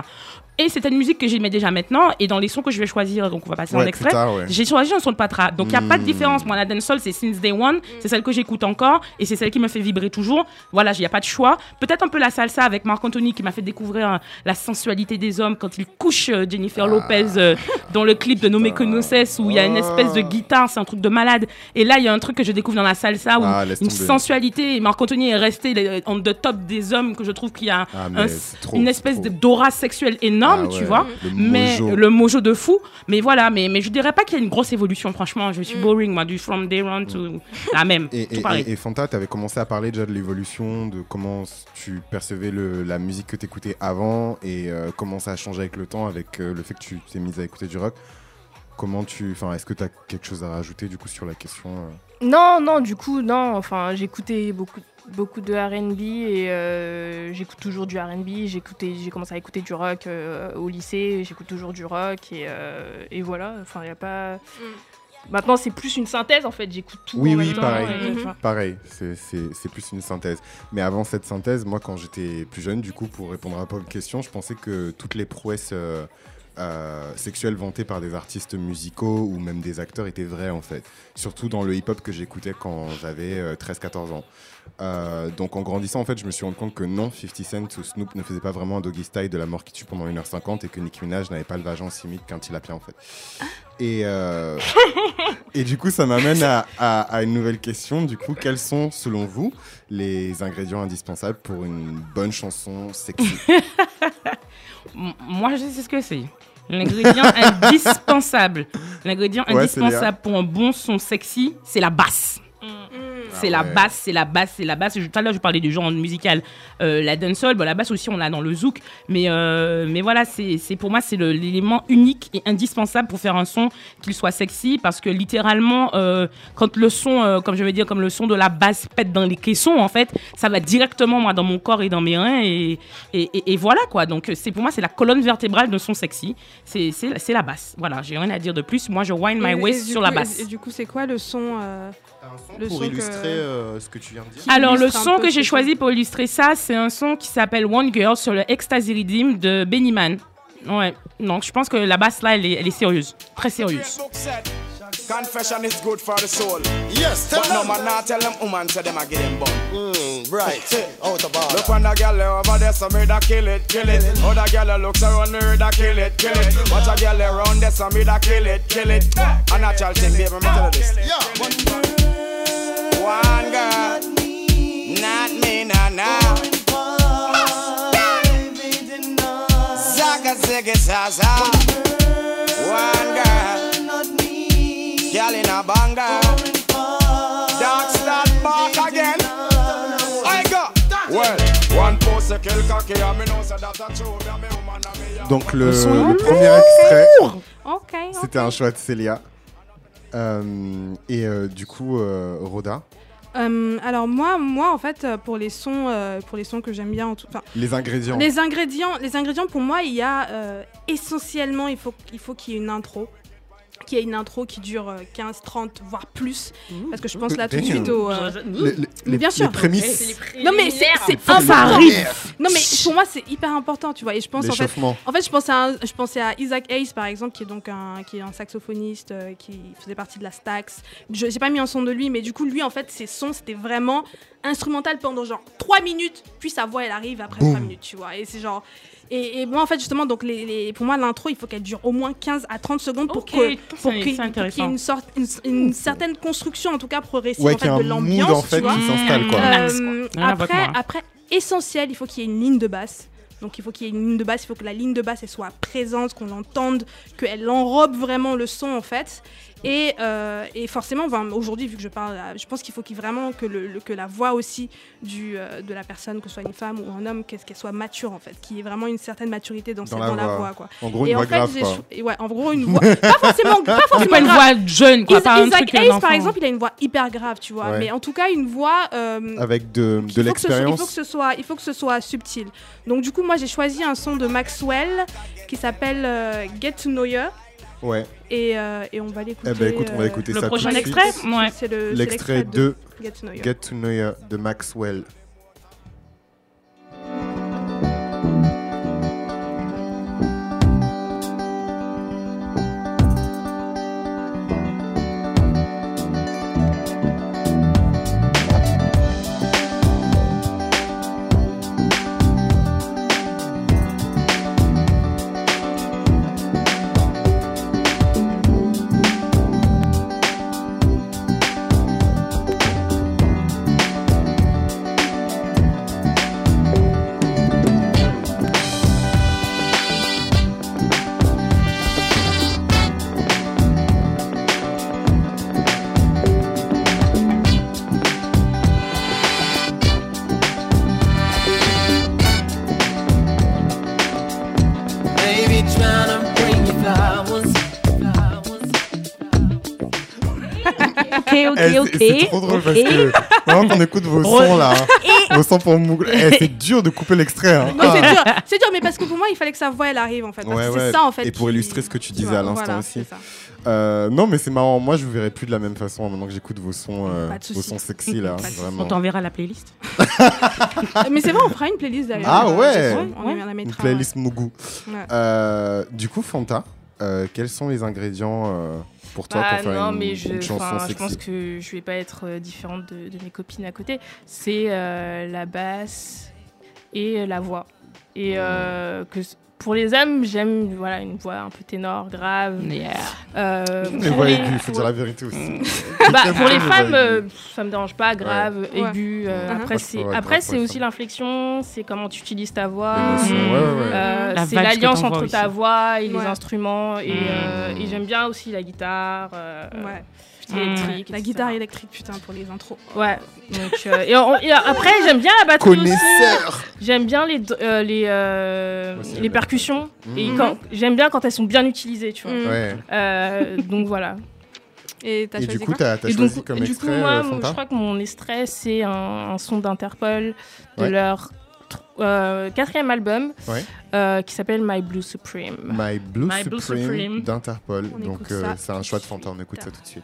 Et c'était une musique que j'aimais déjà maintenant. Et dans les sons que je vais choisir, donc on va passer en Ouais, extrait, ouais. j'ai choisi un son de Patra. Donc il n'y a pas de Mm. différence. Moi, la dancehall, c'est Since Day One. C'est celle que j'écoute encore. Et c'est celle qui me fait vibrer toujours. Voilà, il n'y a pas de choix. Peut-être un peu la salsa avec Marc Anthony qui m'a fait découvrir euh, la sensualité des hommes quand il couche euh, Jennifer Lopez euh, dans le clip de No Me Conoces où il y a une espèce de guitare. C'est un truc de malade. Et là, il y a un truc que je découvre dans la salsa où Ah, une tomber. sensualité. Marc Anthony est resté on the top des hommes que je trouve qu'il y a Ah, un- trop, une espèce de d'aura sexuelle énorme, Ah tu ouais, vois. le mais mojo. le mojo de fou. Mais voilà, mais, mais je dirais pas qu'il y a une grosse évolution, franchement. Je suis boring, moi, du From Day One to la même. Et, tout et, pareil. et- et Fanta, tu avais commencé à parler déjà de l'évolution, de comment tu percevais le- la musique que tu écoutais avant et euh, comment ça a changé avec le temps, avec euh, le fait que tu t'es mise à écouter du rock. Comment tu. Enfin, est-ce que tu as quelque chose à rajouter du coup sur la question euh Non, non, du coup, non. Enfin, j'écoutais beaucoup, beaucoup de R&B et euh, j'écoute toujours du R&B. J'écoutais, j'ai commencé à écouter du rock euh, au lycée. J'écoute toujours du rock et, euh, et voilà. Enfin, il y a pas. Maintenant, c'est plus une synthèse en fait. J'écoute tout. Oui, en oui, même pareil. c'est- c'est c'est plus une synthèse. Mais avant cette synthèse, moi, quand j'étais plus jeune, du coup, pour répondre à votre question, je pensais que toutes les prouesses euh, euh, sexuelles vantées par des artistes musicaux ou même des acteurs étaient vraies, en fait. Surtout dans le hip-hop que j'écoutais quand j'avais euh, 13-14 ans. Euh, donc en grandissant, en fait, je me suis rendu compte que non, 50 Cent ou Snoop ne faisait pas vraiment un doggy style de la mort qui tue pendant 1h50 et que Nicki Minaj n'avait pas le vagin mythe qu'un tilapia, en fait. Et, euh, et du coup, ça m'amène à, à- à une nouvelle question. Du coup, quels sont, selon vous, les ingrédients indispensables pour une bonne chanson sexy? Moi, je sais ce que c'est. L'ingrédient indispensable. L'ingrédient Ouais, indispensable pour un bon son sexy, c'est la basse. C'est la Ah basse, c'est la basse, c'est la basse. Je- Tout à l'heure, je parlais du genre musical, euh, la dancehall. Bon, la basse aussi, on l'a dans le zouk. Mais, euh, mais voilà, c'est c'est- pour moi, c'est le- l'élément unique et indispensable pour faire un son qu'il soit sexy. Parce que littéralement, euh, quand le son, euh, comme je vais dire, comme le son de la basse pète dans les caissons, en fait, ça va directement, moi, dans mon corps et dans mes reins. Et, et, et- et voilà, quoi. Donc, c'est pour moi, c'est la colonne vertébrale de son sexy. C'est c'est- c'est la basse. Voilà, j'ai rien à dire de plus. Moi, je wind my waist sur coup- la basse. Et, du coup, c'est quoi le son euh, Le pour son que- illustrer euh, ce que tu viens de dire. Alors, le son que j'ai choisi pour illustrer ça, c'est un son qui s'appelle One Girl sur le Ecstasy Redeem de Benny Man. Ouais, donc je pense que la basse là, elle est, elle est sérieuse, très sérieuse. Confession is good for the soul. Yes, tell But no them. man not tell them woman say them a give them bun. Mm, right. Out of order. Look on the girl over there, some me da kill it, kill it. Other girl looks around me da kill it, kill it. Watch a girl around there, some me da kill it, kill it. A natural thing, baby, me tell you this. Yeah. One girl, not me, nah, nah. Zaka ziggy zaza. One girl, girl in a banger. Dark start back again. I go. Well, one post a kill cocky, and me Donc, le, le premier extrait, c'était un choix de Célia. Euh, et euh, du coup, euh, Roda, Euh, alors moi, moi en fait, pour les sons, euh, pour les sons que j'aime bien, en tout, Les ingrédients. les ingrédients, les ingrédients pour moi, il y a euh, essentiellement, il faut, il faut qu'il y ait une intro, qu'il y ait une intro qui dure euh, 15, 30, voire plus, parce que je pense là tout de suite au. euh, Les, les- Mais bien les sûr. prémices. Non mais c'est important. Non mais pour moi c'est hyper important, tu vois. Et je pense en fait, en fait je pensais à, un- je pensais à Isaac Hayes par exemple, qui est donc un, qui est un saxophoniste, euh, qui faisait partie de la Stax. Je j'ai pas mis un son de lui, mais du coup lui en fait ses sons c'était vraiment instrumental pendant genre 3 minutes, puis sa voix elle arrive après Boum. 3 minutes, tu vois. Et c'est genre et, et moi en fait justement donc les, les- pour moi l'intro il faut qu'elle dure au moins 15 à 30 secondes pour que qu'il y ait une sorte une, une certaine construction en tout cas progressive Ouais, en fait de l'ambiance, en tu fait vois. qui s'installe quoi. Euh, après, après, essentiel, il faut qu'il y ait une ligne de basse. Donc il faut qu'il y ait une ligne de basse, il faut que la ligne de basse elle soit présente, qu'on l'entende, qu'elle enrobe vraiment le son en fait. Et, euh, et forcément, enfin, aujourd'hui, vu que je parle, à- je pense qu'il faut qu'il vraiment que, le, le- que la voix aussi du, euh, de la personne, que ce soit une femme ou un homme, qu'est-ce qu'elle soit mature en fait, qu'il y ait vraiment une certaine maturité dans, Dans cette- la dans la voix. quoi. En gros, et une en voix fait, grave quoi. ouais, en gros une voix, pas forcément, pas forcément pas une grave. voix jeune, quoi. Isa- pas un Isaac truc Hayes, d'enfant. par exemple, il a une voix hyper grave, tu vois. Ouais. Mais en tout cas, une voix. euh, Avec de, de faut que ce soit- Il faut que l'expérience. ce soit, il faut que ce soit subtil. Donc du coup, moi, j'ai choisi un son de Maxwell qui s'appelle euh, Get to Know You Ouais. et, euh, et on va l'écouter. Eh ben écoute, on va euh, écouter Le ça prochain tout extrait Ouais. C'est le- L'extrait de Get to Know. Get to Know de Maxwell. C'est- ok. C'est trop drôle parce ok. que vraiment qu'on écoute vos sons là. hein. Vos sons pour Mougl. Eh, c'est dur de couper l'extrait. Hein. Non, c'est dur, c'est dur, mais parce que pour moi, il fallait que sa voix elle arrive en fait. Parce Ouais, que ouais. c'est ça en fait. Et pour qui- illustrer ce que tu disais vois, à l'instant voilà, aussi. c'est ça. Euh, non, mais c'est marrant. Moi, je vous verrai plus de la même façon maintenant que j'écoute vos sons, euh, vos sons sexy là. Vraiment. On t'enverra la playlist. mais c'est vrai, on fera une playlist d'ailleurs. Ah ouais. On, Ouais. la Une playlist Mougou. Euh, du coup, Fanta, euh, quels sont les ingrédients euh, pour toi Bah, pour faire non, une, mais je, une chanson enfin, je pense que je vais pas être euh, différente de, de mes copines à côté. C'est euh, la basse et la voix. Et euh, que pour les hommes, j'aime voilà une voix un peu ténor, grave. Yeah. Euh, pour voix les- aiguës, il faut dire la vérité aussi. bah, pour les femmes, euh, ça me dérange pas, grave, Ouais. aigu. euh, Mhm. Après, c'est après c'est aussi l'inflexion, c'est comment tu utilises ta voix. Ouais. Euh, La c'est l'alliance entre ta voix et les instruments et, Mm. euh, et j'aime bien aussi la guitare euh, Ouais. électrique La guitare électrique, putain, pour les intros. ouais donc euh, et, on- et après j'aime bien la batterie aussi Connaisseur j'aime bien les euh, les euh, les percussions et Mhm. quand j'aime bien quand elles sont bien utilisées tu vois Mm. Ouais. Euh, donc voilà Et t'as Et choisi du coup, t'as t'as et choisi donc, comme du coup, moi, euh, Fanta je crois que mon extrait, c'est un, un son d'Interpol de Ouais. leur tr- euh, quatrième album Ouais. euh, qui s'appelle My Blue Supreme. My Blue My Supreme, Supreme. d'Interpol. On Donc euh, c'est un choix de Fanta, on écoute ça tout de suite.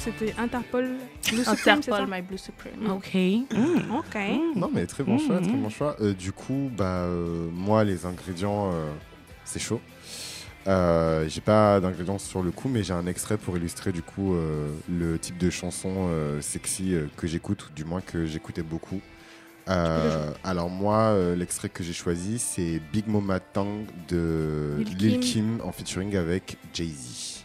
c'était Interpol Blue Supreme, Interpol, My Blue Supreme. Ok. Mm. Ok. Non, mais très bon choix, très bon choix. Euh, du coup, bah, euh, moi, les ingrédients, euh, c'est chaud. Euh, j'ai pas d'ingrédients sur le coup, mais j'ai un extrait pour illustrer du coup euh, le type de chanson euh, sexy euh, que j'écoute, ou du moins que j'écoutais beaucoup. Euh, alors moi, euh, l'extrait que j'ai choisi, c'est Big Mama Tang de Lil' Lil Kim. Kim en featuring avec Jay-Z.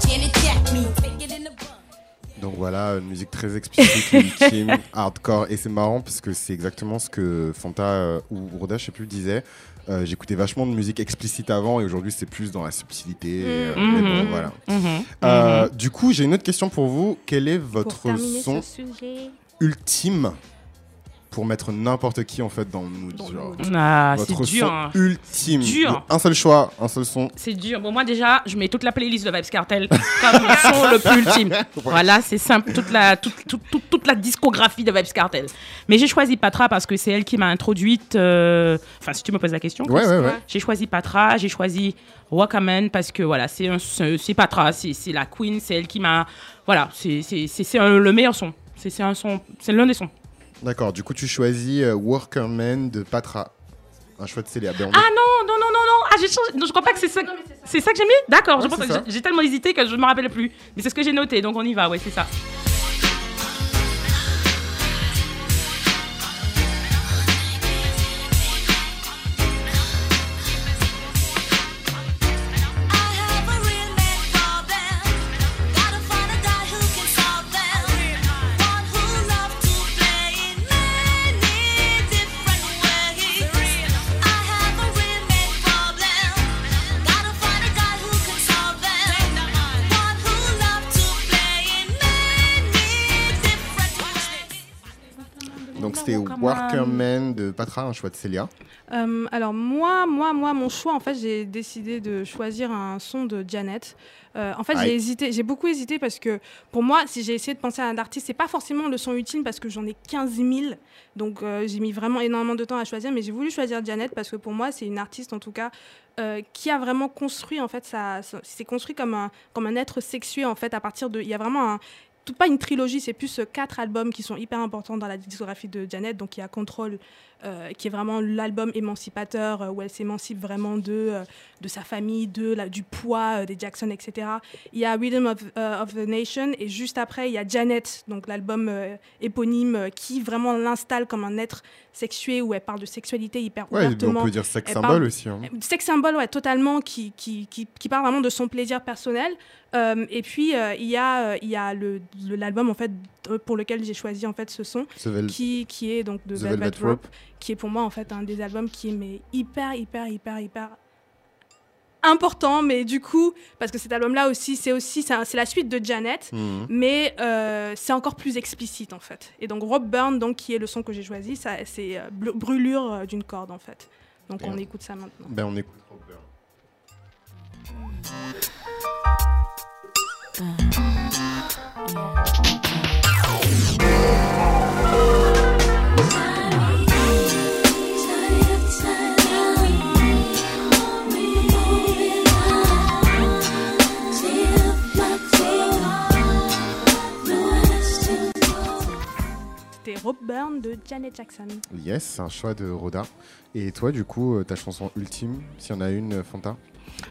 voilà, une musique très explicite, Kim, hardcore. Et c'est marrant parce que c'est exactement ce que Fanta euh, ou Roda, je sais plus, disait. Euh, J'écoutais vachement de musique explicite avant et aujourd'hui c'est plus dans la subtilité. et, euh, mais bon, Mhm. voilà. Mhm. Euh, Du coup, j'ai une autre question pour vous. Quel est votre son ultime? Pour mettre n'importe qui en fait dans le mood genre. Ah, Votre dur. son hein. ultime. Dur. Un seul choix, un seul son. C'est dur. Bon, moi, déjà, je mets toute la playlist de Vibes Cartel comme le son le plus ultime. Voilà, c'est simple. Toute la, toute, toute, toute, toute la discographie de Vibes Cartel. Mais j'ai choisi Patra parce que c'est elle qui m'a introduite. euh, Enfin, si tu me poses la question. Ouais, ouais, ouais. J'ai choisi Patra, j'ai choisi Wakaman parce que voilà, c'est un- c'est c'est Patra, c'est c'est la queen, c'est elle qui m'a. Voilà, c'est c'est- c'est- c'est un- le meilleur son. C'est c'est un son, c'est l'un des sons. D'accord, du coup tu choisis euh, Workerman de Patra. Un choix de Célia. Ben, on Ah non, non, non, non, non, ah j'ai changé. Non, je crois pas que c'est ça. C'est ça que j'ai mis? D'accord, je Ouais, pense c'est que ça. j'ai- j'ai tellement hésité que je me rappelle plus. Mais c'est ce que j'ai noté, donc on y va, ouais, c'est ça. De Patra, un choix de Célia. Euh, alors moi, moi, moi, mon choix, en fait, j'ai décidé de choisir un son de Janet. Euh, en fait, j'ai hésité, j'ai beaucoup hésité parce que pour moi, si j'ai essayé de penser à un artiste, c'est pas forcément le son ultime parce que j'en ai 15 000. Donc euh, j'ai mis vraiment énormément de temps à choisir, mais j'ai voulu choisir Janet parce que pour moi, c'est une artiste en tout cas euh, qui a vraiment construit en fait, ça, ça- c'est construit comme un comme un être sexué en fait à partir de, il y a vraiment un tout pas une trilogie, c'est plus quatre albums qui sont hyper importants dans la discographie de Janet. Donc il y a Control, euh, qui est vraiment l'album émancipateur, euh, où elle s'émancipe vraiment de, euh, de sa famille, de la, du poids des Jackson, etc. Il y a Rhythm of, of the Nation, et juste après, il y a Janet, donc l'album éponyme, qui vraiment l'installe comme un être sexué, où elle parle de sexualité hyper Ouais, ouvertement. on peut dire sex Elle symbol parle- aussi. hein. Sex symbol, ouais, totalement, qui, qui, qui, qui parle vraiment de son plaisir personnel. Et puis, il y a, il y a l'album, en fait, pour lequel j'ai choisi, en fait, ce son, qui, qui est donc de The Velvet, Velvet Rope, Rope. qui est pour moi, en fait, un des albums qui est mais, hyper, hyper, hyper, hyper important. Mais du coup, parce que cet album-là aussi, c'est aussi, c'est un- c'est la suite de Janet. Mhm. Mais euh, c'est encore plus explicite en fait. Et donc Rob Burn, donc qui est le son que j'ai choisi, ça c'est euh, br- brûlure euh, d'une corde en fait. Donc on écoute ça maintenant. Ben on écoute Robert. C'était Rob Burn de Janet Jackson. Yes, c'est un choix de Roda. Et toi, du coup, euh, ta chanson ultime, s'il y en a une, euh, Fanta?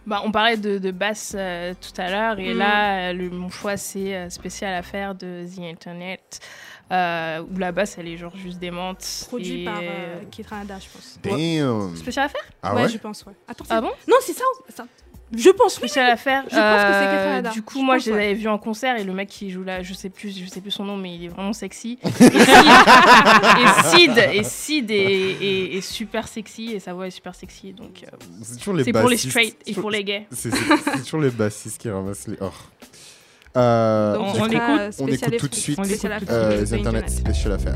Bah, on parlait de, de basse euh, tout à l'heure et Mm. là, le- mon choix c'est euh, spécial affaire de The Internet euh, où la basse elle est genre juste démente. Produit et, par euh, Ranada, je pense. Damn Spécial affaire Ah ouais, ouais? je pense, ouais. Attends, Ah c'est- bon? Non, c'est ça, ça. Je pense, oui. Spécial affaire. Je pense que c'est Euh, Ranada. Du coup, Je moi, pense, je les ouais. avais vus en concert et le mec qui joue là, je sais plus, je sais plus son nom, mais il est vraiment sexy. Et Sid, et Sid, est, est- est super sexy et sa voix est super sexy, donc euh, C'est toujours les c'est pour les straight et pour les gays. C'est toujours les bassistes qui ramassent les or. Euh, Donc, on- écoute On spécial écoute tout de suite euh, les Internet. Special Affair.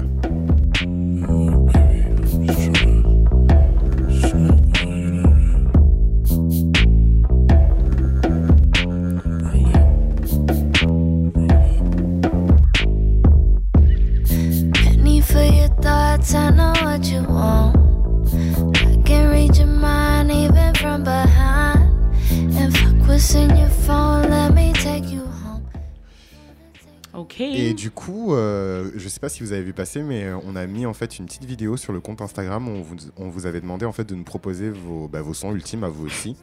Du coup, euh, je sais pas si vous avez vu passer, mais euh, on a mis en fait une petite vidéo sur le compte Instagram où on vous, on vous avait demandé en fait de nous proposer vos, bah, vos sons ultimes à vous aussi.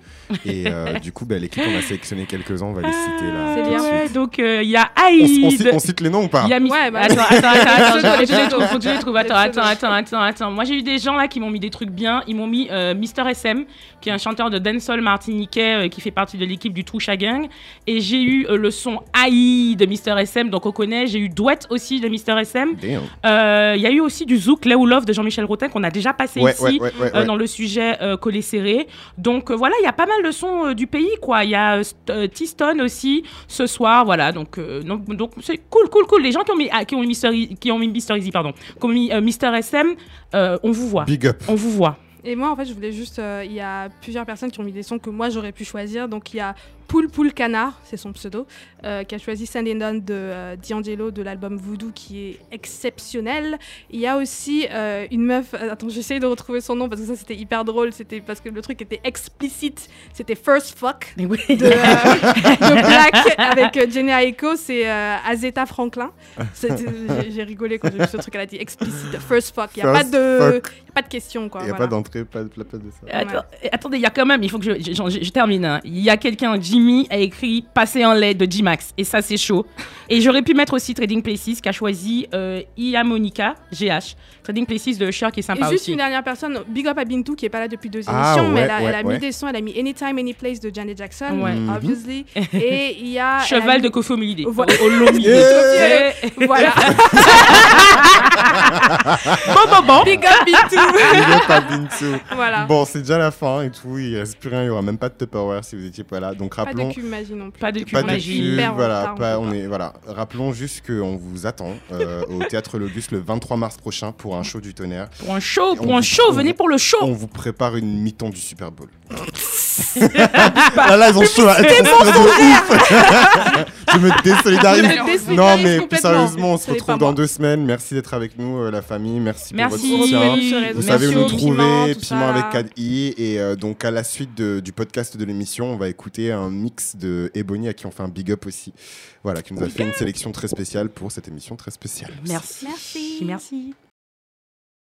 Et euh, du coup, bah, l'équipe, on a sélectionné quelques-uns, on va les citer là. C'est tout de bien. donc euh, il y a On, s- on Aïd. cite, on cite les noms ou pas Il y a mis... Ouais, bah, attends, attends, attends, attends, Les faut que je les pseudos. trouve, faut que je les trouve. Attends, Les attends, pseudos. attends, attends, attends. Moi, j'ai eu des gens là qui m'ont mis des trucs bien. Ils m'ont mis euh, Mister SM, qui est un chanteur de dancehall martiniquais euh, qui fait partie de l'équipe du Troucha Gang. Et j'ai eu euh, le son AI de Mister SM, donc on connaît. J'ai eu Douette aussi de Mister SM. Euh, Il y a eu aussi du Zouk, Léo Love de Jean-Michel Rotin qu'on a déjà passé Ouais, ici ouais, ouais, ouais, euh, dans le sujet euh, collé serré. Donc euh, voilà, il y a pas mal de sons euh, du pays quoi. Il y a St- T-Stone aussi ce soir, voilà. Donc euh, donc donc c'est cool cool cool. Les gens qui ont mis ah, qui ont mis Mister qui ont mis Mister Easy pardon, qui ont mis euh, Mister SM, euh, on vous voit. Big up. On vous voit. Et moi, en fait, je voulais juste. euh, Il y a plusieurs personnes qui ont mis des sons que moi j'aurais pu choisir. Donc il y a Poul Poul Canard, c'est son pseudo, euh, qui a choisi Sand and Down de euh, D'Angelo de l'album Voodoo, qui est exceptionnel. Il y a aussi euh, une meuf. euh, Attends, j'essaye de retrouver son nom parce que ça c'était hyper drôle. C'était parce que le truc était explicite. C'était First Fuck oui. de, euh, de Black avec Jenny Aiko. C'est euh, Azeta Franklin. J'ai rigolé quand j'ai vu ce truc. Elle a dit explicite. First Fuck. Il n'y a, pas de- fuck. y a pas de question. Quoi, Il n'y a voilà. pas d'entrée, pas de pas de ça. Attends, attendez, il y a quand même, il faut que je, je, je- je termine. hein. Il y a quelqu'un, Jimmy, a écrit Passer en lait de G-Max. Et ça, c'est chaud. Et j'aurais pu mettre aussi Trading Places, qui a choisi euh, Ia Monica, GH. Trading Places de Usher, qui est Et sympa juste aussi. une dernière personne, Big Up à Bintou, qui est pas là depuis deux Ah, émissions, mais elle a, ouais, elle a ouais. mis des sons, elle a mis Anytime, Anyplace de Janet Jackson, Ouais. Mhm. obviously. Et il y a. Cheval mis- de Kofi Olomide. Voilà. Au- Olomide. Yeah. Eh, Voilà. Bon, bon, bon. Big Up Bintou. Big up à Bintou. Voilà. Bon, c'est déjà la fin et tout. Il reste plus rien. Il y aura même pas de Tupperware si vous étiez pas là. Donc Pas rappelons. de cul magie non plus. Pas de cul Pas magie. voilà, retard, on pas- pas. est, voilà. Rappelons juste qu'on vous attend euh, au Théâtre Logus le 23 mars prochain pour un show du tonnerre. Pour un show, pour On un show, venez pour le show. On vous prépare une mi-temps du Super Bowl. là, là, ils ont chaud. Ils sont de ouf. Je me désolidarise. Non, mais plus sérieusement, on se retrouve pas dans deux semaines. Merci d'être avec nous, euh, la famille. Merci, Merci. pour votre soutien. Vous savez où nous trouver, Piment, avec 4i. Et euh, donc, à la suite de- du podcast de l'émission, on va écouter un mix de Ebony à qui on fait un big up aussi. Voilà, qui nous a fait une sélection très spéciale pour cette émission très spéciale. Merci. Merci. Merci.